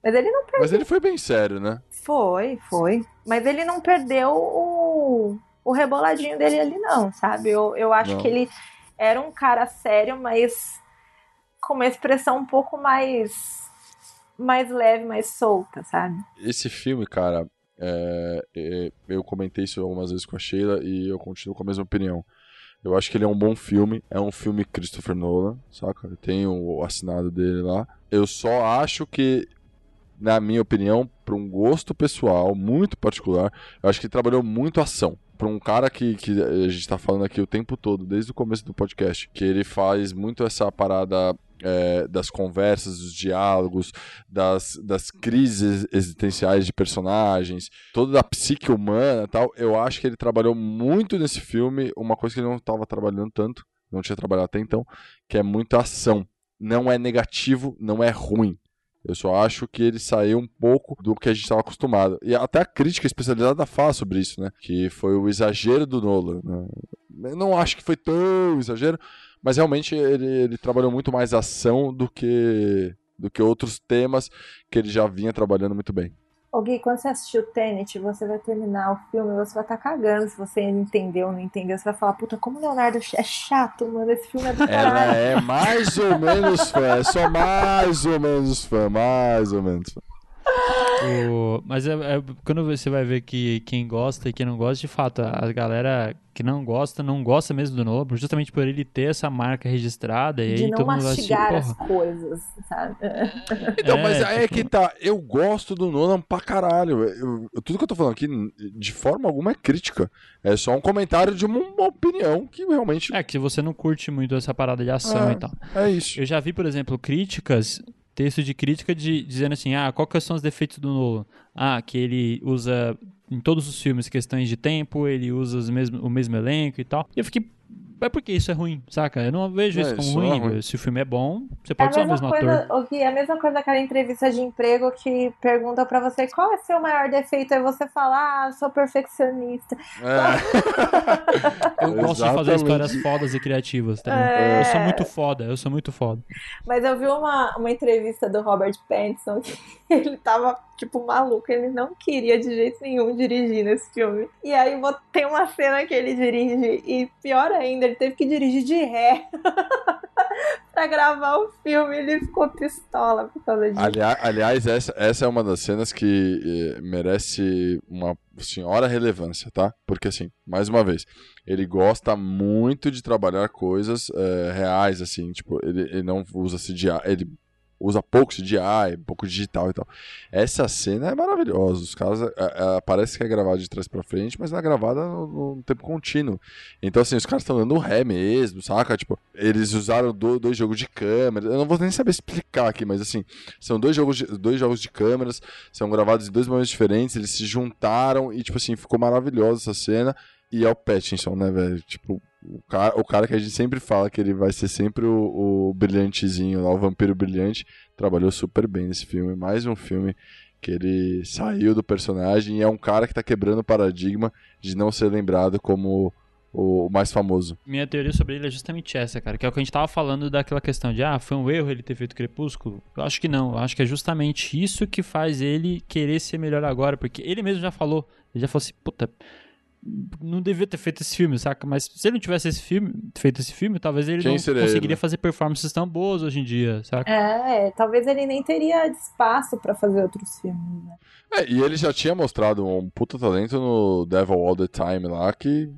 Mas ele não perdeu. Mas ele foi bem sério, né? Foi, foi. Mas ele não perdeu o, o reboladinho dele ali, não, sabe? Eu, eu acho não. que ele era um cara sério, mas com uma expressão um pouco mais mais leve, mais solta, sabe? Esse filme, cara, é, é, eu comentei isso algumas vezes com a Sheila e eu continuo com a mesma opinião. Eu acho que ele é um bom filme, é um filme Christopher Nolan, saca? Tem o assinado dele lá. Eu só acho que na minha opinião, para um gosto pessoal muito particular, eu acho que ele trabalhou muito ação. Para um cara que, que a gente está falando aqui o tempo todo, desde o começo do podcast, que ele faz muito essa parada é, das conversas, dos diálogos, das, das crises existenciais de personagens, toda a psique humana tal. Eu acho que ele trabalhou muito nesse filme, uma coisa que ele não estava trabalhando tanto, não tinha trabalhado até então, que é muita ação. Não é negativo, não é ruim. Eu só acho que ele saiu um pouco do que a gente estava acostumado. E até a crítica especializada fala sobre isso, né? Que foi o exagero do Nolan. Né? Eu não acho que foi tão exagero, mas realmente ele, ele trabalhou muito mais ação do que, do que outros temas que ele já vinha trabalhando muito bem. Ô Gui, quando você assistiu Tenet, você vai terminar o filme, você vai estar tá cagando se você entendeu ou não entendeu. Você vai falar, puta, como o Leonardo é chato, mano, esse filme é do caralho. Ela é mais ou menos fã, é só mais ou menos fã, mais ou menos fã. O, mas é, é, quando você vai ver que quem gosta e quem não gosta, de fato, a galera que não gosta, não gosta mesmo do Nolan, justamente por ele ter essa marca registrada. E de aí não todo mastigar mundo as coisas, sabe? Então, É, mas aí é tipo- que tá. Eu gosto do Nolan pra caralho. Eu- eu- tudo que eu tô falando aqui, de forma alguma, é crítica. É só um comentário de uma, uma opinião que realmente É, que você não curte muito essa parada de ação É. e tal. é isso. Eu já vi, por exemplo, críticas, texto de crítica de, dizendo assim, ah, que são os defeitos do Nolan? Ah, que ele usa em todos os filmes questões de tempo, ele usa os mesmo, o mesmo elenco e tal. E eu fiquei, mas por que isso é ruim, saca? Eu não vejo É, isso como isso é ruim. ruim. Se o filme é bom, você É pode a ser o mesma mesmo coisa, ator. Gui, é a mesma coisa daquela entrevista de emprego que pergunta pra você qual é seu maior defeito, aí você fala, ah, sou perfeccionista. É. Eu gosto de fazer Exatamente. histórias fodas e criativas, tá? É. Eu sou muito foda, eu sou muito foda. Mas eu vi uma, uma entrevista do Robert Pattinson que ele tava, tipo, maluco. Ele não queria de jeito nenhum dirigir nesse filme. E aí tem uma cena que ele dirige e, pior ainda, ele teve que dirigir de ré pra gravar o filme. Ele ficou pistola por causa disso. Ali- aliás, essa, essa é uma das cenas que eh, merece uma senhora relevância, tá? Porque, assim, mais uma vez, ele gosta muito de trabalhar coisas eh, reais, assim, tipo, ele, ele não usa CGI, ele usa pouco CGI, pouco digital e tal. Essa cena é maravilhosa, os caras, eh, eh, parece que é gravado de trás pra frente, mas é gravada no, no tempo contínuo. Então, assim, os caras estão dando ré mesmo, saca? Tipo, eles usaram do- dois jogos de câmera, eu não vou nem saber explicar aqui, mas assim, são dois jogos de, dois jogos de câmeras, são gravados em dois momentos diferentes, eles se juntaram e, tipo assim, ficou maravilhosa essa cena. E é o Pattinson, né, velho? Tipo, o cara, o cara que a gente sempre fala que ele vai ser sempre o, o brilhantezinho lá, o vampiro brilhante, trabalhou super bem nesse filme. Mais um filme que ele saiu do personagem e é um cara que tá quebrando o paradigma de não ser lembrado como o mais famoso. Minha teoria sobre ele é justamente essa, cara, que é o que a gente tava falando daquela questão de, ah, foi um erro ele ter feito Crepúsculo. Eu acho que não, eu acho que é justamente isso que faz ele querer ser melhor agora, porque ele mesmo já falou, ele já falou assim, puta, não devia ter feito esse filme, saca? Mas se ele não tivesse esse filme, feito esse filme, talvez ele Quem não conseguiria ele? fazer performances tão boas hoje em dia, saca? É, talvez ele nem teria espaço pra fazer outros filmes, né? É, e ele já tinha mostrado um puta talento no Devil All the Time lá, que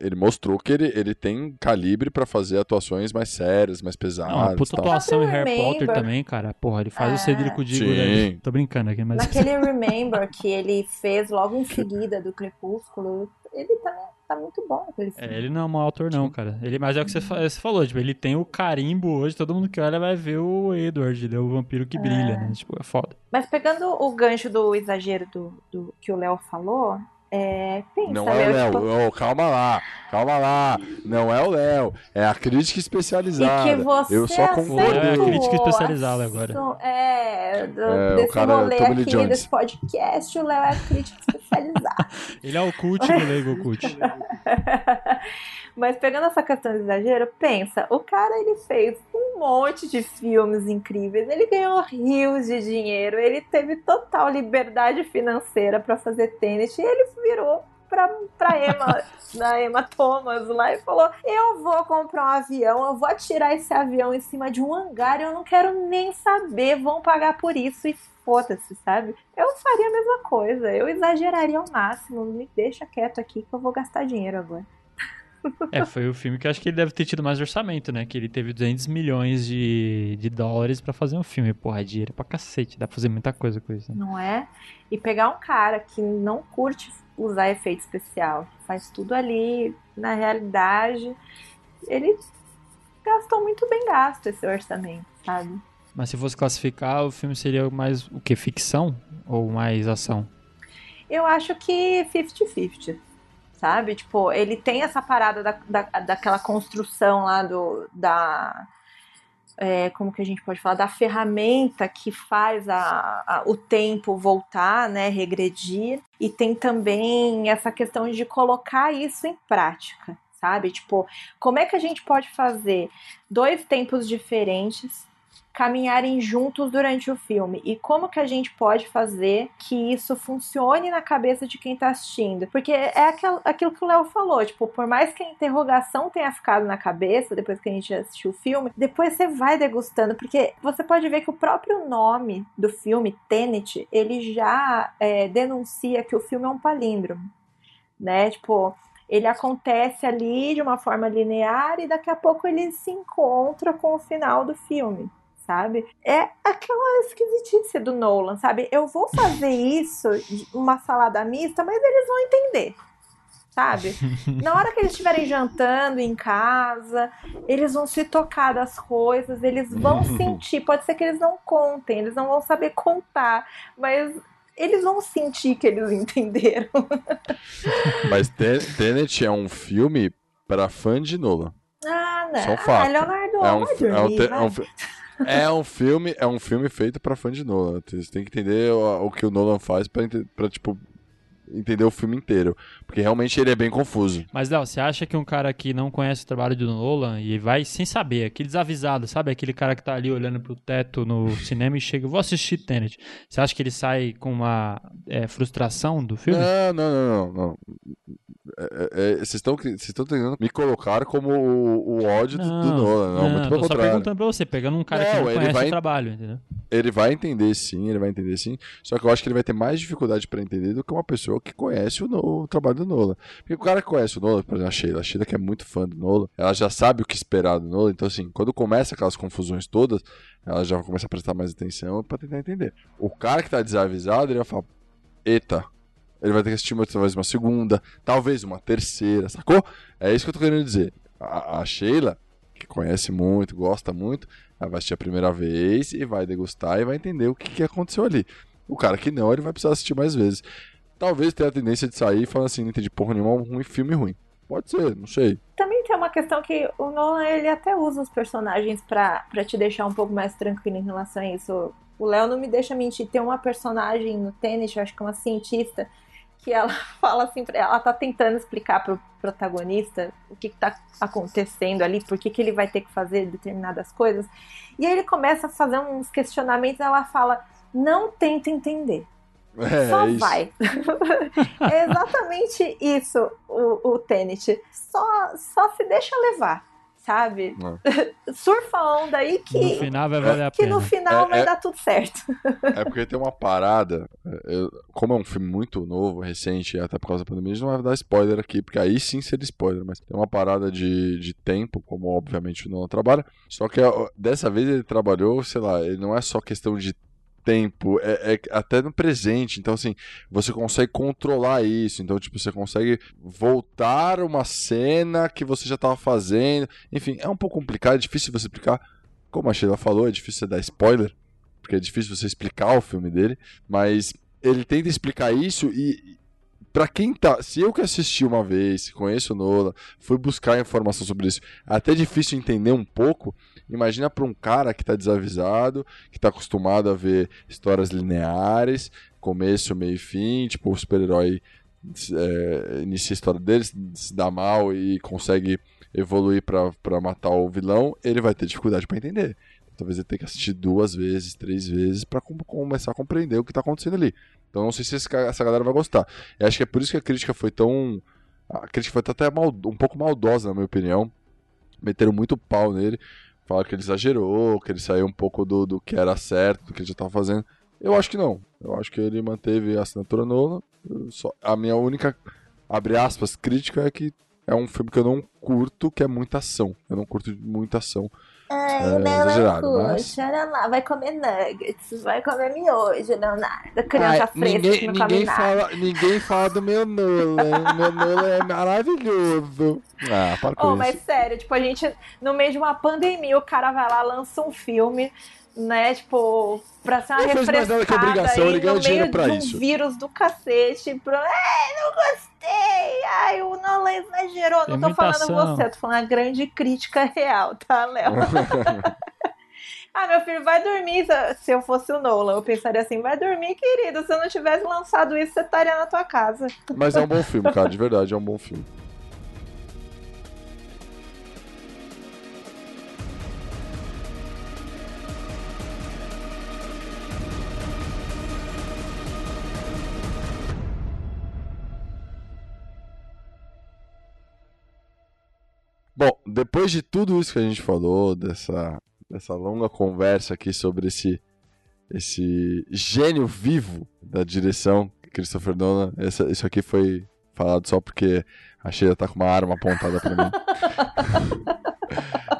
ele mostrou que ele, ele tem calibre pra fazer atuações mais sérias, mais pesadas. Não, puta atuação em Próprio Harry Potter também, cara. Porra, ele faz É. o Cedrico Diggory ali. Tô brincando aqui, mas... Naquele Remember que ele fez logo em seguida do Crepúsculo, ele tá, tá muito bom. É, ele não é um mau autor, não, cara. Ele, mas é o que você, fa- você falou, tipo, ele tem o carimbo hoje, todo mundo que olha vai ver o Edward, ele é o vampiro que brilha, né? Tipo, é foda. Mas pegando o gancho do exagero do, do que o Léo falou, é, pensa, Não é o meu, tipo, Léo, Ô, calma lá, calma lá. Não é o Léo, é a crítica especializada. E que você Eu só concordo. É a crítica especializada agora. É, do, É, o desse cara o rolê Tommy aqui, Jones. desse podcast, o Léo é a crítica especializada. Ele é o cult do Lego Cult. Mas pegando essa questão do exagero, pensa, o cara ele fez um monte de filmes incríveis, ele ganhou rios de dinheiro, ele teve total liberdade financeira pra fazer tênis e ele virou pra, pra Emma, da Emma Thomas lá e falou: Eu vou comprar um avião, eu vou atirar esse avião em cima de um hangar eu não quero nem saber, vão pagar por isso e foda-se, sabe? Eu faria a mesma coisa, eu exageraria ao máximo, me deixa quieto aqui que eu vou gastar dinheiro agora. É, foi o filme que eu acho que ele deve ter tido mais orçamento, né? Que ele teve 200 milhões de, de dólares pra fazer um filme. Porra, é dinheiro pra cacete. Dá pra fazer muita coisa com isso. Né? não é? E pegar um cara que não curte usar efeito especial, faz tudo ali na realidade, ele gastou muito bem gasto esse orçamento, sabe? Mas se fosse classificar, o filme seria mais o que? Ficção? Ou mais ação? Eu acho que 50-50, sabe? Tipo, ele tem essa parada da, da, daquela construção lá do, da. é, como que a gente pode falar? Da ferramenta que faz a, a- o tempo voltar, né? Regredir. E tem também essa questão de colocar isso em prática, sabe? Tipo, como é que a gente pode fazer dois tempos diferentes caminharem juntos durante o filme. E como que a gente pode fazer que isso funcione na cabeça de quem tá assistindo? Porque é aquel- aquilo que o Léo falou tipo por mais que a interrogação tenha ficado na cabeça depois que a gente assistiu o filme depois você vai degustando porque você pode ver que o próprio nome do filme Tenet ele já é, denuncia que o filme é um palíndromo né? Tipo ele acontece ali de uma forma linear e daqui a pouco ele se encontra com o final do filme sabe? É aquela esquisitice do Nolan, sabe? Eu vou fazer isso, uma salada mista, mas eles vão entender, sabe? Na hora que eles estiverem jantando em casa, eles vão se tocar das coisas, eles vão sentir. Pode ser que eles não contem, eles não vão saber contar, mas eles vão sentir que eles entenderam. Mas Ten- Tenet é um filme pra fã de Nolan. Ah, não. Só um fato. Ah, Leonardo, É um, é um é um é um filme, é um filme feito pra fã de Nolan. Você tem que entender o, o que o Nolan faz pra, tipo entender o filme inteiro, porque realmente ele é bem confuso. Mas, Léo, você acha que um cara que não conhece o trabalho do Nolan e vai sem saber, aquele desavisado, sabe? Aquele cara que tá ali olhando pro teto no cinema e chega, vou assistir Tenet. Você acha que ele sai com uma é, frustração do filme? Não, não, não, não. não. É, é, é, Vocês estão vocês estão tentando me colocar como o, o ódio do- do Nolan, não, muito tô pelo só contrário. perguntando pra você, pegando um cara que Não, não ele conhece vai- o trabalho, entendeu? Ele vai entender sim, ele vai entender sim. Só que eu acho que ele vai ter mais dificuldade pra entender do que uma pessoa que conhece o, o trabalho do Nolan. Porque o cara conhece o Nolan, por exemplo, a Sheila, a Sheila que é muito fã do Nolan, ela já sabe o que esperar do Nolan. Então, assim, quando começa aquelas confusões todas, ela já vai começar a prestar mais atenção pra tentar entender. O cara que tá desavisado, ele vai falar: Eita, ele vai ter que assistir uma- talvez uma segunda, talvez uma terceira, sacou? É isso que eu tô querendo dizer. A, a Sheila, que conhece muito, gosta muito, ela vai assistir a primeira vez e vai degustar e vai entender o que, que aconteceu ali. O cara que não, ele vai precisar assistir mais vezes. Talvez tenha a tendência de sair falar assim, não entendi porra nenhuma, um ruim, filme ruim. Pode ser, não sei. Também tem uma questão que o Nolan ele até usa os personagens pra te deixar um pouco mais tranquilo em relação a isso. O Léo não me deixa mentir. Tem uma personagem no tênis, acho que é uma cientista, que ela fala assim, ela tá tentando explicar pro protagonista o que, que tá acontecendo ali, por que, que ele vai ter que fazer determinadas coisas. E aí ele começa a fazer uns questionamentos, ela fala: "Não tenta entender. É, Só isso. vai. é exatamente isso, o, o Tenet. Só, só se deixa levar, sabe? Surfa a onda aí No que, final vai valer a que pena. no final É, vai é- dar tudo certo. É porque tem uma parada, eu- como é um filme muito novo, recente, até por causa da pandemia, a gente não vai dar spoiler aqui, porque aí sim seria spoiler, mas tem uma parada de, de tempo, como obviamente o Nolan trabalha, só que dessa vez ele trabalhou, sei lá, ele não é só questão de tempo, é, é até no presente, então assim, você consegue controlar isso, então tipo, você consegue voltar uma cena que você já estava fazendo, enfim, é um pouco complicado, é difícil você explicar, como a Sheila falou, é difícil você dar spoiler, porque é difícil você explicar o filme dele, mas ele tenta explicar isso e Pra quem tá, se eu que assisti uma vez, conheço o Nola, fui buscar informação sobre isso, é até difícil entender um pouco. Imagina pra um cara que tá desavisado, que tá acostumado a ver histórias lineares, começo, meio e fim, tipo o super-herói é, inicia a história dele, se- dá mal e consegue evoluir pra matar o vilão, ele vai ter dificuldade pra entender. Talvez ele tenha que assistir duas vezes, três vezes com- começar a compreender o que tá acontecendo ali. Então não sei se essa galera vai gostar. Eu acho que é por isso que a crítica foi tão. A crítica foi até mal- um pouco maldosa, na minha opinião. Meteram muito pau nele. Falaram que ele exagerou, que ele saiu um pouco do, do que era certo, do que ele já tava fazendo. Eu acho que não. Eu acho que ele manteve a assinatura. Eu Só, a minha única, abre aspas, crítica é que é um filme que eu não curto, que é muita ação. Eu não curto muita ação. Ai, É, exagerado, mas- lá, vai comer nuggets, vai comer miojo, Leonardo. Criança Ai, fresca ninguém, que não come ninguém fala, ninguém fala do meu Nolan. meu Nolan é maravilhoso. Ah, para com Oh, isso. mas sério, tipo, a gente, no meio de uma pandemia, o cara vai lá, lança um filme, né, tipo, pra ser uma Não fez mais nada que refrescada obrigação, ele ganhou no dinheiro meio pra de um isso. vírus do cacete, pro... Ai, não gostei, ai, o Nolan exagerou. Tem não tô falando ação. você, tô falando a grande crítica real, tá, Léo? Ah, meu filho, vai dormir. Se eu fosse o Nolan, eu pensaria assim: vai dormir, querido. Se eu não tivesse lançado isso, você estaria na tua casa. Mas é um bom filme, cara, de verdade, é um bom filme. Bom, depois de tudo isso que a gente falou, dessa, dessa longa conversa aqui sobre esse, esse gênio vivo da direção, Christopher Nolan, essa, isso aqui foi falado só porque a Sheila tá com uma arma apontada pra mim.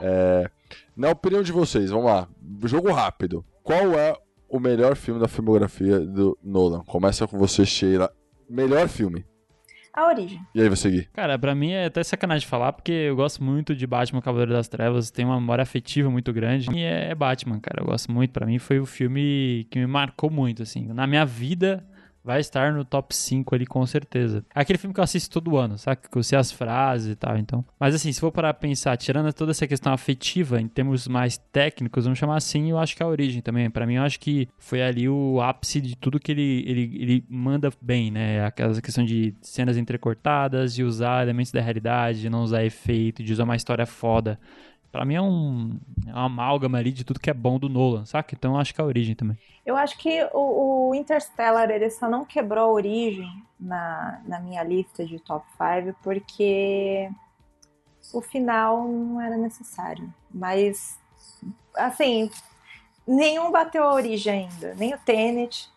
É, na opinião de vocês, vamos lá, jogo rápido. Qual é o melhor filme da filmografia do Nolan? Começa com você, Sheila. Melhor filme. A origem. E aí, você, Gui? Cara, pra mim é até sacanagem falar, porque eu gosto muito de Batman Cavaleiro das Trevas, tem uma memória afetiva muito grande. E é Batman, cara, eu gosto muito. Pra mim foi o filme que me marcou muito, assim. Na minha vida, vai estar no top 5 ali, com certeza. É aquele filme que eu assisto todo ano, sabe? Que eu sei as frases e tal, então. Mas assim, se for parar pra pensar, tirando toda essa questão afetiva, em termos mais técnicos, vamos chamar assim, eu acho que é a origem também. Pra mim, eu acho que foi ali o ápice de tudo que ele, ele, ele manda bem, né? Aquela questão de cenas entrecortadas, de usar elementos da realidade, de não usar efeito, de usar uma história foda. Pra mim é um, é uma amálgama ali de tudo que é bom do Nolan, saca? Então acho que é a origem também. Eu acho que o, o Interstellar ele só não quebrou a origem na, na minha lista de top 5 porque o final não era necessário. Mas, assim, nenhum bateu a origem ainda. Nem o Tenet,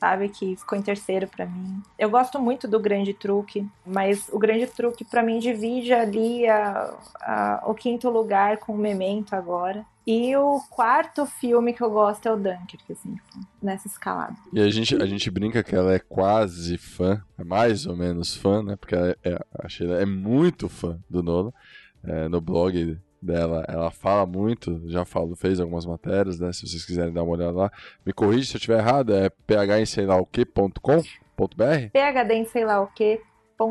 sabe? Que ficou em terceiro pra mim. Eu gosto muito do Grande Truque, mas o Grande Truque pra mim divide ali a, a- o quinto lugar com o Memento agora. E o quarto filme que eu gosto é o Dunkirk, assim, nessa escalada. E a gente, a gente brinca que ela é quase fã, é mais ou menos fã, né? Porque ela é, a Sheila é muito fã do Nolan. É, no blog dela, ela fala muito, já falou, fez algumas matérias, né? Se vocês quiserem dar uma olhada lá. Me corrige se eu estiver errado, é ph em sei lá o que.com.br? PHD em sei lá o que.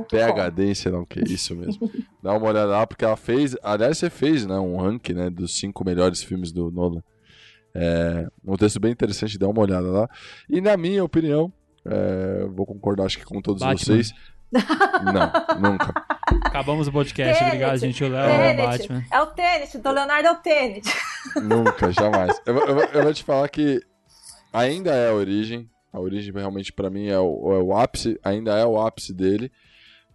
PHD em sei lá o que, isso mesmo. Dá uma olhada lá, porque ela fez, aliás, você fez, né? Um ranking, né? Dos cinco melhores filmes do Nolan. É, um texto bem interessante, dá uma olhada lá. E na minha opinião, É, vou concordar, acho que com todos Batman. vocês. Não, nunca. Acabamos o podcast. Tenet, Obrigado, gente. O Léo é o. Batman. É o Tenet, do Leonardo é o Tenet. Nunca, jamais. Eu, eu- eu vou te falar que ainda é a origem. A origem realmente pra mim é o, é o ápice, ainda é o ápice dele.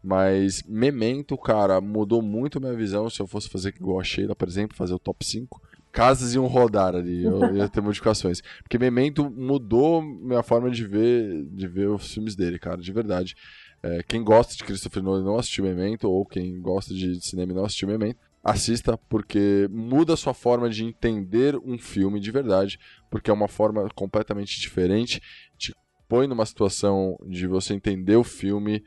Mas Memento, cara, mudou muito a minha visão. Se eu fosse fazer igual a Sheila, por exemplo, fazer o top 5, casas iam rodar ali, eu ia ter modificações. Porque Memento mudou minha forma de ver, de ver os filmes dele, cara, de verdade. É, quem gosta de Christopher Nolan e não assistiu Memento, ou quem gosta de cinema e não assistiu Memento, assista porque muda a sua forma de entender um filme de verdade, porque é uma forma completamente diferente, te põe numa situação de você entender o filme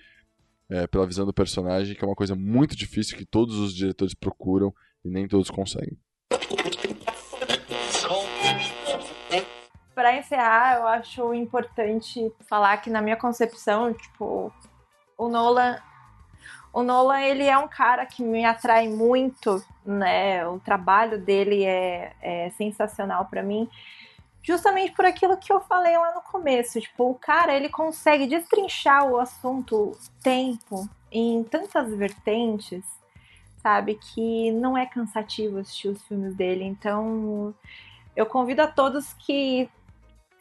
é, pela visão do personagem, que é uma coisa muito difícil que todos os diretores procuram e nem todos conseguem. Pra encerrar, eu acho importante falar que na minha concepção, tipo, o Nolan, o Nolan ele é um cara que me atrai muito, né? O trabalho dele é, é sensacional pra mim, justamente por aquilo que eu falei lá no começo. Tipo, o cara ele consegue destrinchar o assunto tempo em tantas vertentes, sabe, que não é cansativo assistir os filmes dele. Então, eu convido a todos que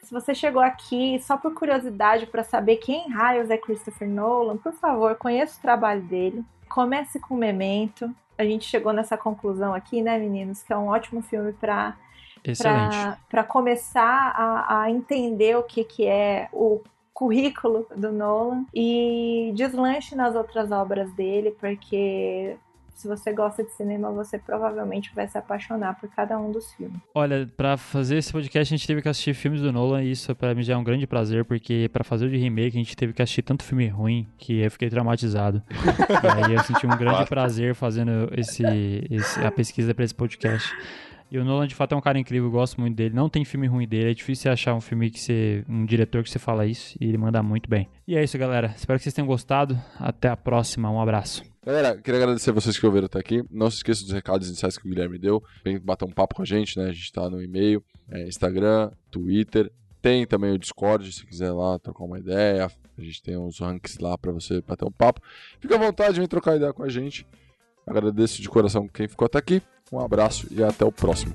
se você chegou aqui só por curiosidade para saber quem raios é Christopher Nolan, por favor, conheça o trabalho dele. Comece com Memento. A gente chegou nessa conclusão aqui, né, meninos, que é um ótimo filme para para começar a, a entender o que, que é o currículo do Nolan e deslanche nas outras obras dele, porque se você gosta de cinema, você provavelmente vai se apaixonar por cada um dos filmes. Olha, pra fazer esse podcast a gente teve que assistir filmes do Nolan e isso pra mim já é um grande prazer, porque pra fazer o de remake a gente teve que assistir tanto filme ruim que eu fiquei traumatizado. e aí eu senti um grande prazer fazendo esse, esse- a pesquisa pra esse podcast. E o Nolan, de fato, é um cara incrível, eu gosto muito dele. Não tem filme ruim dele, é difícil você achar um filme que você. um diretor que você fala isso e ele manda muito bem. E é isso, galera. Espero que vocês tenham gostado. Até a próxima. Um abraço. Galera, queria agradecer a vocês que ouviram até aqui. Não se esqueça dos recados iniciais que o Guilherme deu. Vem bater um papo com a gente, né? A gente tá no e-mail, é, Instagram, Twitter. Tem também o Discord, se quiser lá trocar uma ideia. A gente tem uns ranks lá pra você bater um papo. Fica à vontade, vem trocar ideia com a gente. Agradeço de coração quem ficou até aqui. Um abraço e até o próximo.